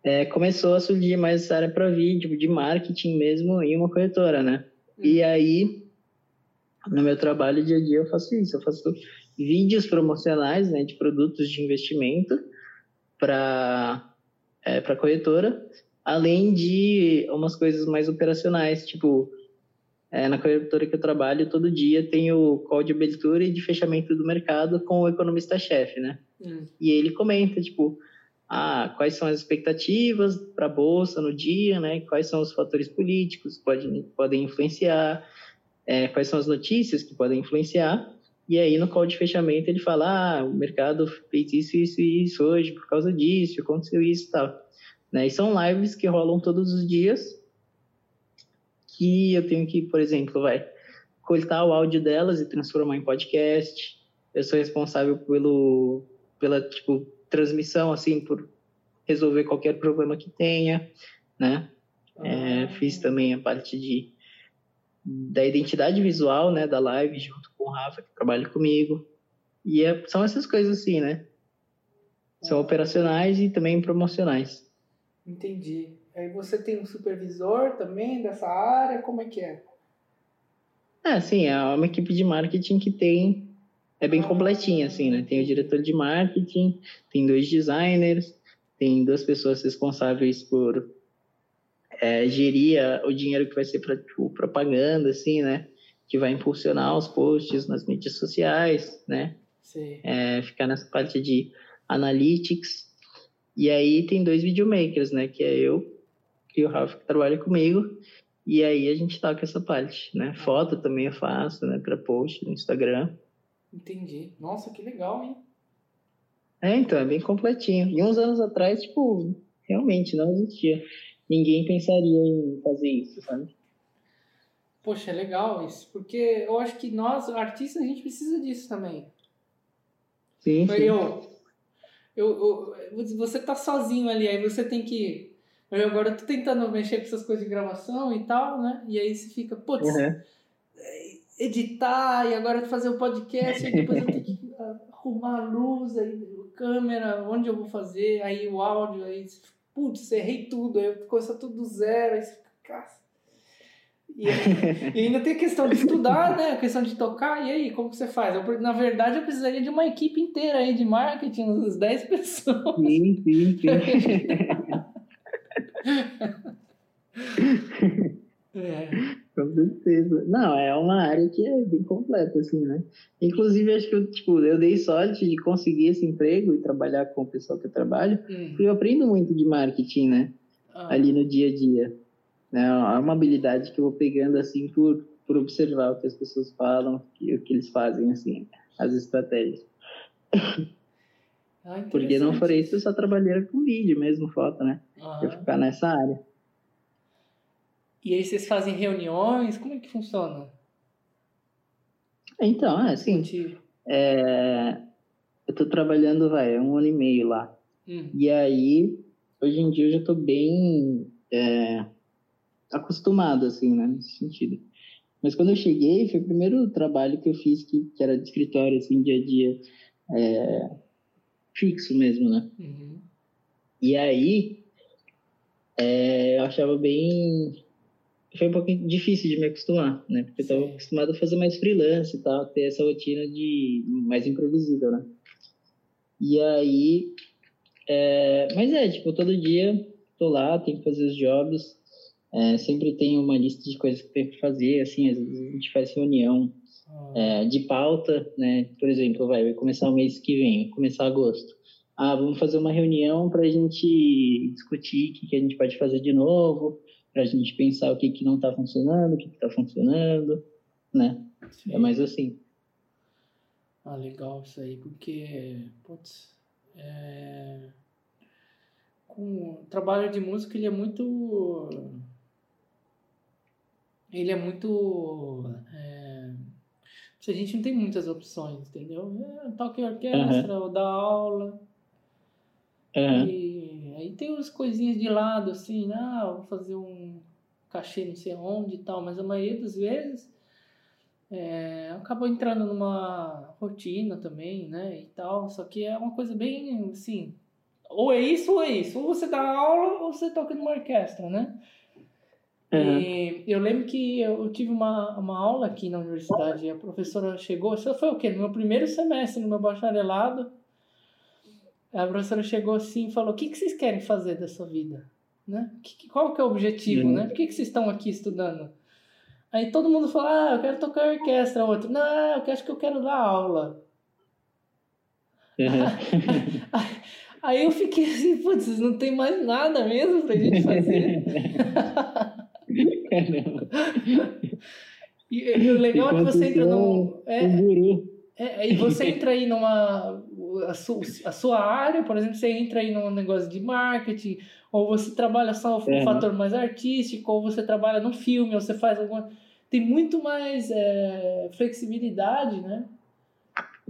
é, começou a surgir mais essa área para vídeo, de marketing mesmo, em uma corretora, né? Hum. E aí, no meu trabalho dia a dia, eu faço isso. Eu faço vídeos promocionais, né, de produtos de investimento para é, para corretora, além de umas coisas mais operacionais, tipo é, na corretora que eu trabalho, todo dia tem o call de abertura e de fechamento do mercado com o economista-chefe, né? Hum. E ele comenta, tipo, ah, quais são as expectativas para a bolsa no dia, né? Quais são os fatores políticos que podem, podem influenciar, é, quais são as notícias que podem influenciar. E aí, no call de fechamento, ele fala, ah, o mercado fez isso, isso e isso hoje por causa disso, aconteceu isso e tal. Né? E são lives que rolam todos os dias, que eu tenho que, por exemplo, vai coletar o áudio delas e transformar em podcast. Eu sou responsável pelo pela tipo transmissão assim por resolver qualquer problema que tenha, né? É, ah. fiz também a parte de da identidade visual, né, da live junto com o Rafa que trabalha comigo. E é, são essas coisas assim, né? São ah. operacionais e também promocionais. Entendi. Aí você tem um supervisor também dessa área, como é que é? É, sim, é uma equipe de marketing que tem, é bem ah, completinha, assim, né? Tem o diretor de marketing, tem dois designers, tem duas pessoas responsáveis por é, gerir o dinheiro que vai ser para tipo, propaganda, assim, né? Que vai impulsionar os posts nas mídias sociais, né? É, ficar nessa parte de analytics. E aí tem dois videomakers, né? Que é eu e o Rafa que trabalha comigo. E aí a gente toca essa parte, né? Foto também eu faço, né? Para post no Instagram. Entendi. Nossa, que legal, hein? É, então, é bem completinho. E uns anos atrás, tipo, realmente não existia. Ninguém pensaria em fazer isso, sabe? Poxa, é legal isso. Porque eu acho que nós, artistas, a gente precisa disso também. Sim, sim. Eu, eu, eu, você tá sozinho ali, aí você tem que eu agora tô tentando mexer com essas coisas de gravação e tal, né? E aí você fica, putz, uhum. editar e agora fazer o podcast, e depois eu tenho que <laughs> arrumar a luz, aí, a câmera, onde eu vou fazer, aí o áudio, aí, putz, errei tudo, aí começa tudo do zero, aí você fica, caça. E, e, ainda tem a questão de estudar, né? A questão de tocar. E aí, como que você faz? Eu, na verdade, eu precisaria de uma equipe inteira aí de marketing, uns 10 <laughs> pessoas. Sim, sim, sim. <laughs> é. Com certeza. Não, é uma área que é bem completa, assim, né? Inclusive, acho que eu, tipo, eu dei sorte de conseguir esse emprego e trabalhar com o pessoal que eu trabalho, hum. porque eu aprendo muito de marketing, né? Ah. Ali no dia a dia. É uma habilidade que eu vou pegando, assim, por, por observar o que as pessoas falam, o que eles fazem, assim, as estratégias. Ah, Porque não for isso, eu só trabalharia com vídeo mesmo, foto, né? Uhum. Eu ficar nessa área. E aí vocês fazem reuniões? Como é que funciona? Então, é assim. É, eu tô trabalhando, vai, um ano e meio lá. Hum. E aí, hoje em dia eu já tô bem é, acostumado, assim, né? Nesse sentido. Mas quando eu cheguei, foi o primeiro trabalho que eu fiz que, que era de escritório, assim, dia a dia. É, fixo mesmo, né? Uhum. E aí, é, eu achava bem. Foi um pouquinho difícil de me acostumar, né? Porque eu estava acostumado a fazer mais freelance e tal, ter essa rotina de mais imprevisível, né? E aí. É, mas é, tipo, todo dia tô lá, tenho que fazer os jobs. É, sempre tenho uma lista de coisas que tenho que fazer, assim, às vezes a gente faz reunião é, de pauta, né? Por exemplo, vai, vai começar o mês que vem, começar agosto. Ah, vamos fazer uma reunião para a gente discutir o que, que a gente pode fazer de novo, para a gente pensar o que, que não está funcionando, o que está funcionando, né? Sim. É mais assim. Ah, legal isso aí, porque, putz, é... com o trabalho de música ele é muito ele é muito é, a gente não tem muitas opções entendeu é, toque orquestra uhum. ou dar aula uhum. e aí tem umas coisinhas de lado assim ah vou fazer um cachê não sei onde e tal mas a maioria das vezes é, acabou entrando numa rotina também, né, e tal, só que é uma coisa bem, assim, ou é isso ou é isso, ou você dá aula ou você toca numa orquestra, né, uhum. e eu lembro que eu tive uma, uma aula aqui na universidade, a professora chegou, isso foi o quê? No meu primeiro semestre, no meu bacharelado, a professora chegou assim e falou, o que, que vocês querem fazer da sua vida? Né? Qual que é o objetivo, uhum. né? Por que, que vocês estão aqui estudando? Aí todo mundo fala, ah, eu quero tocar orquestra. Outro, não, eu acho que eu quero dar aula. Uhum. <laughs> Aí eu fiquei assim, putz, não tem mais nada mesmo pra gente fazer. <laughs> e, e, o legal é que você entra num. É, é, e você entra aí numa. A, su, a sua área, por exemplo, você entra aí num negócio de marketing, ou você trabalha só o é. fator mais artístico, ou você trabalha num filme, ou você faz alguma tem muito mais é, flexibilidade, né?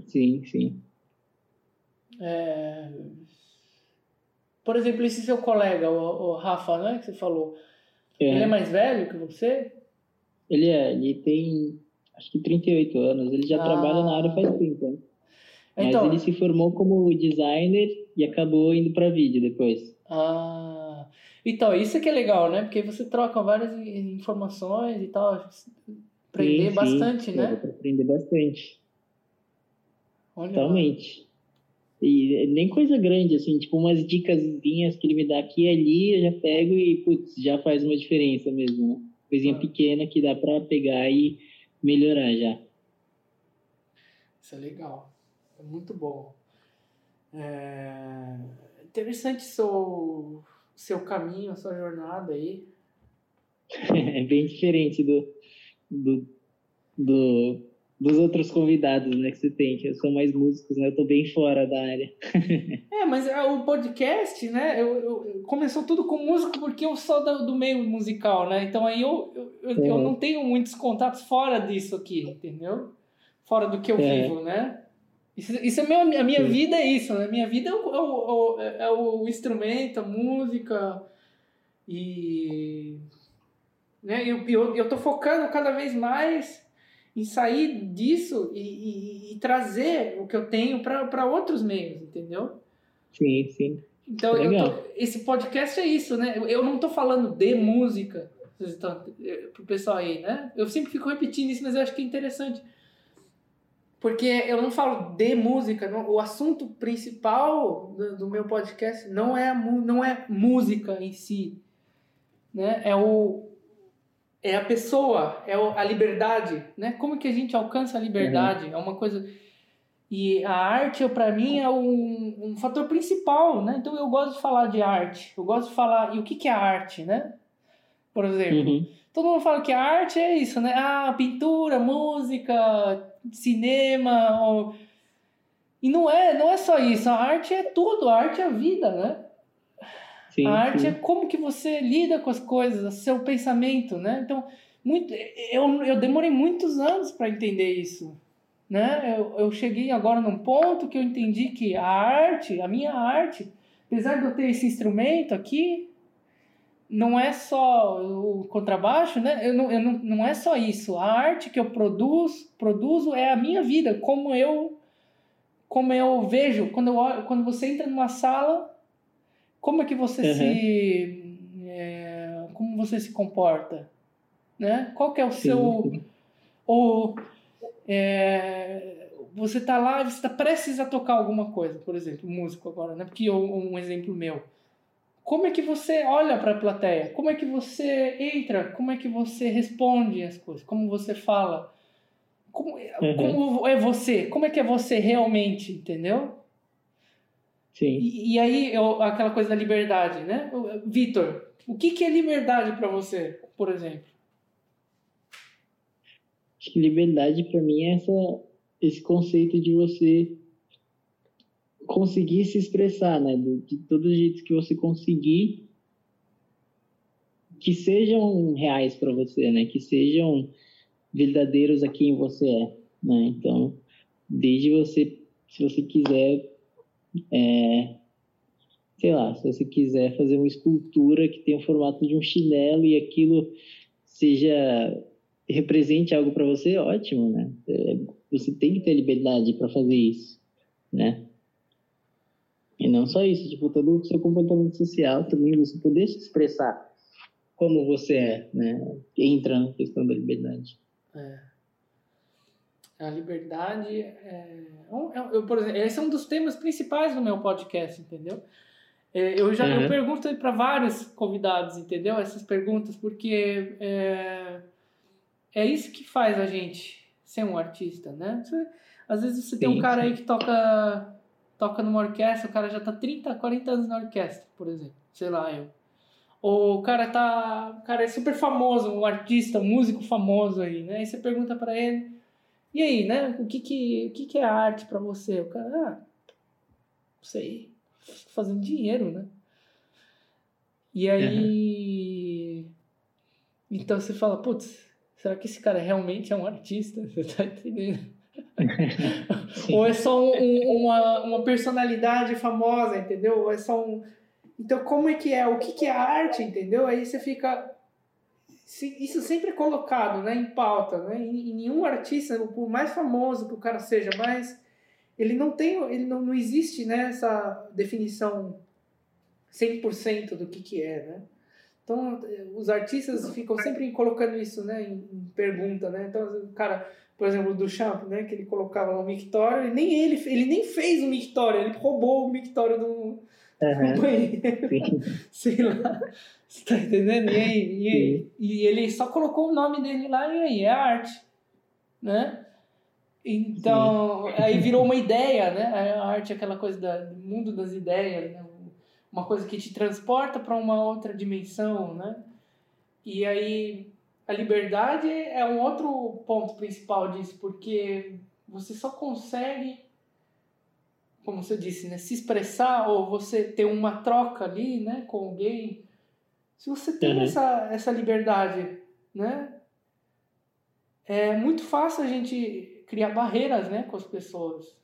Sim, sim. É... Por exemplo, esse seu colega, o, o Rafa, né, que você falou, é. ele é mais velho que você? Ele é, ele tem acho que 38 anos, ele já ah. trabalha na área faz tempo, né? Mas então, ele se formou como designer e acabou indo para vídeo depois. Ah, então, isso é que é legal, né? Porque você troca várias informações e tal. Aprender sim, bastante, sim, né? Aprender bastante. Olha Totalmente. E nem coisa grande, assim, tipo umas dicasinhas que ele me dá aqui e ali, eu já pego e, putz, já faz uma diferença mesmo, né? Coisinha ah. pequena que dá pra pegar e melhorar já. Isso é legal. É muito bom. É interessante seu seu caminho, a sua jornada aí? <laughs> É bem diferente do, do, do, dos outros convidados né, que você tem, que são mais músicos, né? Eu tô bem fora da área. <laughs> é, mas é, o podcast, né? Eu, eu, começou tudo com músico porque eu sou do, do meio musical, né? Então aí eu, eu, eu, é. eu não tenho muitos contatos fora disso aqui, entendeu? Fora do que eu é. vivo, né? Isso, isso é meu, a minha Sim. vida é isso, né? Minha vida é o, é o, é o instrumento, a música e né? eu, eu, eu tô focando cada vez mais em sair disso e, e, e trazer o que eu tenho para outros meios, entendeu? Sim, sim. Então, eu tô, esse podcast é isso, né? Eu não tô falando de música pro pessoal aí, né? Eu sempre fico repetindo isso, mas eu acho que é interessante porque eu não falo de música, não, o assunto principal do, do, meu podcast não é, não é música em si, né? É o é a pessoa, é a liberdade, né? Como que a gente alcança a liberdade? Uhum. É uma coisa e a arte para mim é um, um fator principal, né? Então eu gosto de falar de arte, eu gosto de falar e o que que é arte, né? Por exemplo, uhum. todo mundo fala que a arte é isso, né? Ah, pintura, música, cinema. Ou... E não é, não é só isso. A arte é tudo, a arte é a vida, né? Sim, a arte sim. é como que você lida com as coisas, seu pensamento, né? Então, muito, eu, eu demorei muitos anos para entender isso, né? Eu, eu cheguei agora num ponto que eu entendi que a arte, a minha arte, apesar de eu ter esse instrumento aqui, não é só o contrabaixo, né? Eu não, eu não, não é só isso. A arte que eu produzo, produzo é a minha vida, como eu como eu vejo quando eu, quando você entra numa sala, como é que você uhum. se é, como você se comporta, né? Qual que é o Sim. seu ou é, você tá lá, você está prestes a tocar alguma coisa, por exemplo, músico agora, né? Porque um exemplo meu como é que você olha para a plateia? Como é que você entra? Como é que você responde as coisas? Como você fala? Como, uhum. como é você? Como é que é você realmente, entendeu? Sim. E, e aí, eu, aquela coisa da liberdade, né? Vitor, o que, que é liberdade para você, por exemplo? Acho que liberdade para mim é essa, esse conceito de você conseguir se expressar, né? De, todos os jeitos que você conseguir que sejam reais para você, né? Que sejam verdadeiros a quem você é, né? Então, desde você, se você quiser, é, sei lá, se você quiser fazer uma escultura que tenha o formato de um chinelo e aquilo seja represente algo para você, ótimo, né? É, você tem que ter liberdade para fazer isso, né? E não só isso, tipo, todo o seu comportamento social também, você poder se expressar como você é, né? Entra na questão da liberdade. É. A liberdade é, é... Eu, por exemplo, esse é um dos temas principais do meu podcast, entendeu? É, eu já uhum. eu pergunto para vários convidados, entendeu? Essas perguntas, porque é, é isso que faz a gente ser um artista, né? Às vezes você sim, tem um cara aí que toca toca numa orquestra, o cara já tá 30, 40 anos na orquestra, por exemplo. Sei lá, eu. Ou o cara tá, o cara é super famoso, um artista, um músico famoso aí, né? Aí você pergunta para ele: "E aí, né? O que que, o que que é arte para você?" O cara: "Ah, não sei, fazendo dinheiro, né?" E aí uhum. então você fala: "Putz, será que esse cara realmente é um artista?" <laughs> Você tá entendendo? <laughs> Ou é só um, um, uma, uma personalidade famosa, entendeu? Ou é só um. Então, como é que é? O que, que é arte, entendeu? Aí você fica. Isso sempre é colocado né, em pauta. Né? E nenhum artista, por mais famoso que o cara seja, mas ele não tem. Ele não, não existe né, essa definição 100% do que, que é. Né? Então, os artistas ficam sempre colocando isso né, em, pergunta. Né? Então, cara por exemplo, do Champ, né, que ele colocava lá o mictório, e nem ele, ele nem fez o mictório, ele roubou o mictório do, uhum. do banheiro. <laughs> Sei lá. Você tá entendendo? E aí, e, aí, e ele só colocou o nome dele lá e aí, é arte. Né? Então, Sim. aí virou uma ideia, né? A arte é aquela coisa da, do mundo das ideias, né? Uma coisa que te transporta para uma outra dimensão, né? E aí a liberdade é um outro ponto principal disso, porque você só consegue, como você disse, né, se expressar ou você ter uma troca ali, né, com alguém, se você tem uhum. essa, essa liberdade, né, é muito fácil a gente criar barreiras, né, com as pessoas.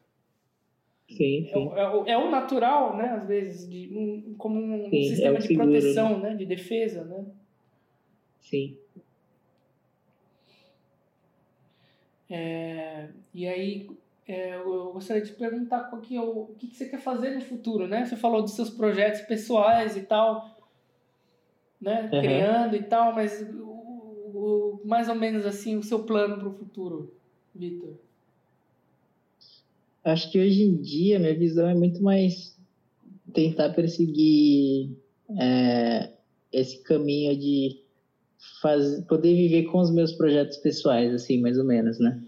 Sim, é sim. É, é, é o natural, né, às vezes, de, um, como um sim, sistema é de seguro, proteção, né? né, de defesa, né. Sim. É, e aí é, eu gostaria de te perguntar é o, o que, que você quer fazer no futuro, né? Você falou dos seus projetos pessoais e tal, né? Uhum. Criando e tal, mas o, o, mais ou menos assim o seu plano para o futuro, Vitor. Acho que hoje em dia minha visão é muito mais tentar perseguir é, esse caminho de faz, poder viver com os meus projetos pessoais, assim, mais ou menos, né?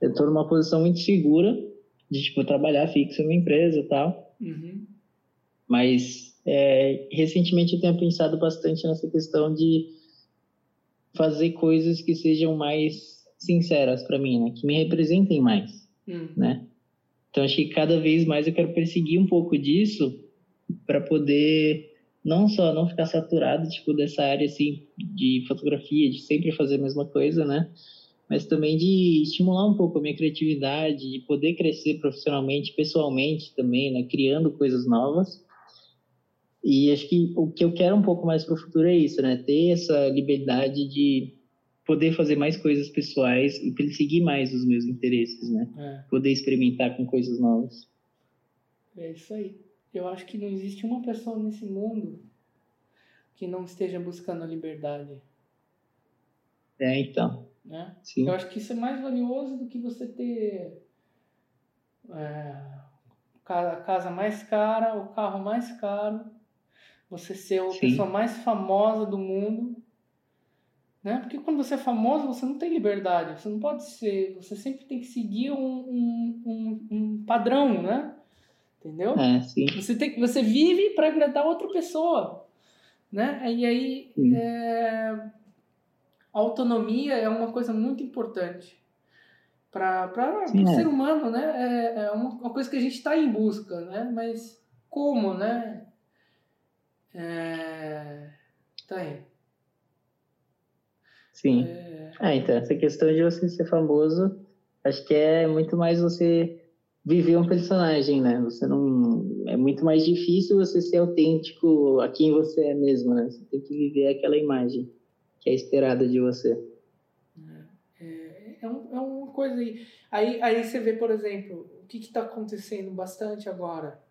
Eu estou numa posição muito segura de, tipo, trabalhar fixo em uma empresa e tal. Uhum. Mas, é, recentemente eu tenho pensado bastante nessa questão de fazer coisas que sejam mais sinceras para mim, né? Que me representem mais, uhum. né? Então, acho que cada vez mais eu quero perseguir um pouco disso para poder não só não ficar saturado tipo dessa área assim de fotografia, de sempre fazer a mesma coisa, né? Mas também de estimular um pouco a minha criatividade, de poder crescer profissionalmente, pessoalmente também, né? Criando coisas novas. E acho que o que eu quero um pouco mais para o futuro é isso, né? Ter essa liberdade de poder fazer mais coisas pessoais e perseguir mais os meus interesses, né? É. Poder experimentar com coisas novas. É isso aí. Eu acho que não existe uma pessoa nesse mundo que não esteja buscando a liberdade. É, então. Né? Sim. Eu acho que isso é mais valioso do que você ter é, a casa mais cara, o carro mais caro, você ser a Sim. pessoa mais famosa do mundo. Né? Porque quando você é famoso, você não tem liberdade. Você não pode ser. Você sempre tem que seguir um, um, um, um padrão, né? Entendeu? É, sim. Você, tem, você vive para agradar outra pessoa. Né? E aí, é, autonomia é uma coisa muito importante. para o é. ser humano, né? É, é uma, uma coisa que a gente está em busca, né? Mas como, né? É... Tá aí. Sim. É... Ah, então, essa questão de você ser famoso, acho que é muito mais você viver um personagem, né? Você não... É muito mais difícil você ser autêntico a quem você é mesmo, né? Você tem que viver aquela imagem que é esperada de você. É, é, um, é uma coisa aí. aí. Aí você vê, por exemplo, o que está acontecendo bastante agora.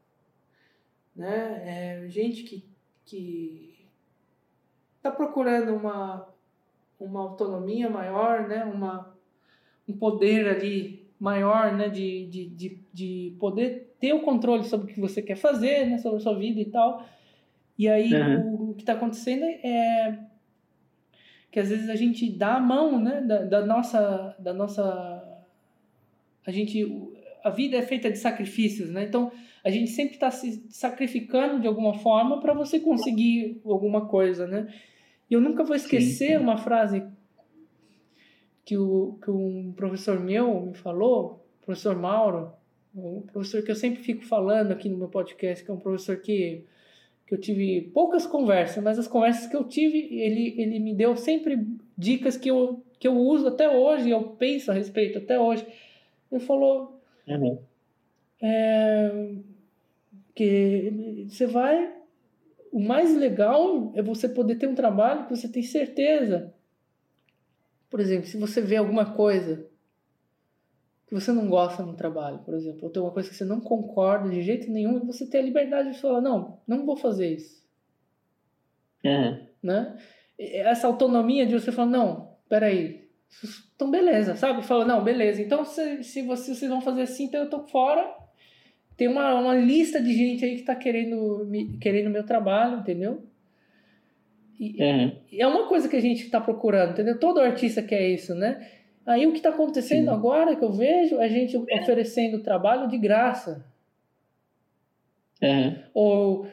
Né? É, gente que que está procurando uma, uma autonomia maior, né? uma, um poder ali maior né? de, de, de, de poder ter o controle sobre o que você quer fazer, né? sobre a sua vida e tal. E aí uhum. o, que está acontecendo é que às vezes a gente dá a mão né? da, da nossa da nossa a gente a vida é feita de sacrifícios, né? Então a gente sempre está se sacrificando de alguma forma para você conseguir alguma coisa, né? E eu nunca vou esquecer sim, sim. uma frase que, o, que um professor meu me falou, professor Mauro, um professor que eu sempre fico falando aqui no meu podcast, que é um professor que, que eu tive poucas conversas, mas as conversas que eu tive, ele, ele me deu sempre dicas que eu, que eu uso até hoje, eu penso a respeito até hoje. Ele falou. Uhum. É, porque você vai. O mais legal é você poder ter um trabalho que você tem certeza. Por exemplo, se você vê alguma coisa que você não gosta no trabalho, por exemplo, ou tem uma coisa que você não concorda de jeito nenhum, e você tem a liberdade de falar: não, não vou fazer isso. Uhum. Né? Essa autonomia de você falar: não, peraí, então beleza, sabe? Fala: não, beleza, então se, se vocês vão fazer assim, então eu tô fora tem uma, uma lista de gente aí que está querendo, querendo meu trabalho, entendeu? E, uhum. e, é uma coisa que a gente está procurando, entendeu? Todo artista quer isso, né? Aí o que está acontecendo Sim. agora que eu vejo é a gente oferecendo trabalho de graça. Uhum. Ou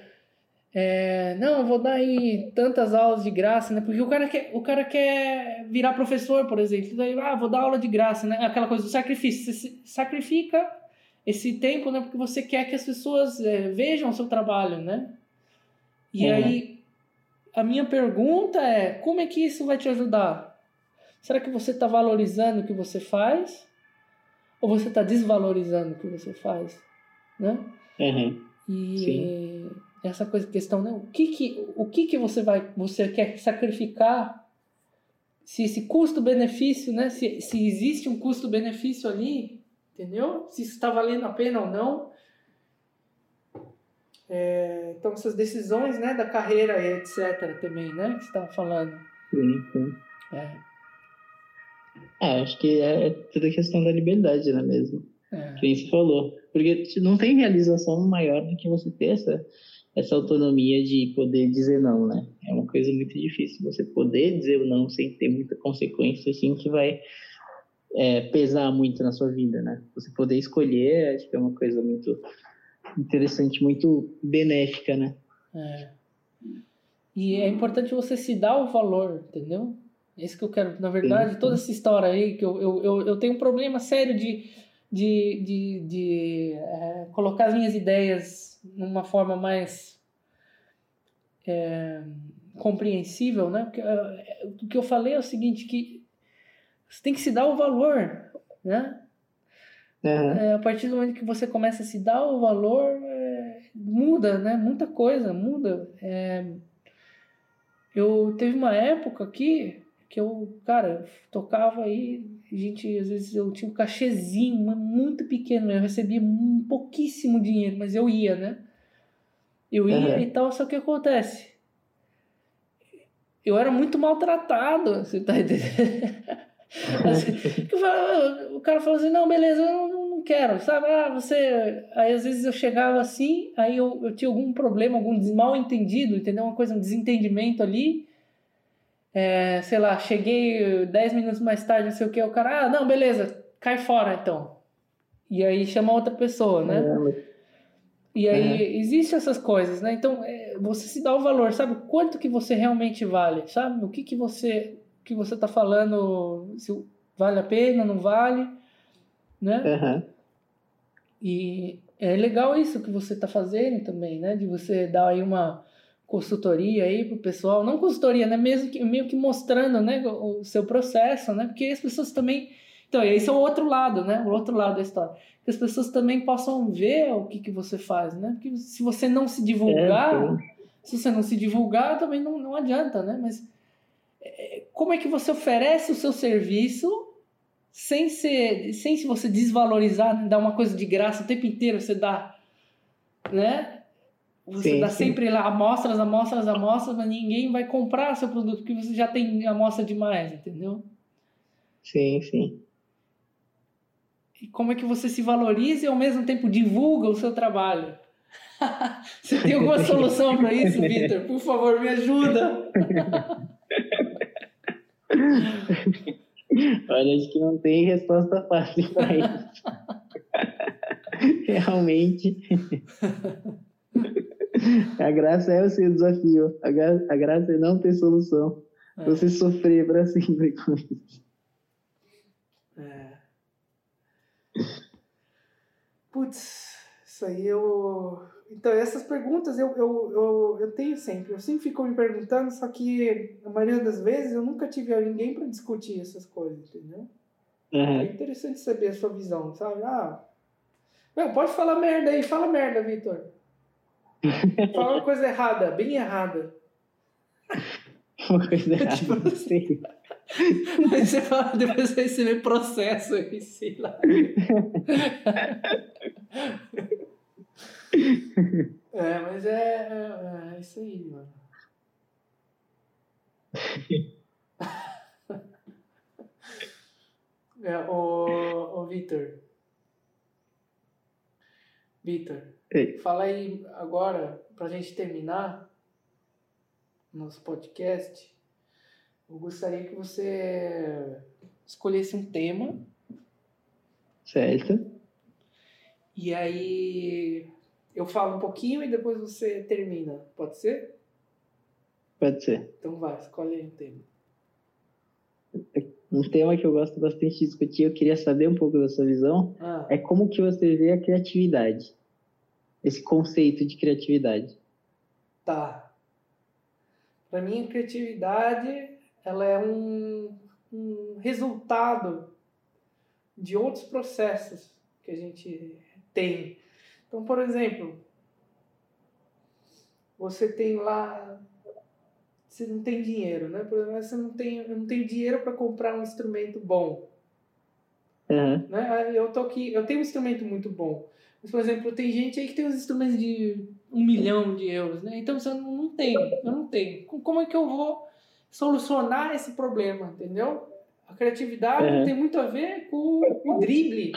é, não, eu vou dar aí tantas aulas de graça, né? Porque o cara quer, o cara quer virar professor, por exemplo. Daí, ah, vou dar aula de graça, né? Aquela coisa do sacrifício. Você sacrifica esse tempo, né? Porque você quer que as pessoas é, vejam o seu trabalho, né? E uhum. aí, a minha pergunta é: como é que isso vai te ajudar? Será que você está valorizando o que você faz? Ou você está desvalorizando o que você faz? Né? Uhum. E Sim. essa coisa, questão, né? O que que, o que que você vai, você quer sacrificar? Se esse custo-benefício, né? Se, se existe um custo-benefício ali, entendeu? Se isso está valendo a pena ou não. É, então, essas decisões né, da carreira e etc. também, né? Que você estava falando. Sim, sim. É. é. acho que é toda questão da liberdade, né, mesmo? É. Quem se falou. Porque não tem realização maior do que você ter essa, essa autonomia de poder dizer não, né? É uma coisa muito difícil. Você poder dizer não sem ter muita consequência, assim, que vai é, pesar muito na sua vida, né? Você poder escolher, acho que é uma coisa muito interessante, muito benéfica, né? É. E é importante você se dar o valor, entendeu? É isso que eu quero. Na verdade, toda essa história aí, que eu, eu, eu, eu tenho um problema sério de, de, de, de é, colocar as minhas ideias numa forma mais é, compreensível, né? Porque é, o que eu falei é o seguinte, que você tem que se dar o valor, né? Uhum. A partir do momento que você começa a se dar o valor, é, muda, né? Muita coisa muda. Eu teve uma época aqui que eu, cara, tocava aí, gente, às vezes eu tinha um cachezinho muito pequeno, eu recebia um pouquíssimo dinheiro, mas eu ia, né? Eu ia uhum. e tal, só que acontece? Eu era muito maltratado, você tá entendendo? <laughs> Assim, o cara falou assim, não, beleza, eu não quero, sabe? Ah, você... Aí às vezes eu chegava assim, aí eu, eu tinha algum problema, algum mal entendido, entendeu? Uma coisa, um desentendimento ali. É, sei lá, cheguei 10 minutos mais tarde, não sei o que, o cara, ah, não, beleza, cai fora então. E aí chama outra pessoa, né? E aí é. existem essas coisas, né? Então é, você se dá o valor, sabe? Quanto que você realmente vale, sabe? O que que você que você está falando, se vale a pena, não vale. né? Uhum. E é legal isso que você está fazendo também, né? De você dar aí uma consultoria aí pro pessoal, não consultoria, né? Mesmo que, meio que mostrando, né, o seu processo, né? Porque as pessoas também então, esse é o outro lado, né? O outro lado da história. Que as pessoas também possam ver o que, que você faz, né? Porque se você não se divulgar, é, se você não se divulgar, também não, não adianta, né? Mas é, como é que você oferece o seu serviço sem ser, sem se você desvalorizar, né? dar uma coisa de graça o tempo inteiro, você dá, né? Você sim, dá sim. sempre lá amostras, amostras, amostras, mas ninguém vai comprar seu produto porque você já tem amostra demais, entendeu? Sim, sim. E como é que você se valoriza e ao mesmo tempo divulga o seu trabalho? <laughs> você tem alguma solução para isso, Vitor? Por favor, me ajuda. <laughs> Olha, acho que não tem resposta fácil para isso. <laughs> Realmente. A graça é o seu desafio. A, gra a graça é não ter solução. É. Você sofrer para sempre com isso. Putz, isso aí eu. Então, essas perguntas eu, eu, eu, eu tenho sempre. Eu sempre fico me perguntando, só que a maioria das vezes eu nunca tive ninguém para discutir essas coisas, entendeu? Uhum. É interessante saber a sua visão, sabe? Ah, meu, pode falar merda aí, fala merda, Vitor. Fala uma coisa errada, bem errada. Uma coisa errada, tipo, não sei. Aí você fala, depois você vê processo aí, sei lá. é, mas é, é, é isso aí, mano. É, o, o Vitor. Vitor, fala aí agora, pra gente terminar nosso podcast eu gostaria que você escolhesse um tema. Certo. E aí eu falo um pouquinho e depois você termina. Pode ser? Pode ser. Então vai, escolhe aí um tema. Um tema que eu gosto bastante de discutir, eu queria saber um pouco da sua visão, ah. é como que você vê a criatividade. Esse conceito de criatividade. Tá. Para mim, criatividade ela é um, um resultado de outros processos que a gente tem. Então, por exemplo, você tem lá, você não tem dinheiro, né? Por exemplo, você não tem, eu não tenho dinheiro para comprar um instrumento bom. Uhum. Né? Eu tô aqui, eu tenho um instrumento muito bom. Mas, por exemplo, tem gente aí que tem uns instrumentos de um milhão de euros, né? Então você não tem, eu não tenho. Como é que eu vou solucionar esse problema, entendeu? A criatividade uhum. tem muito a ver com o drible,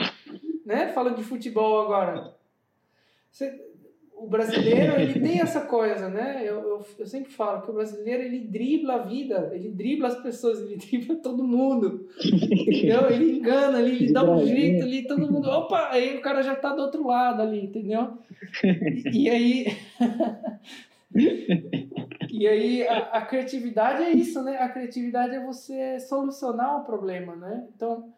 né? Falando de futebol agora. Você, o brasileiro, ele tem <laughs> essa coisa, né? Eu, eu, eu, sempre falo que o brasileiro, ele dribla a vida, ele dribla as pessoas, ele <laughs> dribla todo mundo, entendeu? Ele engana ali, ele dá um jeito ali, todo mundo, opa, aí o cara já tá do outro lado ali, entendeu? E, e aí... <laughs> E aí a, a, criatividade é isso, né? A criatividade é você solucionar o problema, né? Então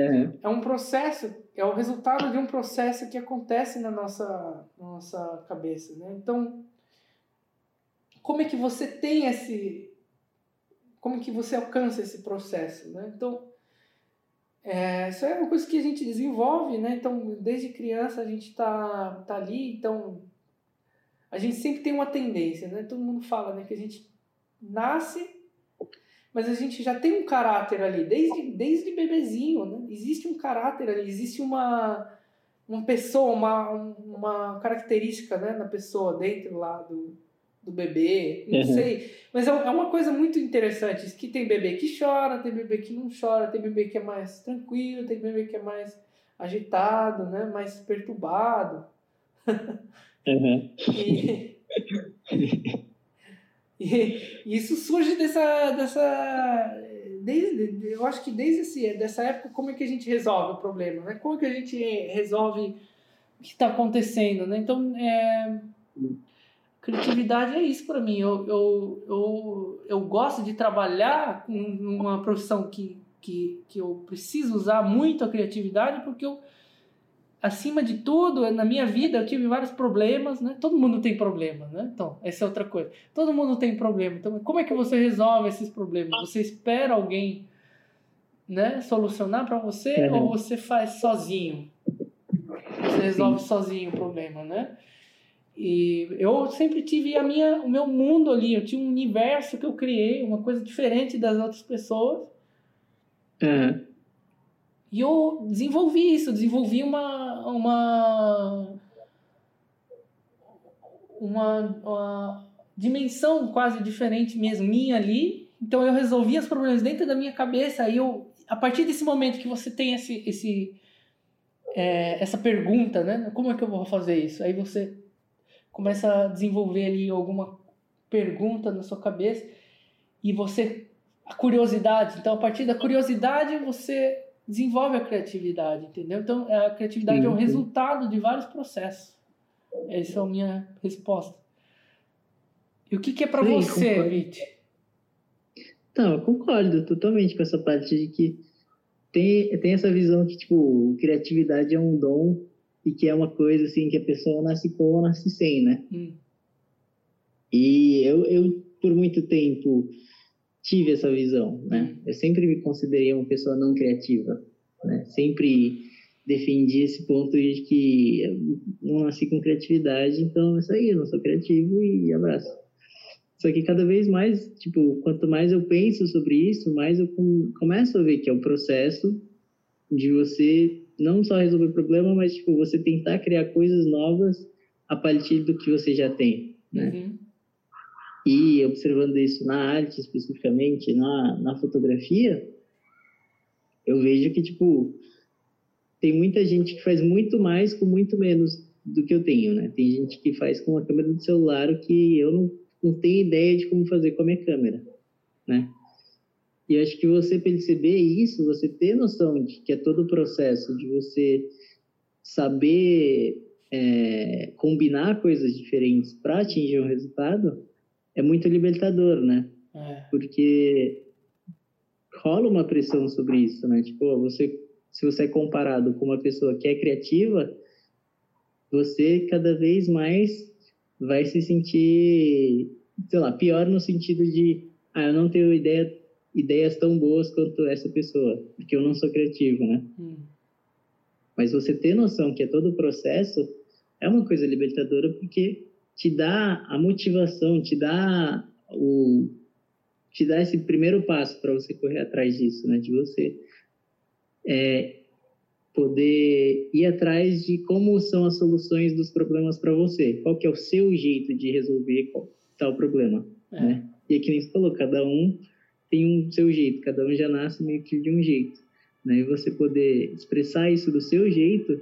uhum. é um processo, é o resultado de um processo que acontece na nossa, nossa cabeça, né? Então como é que você tem esse, como é que você alcança esse processo, né? Então é, isso é uma coisa que a gente desenvolve, né? Então desde criança a gente tá, tá ali, então a gente sempre tem uma tendência, né? Todo mundo fala, né, que a gente nasce, mas a gente já tem um caráter ali desde desde bebezinho, né? Existe um caráter ali, existe uma uma pessoa, uma, uma característica, né, na pessoa dentro lá do, do bebê, não uhum. sei, mas é, é uma coisa muito interessante, que tem bebê que chora, tem bebê que não chora, tem bebê que é mais tranquilo, tem bebê que é mais agitado, né, mais perturbado. Uhum. <laughs> E, e, isso surge dessa, dessa desde, eu acho que desde esse, dessa época, como é que a gente resolve o problema, né? Como é que a gente resolve o que está acontecendo, né? Então, é, criatividade é isso para mim. Eu, eu, eu, eu gosto de trabalhar com uma profissão que que, que eu preciso usar muito a criatividade porque eu acima de tudo, na minha vida eu tive vários problemas, né? Todo mundo tem problemas, né? Então, essa é outra coisa. Todo mundo tem problema. Então, como é que você resolve esses problemas? Você espera alguém, né, solucionar para você ou você faz sozinho? Você resolve Sim. sozinho o problema, né? E eu sempre tive a minha, o meu mundo ali, eu tinha um universo que eu criei, uma coisa diferente das outras pessoas. Uhum. E eu desenvolvi isso, desenvolvi uma, uma, uma, uma dimensão quase diferente mesmo, minha ali. Então eu resolvi os problemas dentro da minha cabeça. Aí eu, a partir desse momento que você tem esse, esse, é, essa pergunta, né? Como é que eu vou fazer isso? Aí você começa a desenvolver ali alguma pergunta na sua cabeça e você a curiosidade. Então a partir da curiosidade você desenvolve a criatividade, entendeu? Então, a criatividade sim, é o resultado de vários processos. Essa é a minha resposta. E o que, que é para você, Vit? Não, eu concordo totalmente com essa parte de que tem, tem essa visão que, tipo, criatividade é um dom e que é uma coisa, assim, que a pessoa nasce com ou nasce sem, né? Hum. E eu, eu, por muito tempo, tive essa visão, né? Eu sempre me considerei uma pessoa não criativa, né? Sempre defendi esse ponto de que não nasci com criatividade, então é isso aí, eu não sou criativo e abraço. Só que cada vez mais, tipo, quanto mais eu penso sobre isso, mais eu começo a ver que é o processo de você não só resolver o problema, mas tipo, você tentar criar coisas novas a partir do que você já tem, né? Uhum. E observando isso na arte especificamente, na, na fotografia, eu vejo que, tipo, tem muita gente que faz muito mais com muito menos do que eu tenho, né? Tem gente que faz com a câmera do celular o que eu não, não tenho ideia de como fazer com a minha câmera, né? E acho que você perceber isso, você ter noção de que é todo o processo de você saber é, combinar coisas diferentes para atingir um resultado, é muito libertador, né? É. Porque rola uma pressão sobre isso, né? Tipo, você, se você é comparado com uma pessoa que é criativa, você cada vez mais vai se sentir, sei lá, pior no sentido de, ah, eu não tenho ideia, ideias tão boas quanto essa pessoa, porque eu não sou criativo, né? Hum. Mas você ter noção que é todo o processo é uma coisa libertadora, porque te dá a motivação, te dá o te dá esse primeiro passo para você correr atrás disso, né? De você é, poder ir atrás de como são as soluções dos problemas para você. Qual que é o seu jeito de resolver tal problema, é. né? E aqui nem você falou, cada um tem um seu jeito, cada um já nasce meio que de um jeito, né? E você poder expressar isso do seu jeito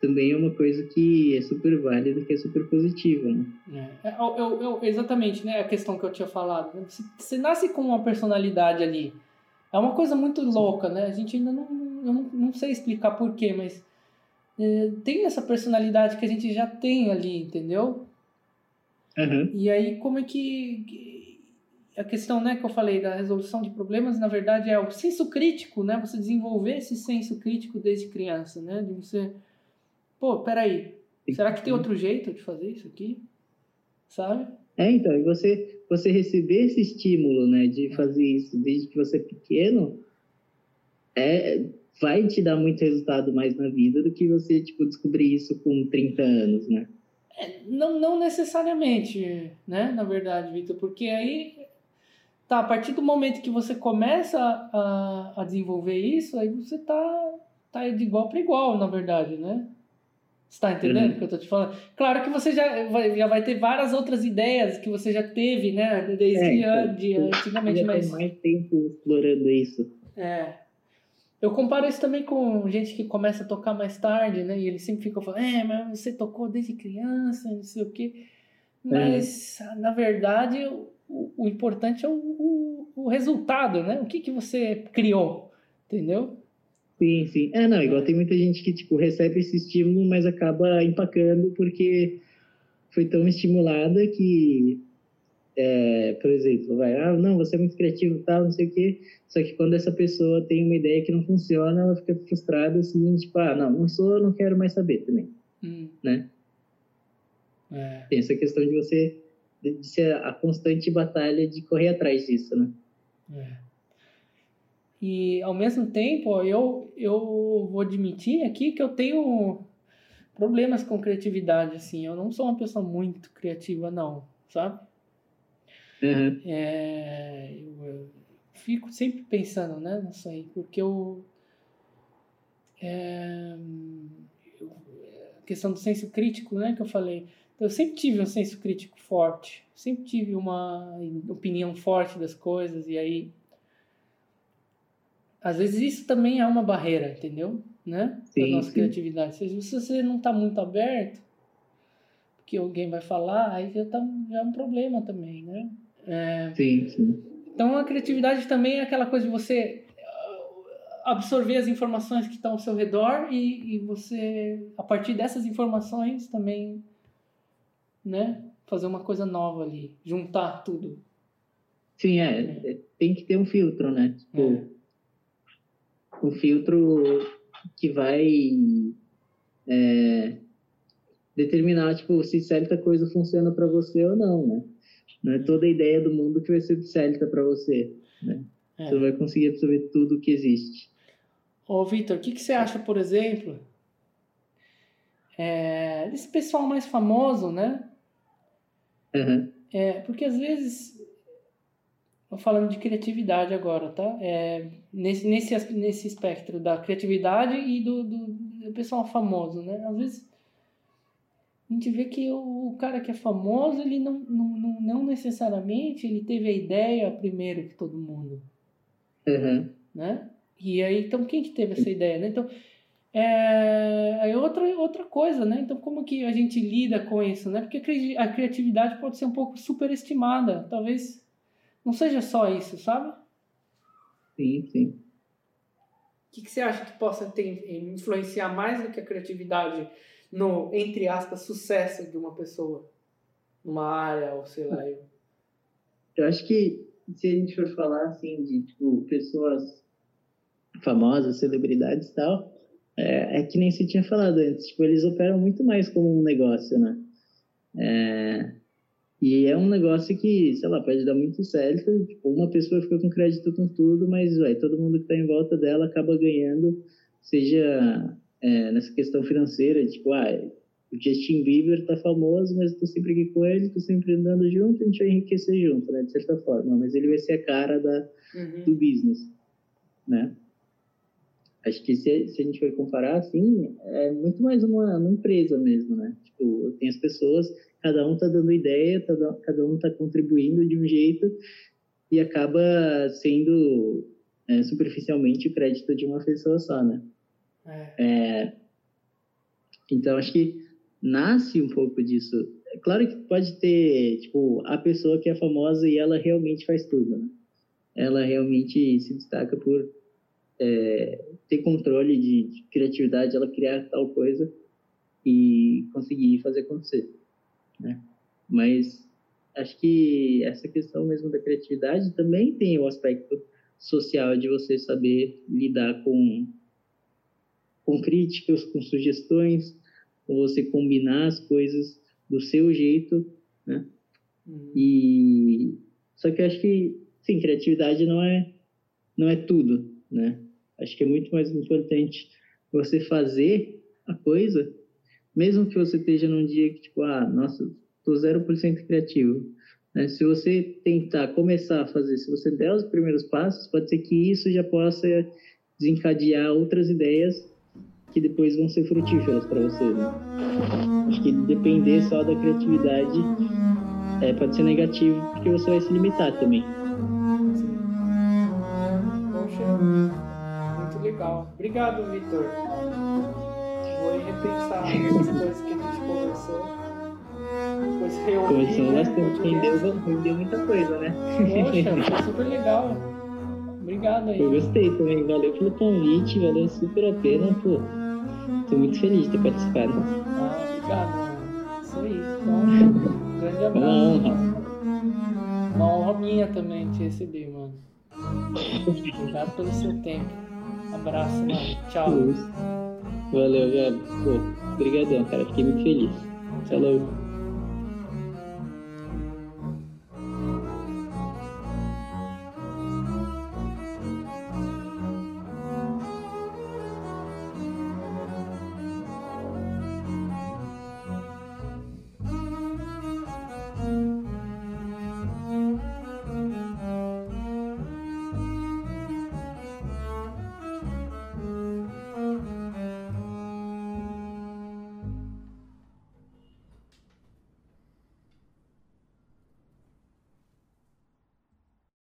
também é uma coisa que é super válida, que é super positiva, né? É, eu, eu, eu, exatamente, né? A questão que eu tinha falado. Você, você, nasce com uma personalidade ali. É uma coisa muito louca, né? A gente ainda não, eu não, não sei explicar porquê, mas é, tem essa personalidade que a gente já tem ali, entendeu? Uhum. E aí, como é que a questão né, que eu falei da resolução de problemas, na verdade, é o senso crítico, né? Você desenvolver esse senso crítico desde criança, né? De você pô, peraí, será que tem outro jeito de fazer isso aqui? Sabe? É, então, e você, você receber esse estímulo, né, de fazer isso desde que você é pequeno, é, vai te dar muito resultado mais na vida do que você, tipo, descobrir isso com 30 anos, né? É, não, não necessariamente, né, na verdade, Vitor, porque aí, tá, a partir do momento que você começa a, a desenvolver isso, aí você tá, tá de igual para igual, na verdade, né? Você tá entendendo o uhum. que eu tô te falando? Claro que você já vai, já vai ter várias outras ideias que você já teve, né? Desde é, então, de, antigamente, já mas... Mais tempo explorando isso. É. Eu comparo isso também com gente que começa a tocar mais tarde, né? E eles sempre ficam falando, é, mas você tocou desde criança, não sei o quê. Mas, é. na verdade, o, o importante é o, o, o, resultado, né? O que, que você criou, entendeu? Sim, sim. É, não, igual tem muita gente que, tipo, recebe esse estímulo, mas acaba empacando porque foi tão estimulada que é, por exemplo, vai, ah, não, você é muito criativo tal, não sei o quê. Só que quando essa pessoa tem uma ideia que não funciona, ela fica frustrada, assim, tipo, ah, não, não sou, não quero mais saber também, hum. né? É. Tem essa questão de você, de ser a constante batalha de correr atrás disso, né? É. E, ao mesmo tempo, eu, eu vou admitir aqui que eu tenho problemas com criatividade, assim. Eu não sou uma pessoa muito criativa, não, sabe? Uhum. É, eu, eu, fico sempre pensando, né, nisso aí, porque eu, é, eu, a questão do senso crítico, né, que eu falei, eu sempre tive um senso crítico forte, sempre tive uma opinião forte das coisas e aí às vezes isso também é uma barreira, entendeu? Né? Sim, nossa sim. criatividade. Se você não está muito aberto, que alguém vai falar, aí já, tá, já é um problema também, né? É, sim, sim. Então a criatividade também é aquela coisa de você uh, absorver as informações que estão ao seu redor e, e você, a partir dessas informações, também né, fazer uma coisa nova ali, juntar tudo. Sim, é, é. tem que ter um filtro, né? Tipo, é. Um filtro que vai é, determinar, tipo, se certa coisa funciona para você ou não, né? Não é toda a ideia do mundo que vai ser certa para você, né? É. Você vai conseguir absorver tudo que existe. Ô, Vitor, o que, que você acha, por exemplo, é, desse pessoal mais famoso, né? Uhum. É, porque às vezes, falando de criatividade agora, tá? É, nesse, nesse, nesse espectro da criatividade e do, do, do pessoal famoso, né? Às vezes a gente vê que o, o cara que é famoso, ele não, não, não, não, necessariamente ele teve a ideia primeiro que todo mundo. Uhum. Né? E aí, então, quem que teve essa ideia? Né? Então, é, é outra, outra coisa, né? Então, como que a gente lida com isso, né? Porque a criatividade pode ser um pouco superestimada. Talvez não seja só isso, sabe? Sim, sim. O que, que você acha que possa ter, influenciar mais do que a criatividade no, entre aspas, sucesso de uma pessoa numa área, ou sei lá. Eu, eu acho que se a gente for falar assim de tipo, pessoas famosas, celebridades e tal, é, é, que nem você tinha falado antes, tipo, eles operam muito mais como um negócio, né? É, e é um negócio que, sei lá, pode dar muito certo, tipo, uma pessoa fica com crédito com tudo, mas vai, todo mundo que está em volta dela acaba ganhando, seja é, nessa questão financeira, tipo, ah, o Justin Bieber tá famoso, mas tô sempre aqui com ele, tô sempre andando junto, a gente vai enriquecer junto, né, de certa forma, mas ele vai ser a cara da, uhum. do business, né? Acho que se, se a gente for comparar, assim, é muito mais uma, uma empresa mesmo, né? Tipo, tem as pessoas, cada um tá dando ideia, tá, cada um tá contribuindo de um jeito e acaba sendo é, superficialmente o crédito de uma pessoa só, né? É. É, então, acho que nasce um pouco disso. É claro que pode ter, tipo, a pessoa que é famosa e ela realmente faz tudo, né? Ela realmente se destaca por é, ter controle de, de, criatividade, ela criar tal coisa e conseguir fazer acontecer, né? Mas acho que essa questão mesmo da criatividade também tem o aspecto social de você saber lidar com com críticas, com sugestões, com você combinar as coisas do seu jeito, né? Uhum. E só que eu acho que sim, criatividade não é não é tudo, né? Acho que é muito mais importante você fazer a coisa, mesmo que você esteja num dia que tipo, ah, nossa, tô 0% criativo. Né? Se você tentar começar a fazer, se você der os primeiros passos, pode ser que isso já possa desencadear outras ideias que depois vão ser frutíferas para você. Né? Acho que depender só da criatividade é, pode ser negativo, porque você vai se limitar também. Legal. Obrigado, Vitor. Vou repensar <laughs> as coisas que a gente conversou. Depois reouvir, Conversou né, bastante, rendeu, rendeu muita coisa, né? Poxa, <laughs> foi super legal. Obrigado aí. Eu gostei também, valeu pelo convite, valeu super a pena, pô. Tô muito feliz de ter participado. Ah, obrigado. Isso aí. Então, um <laughs> grande abraço. Uma honra. Uma honra minha também te receber, mano. Obrigado pelo seu tempo. Abraço, mano. Tchau. Valeu. Pô, obrigadão, cara. Fiquei muito feliz. Falou.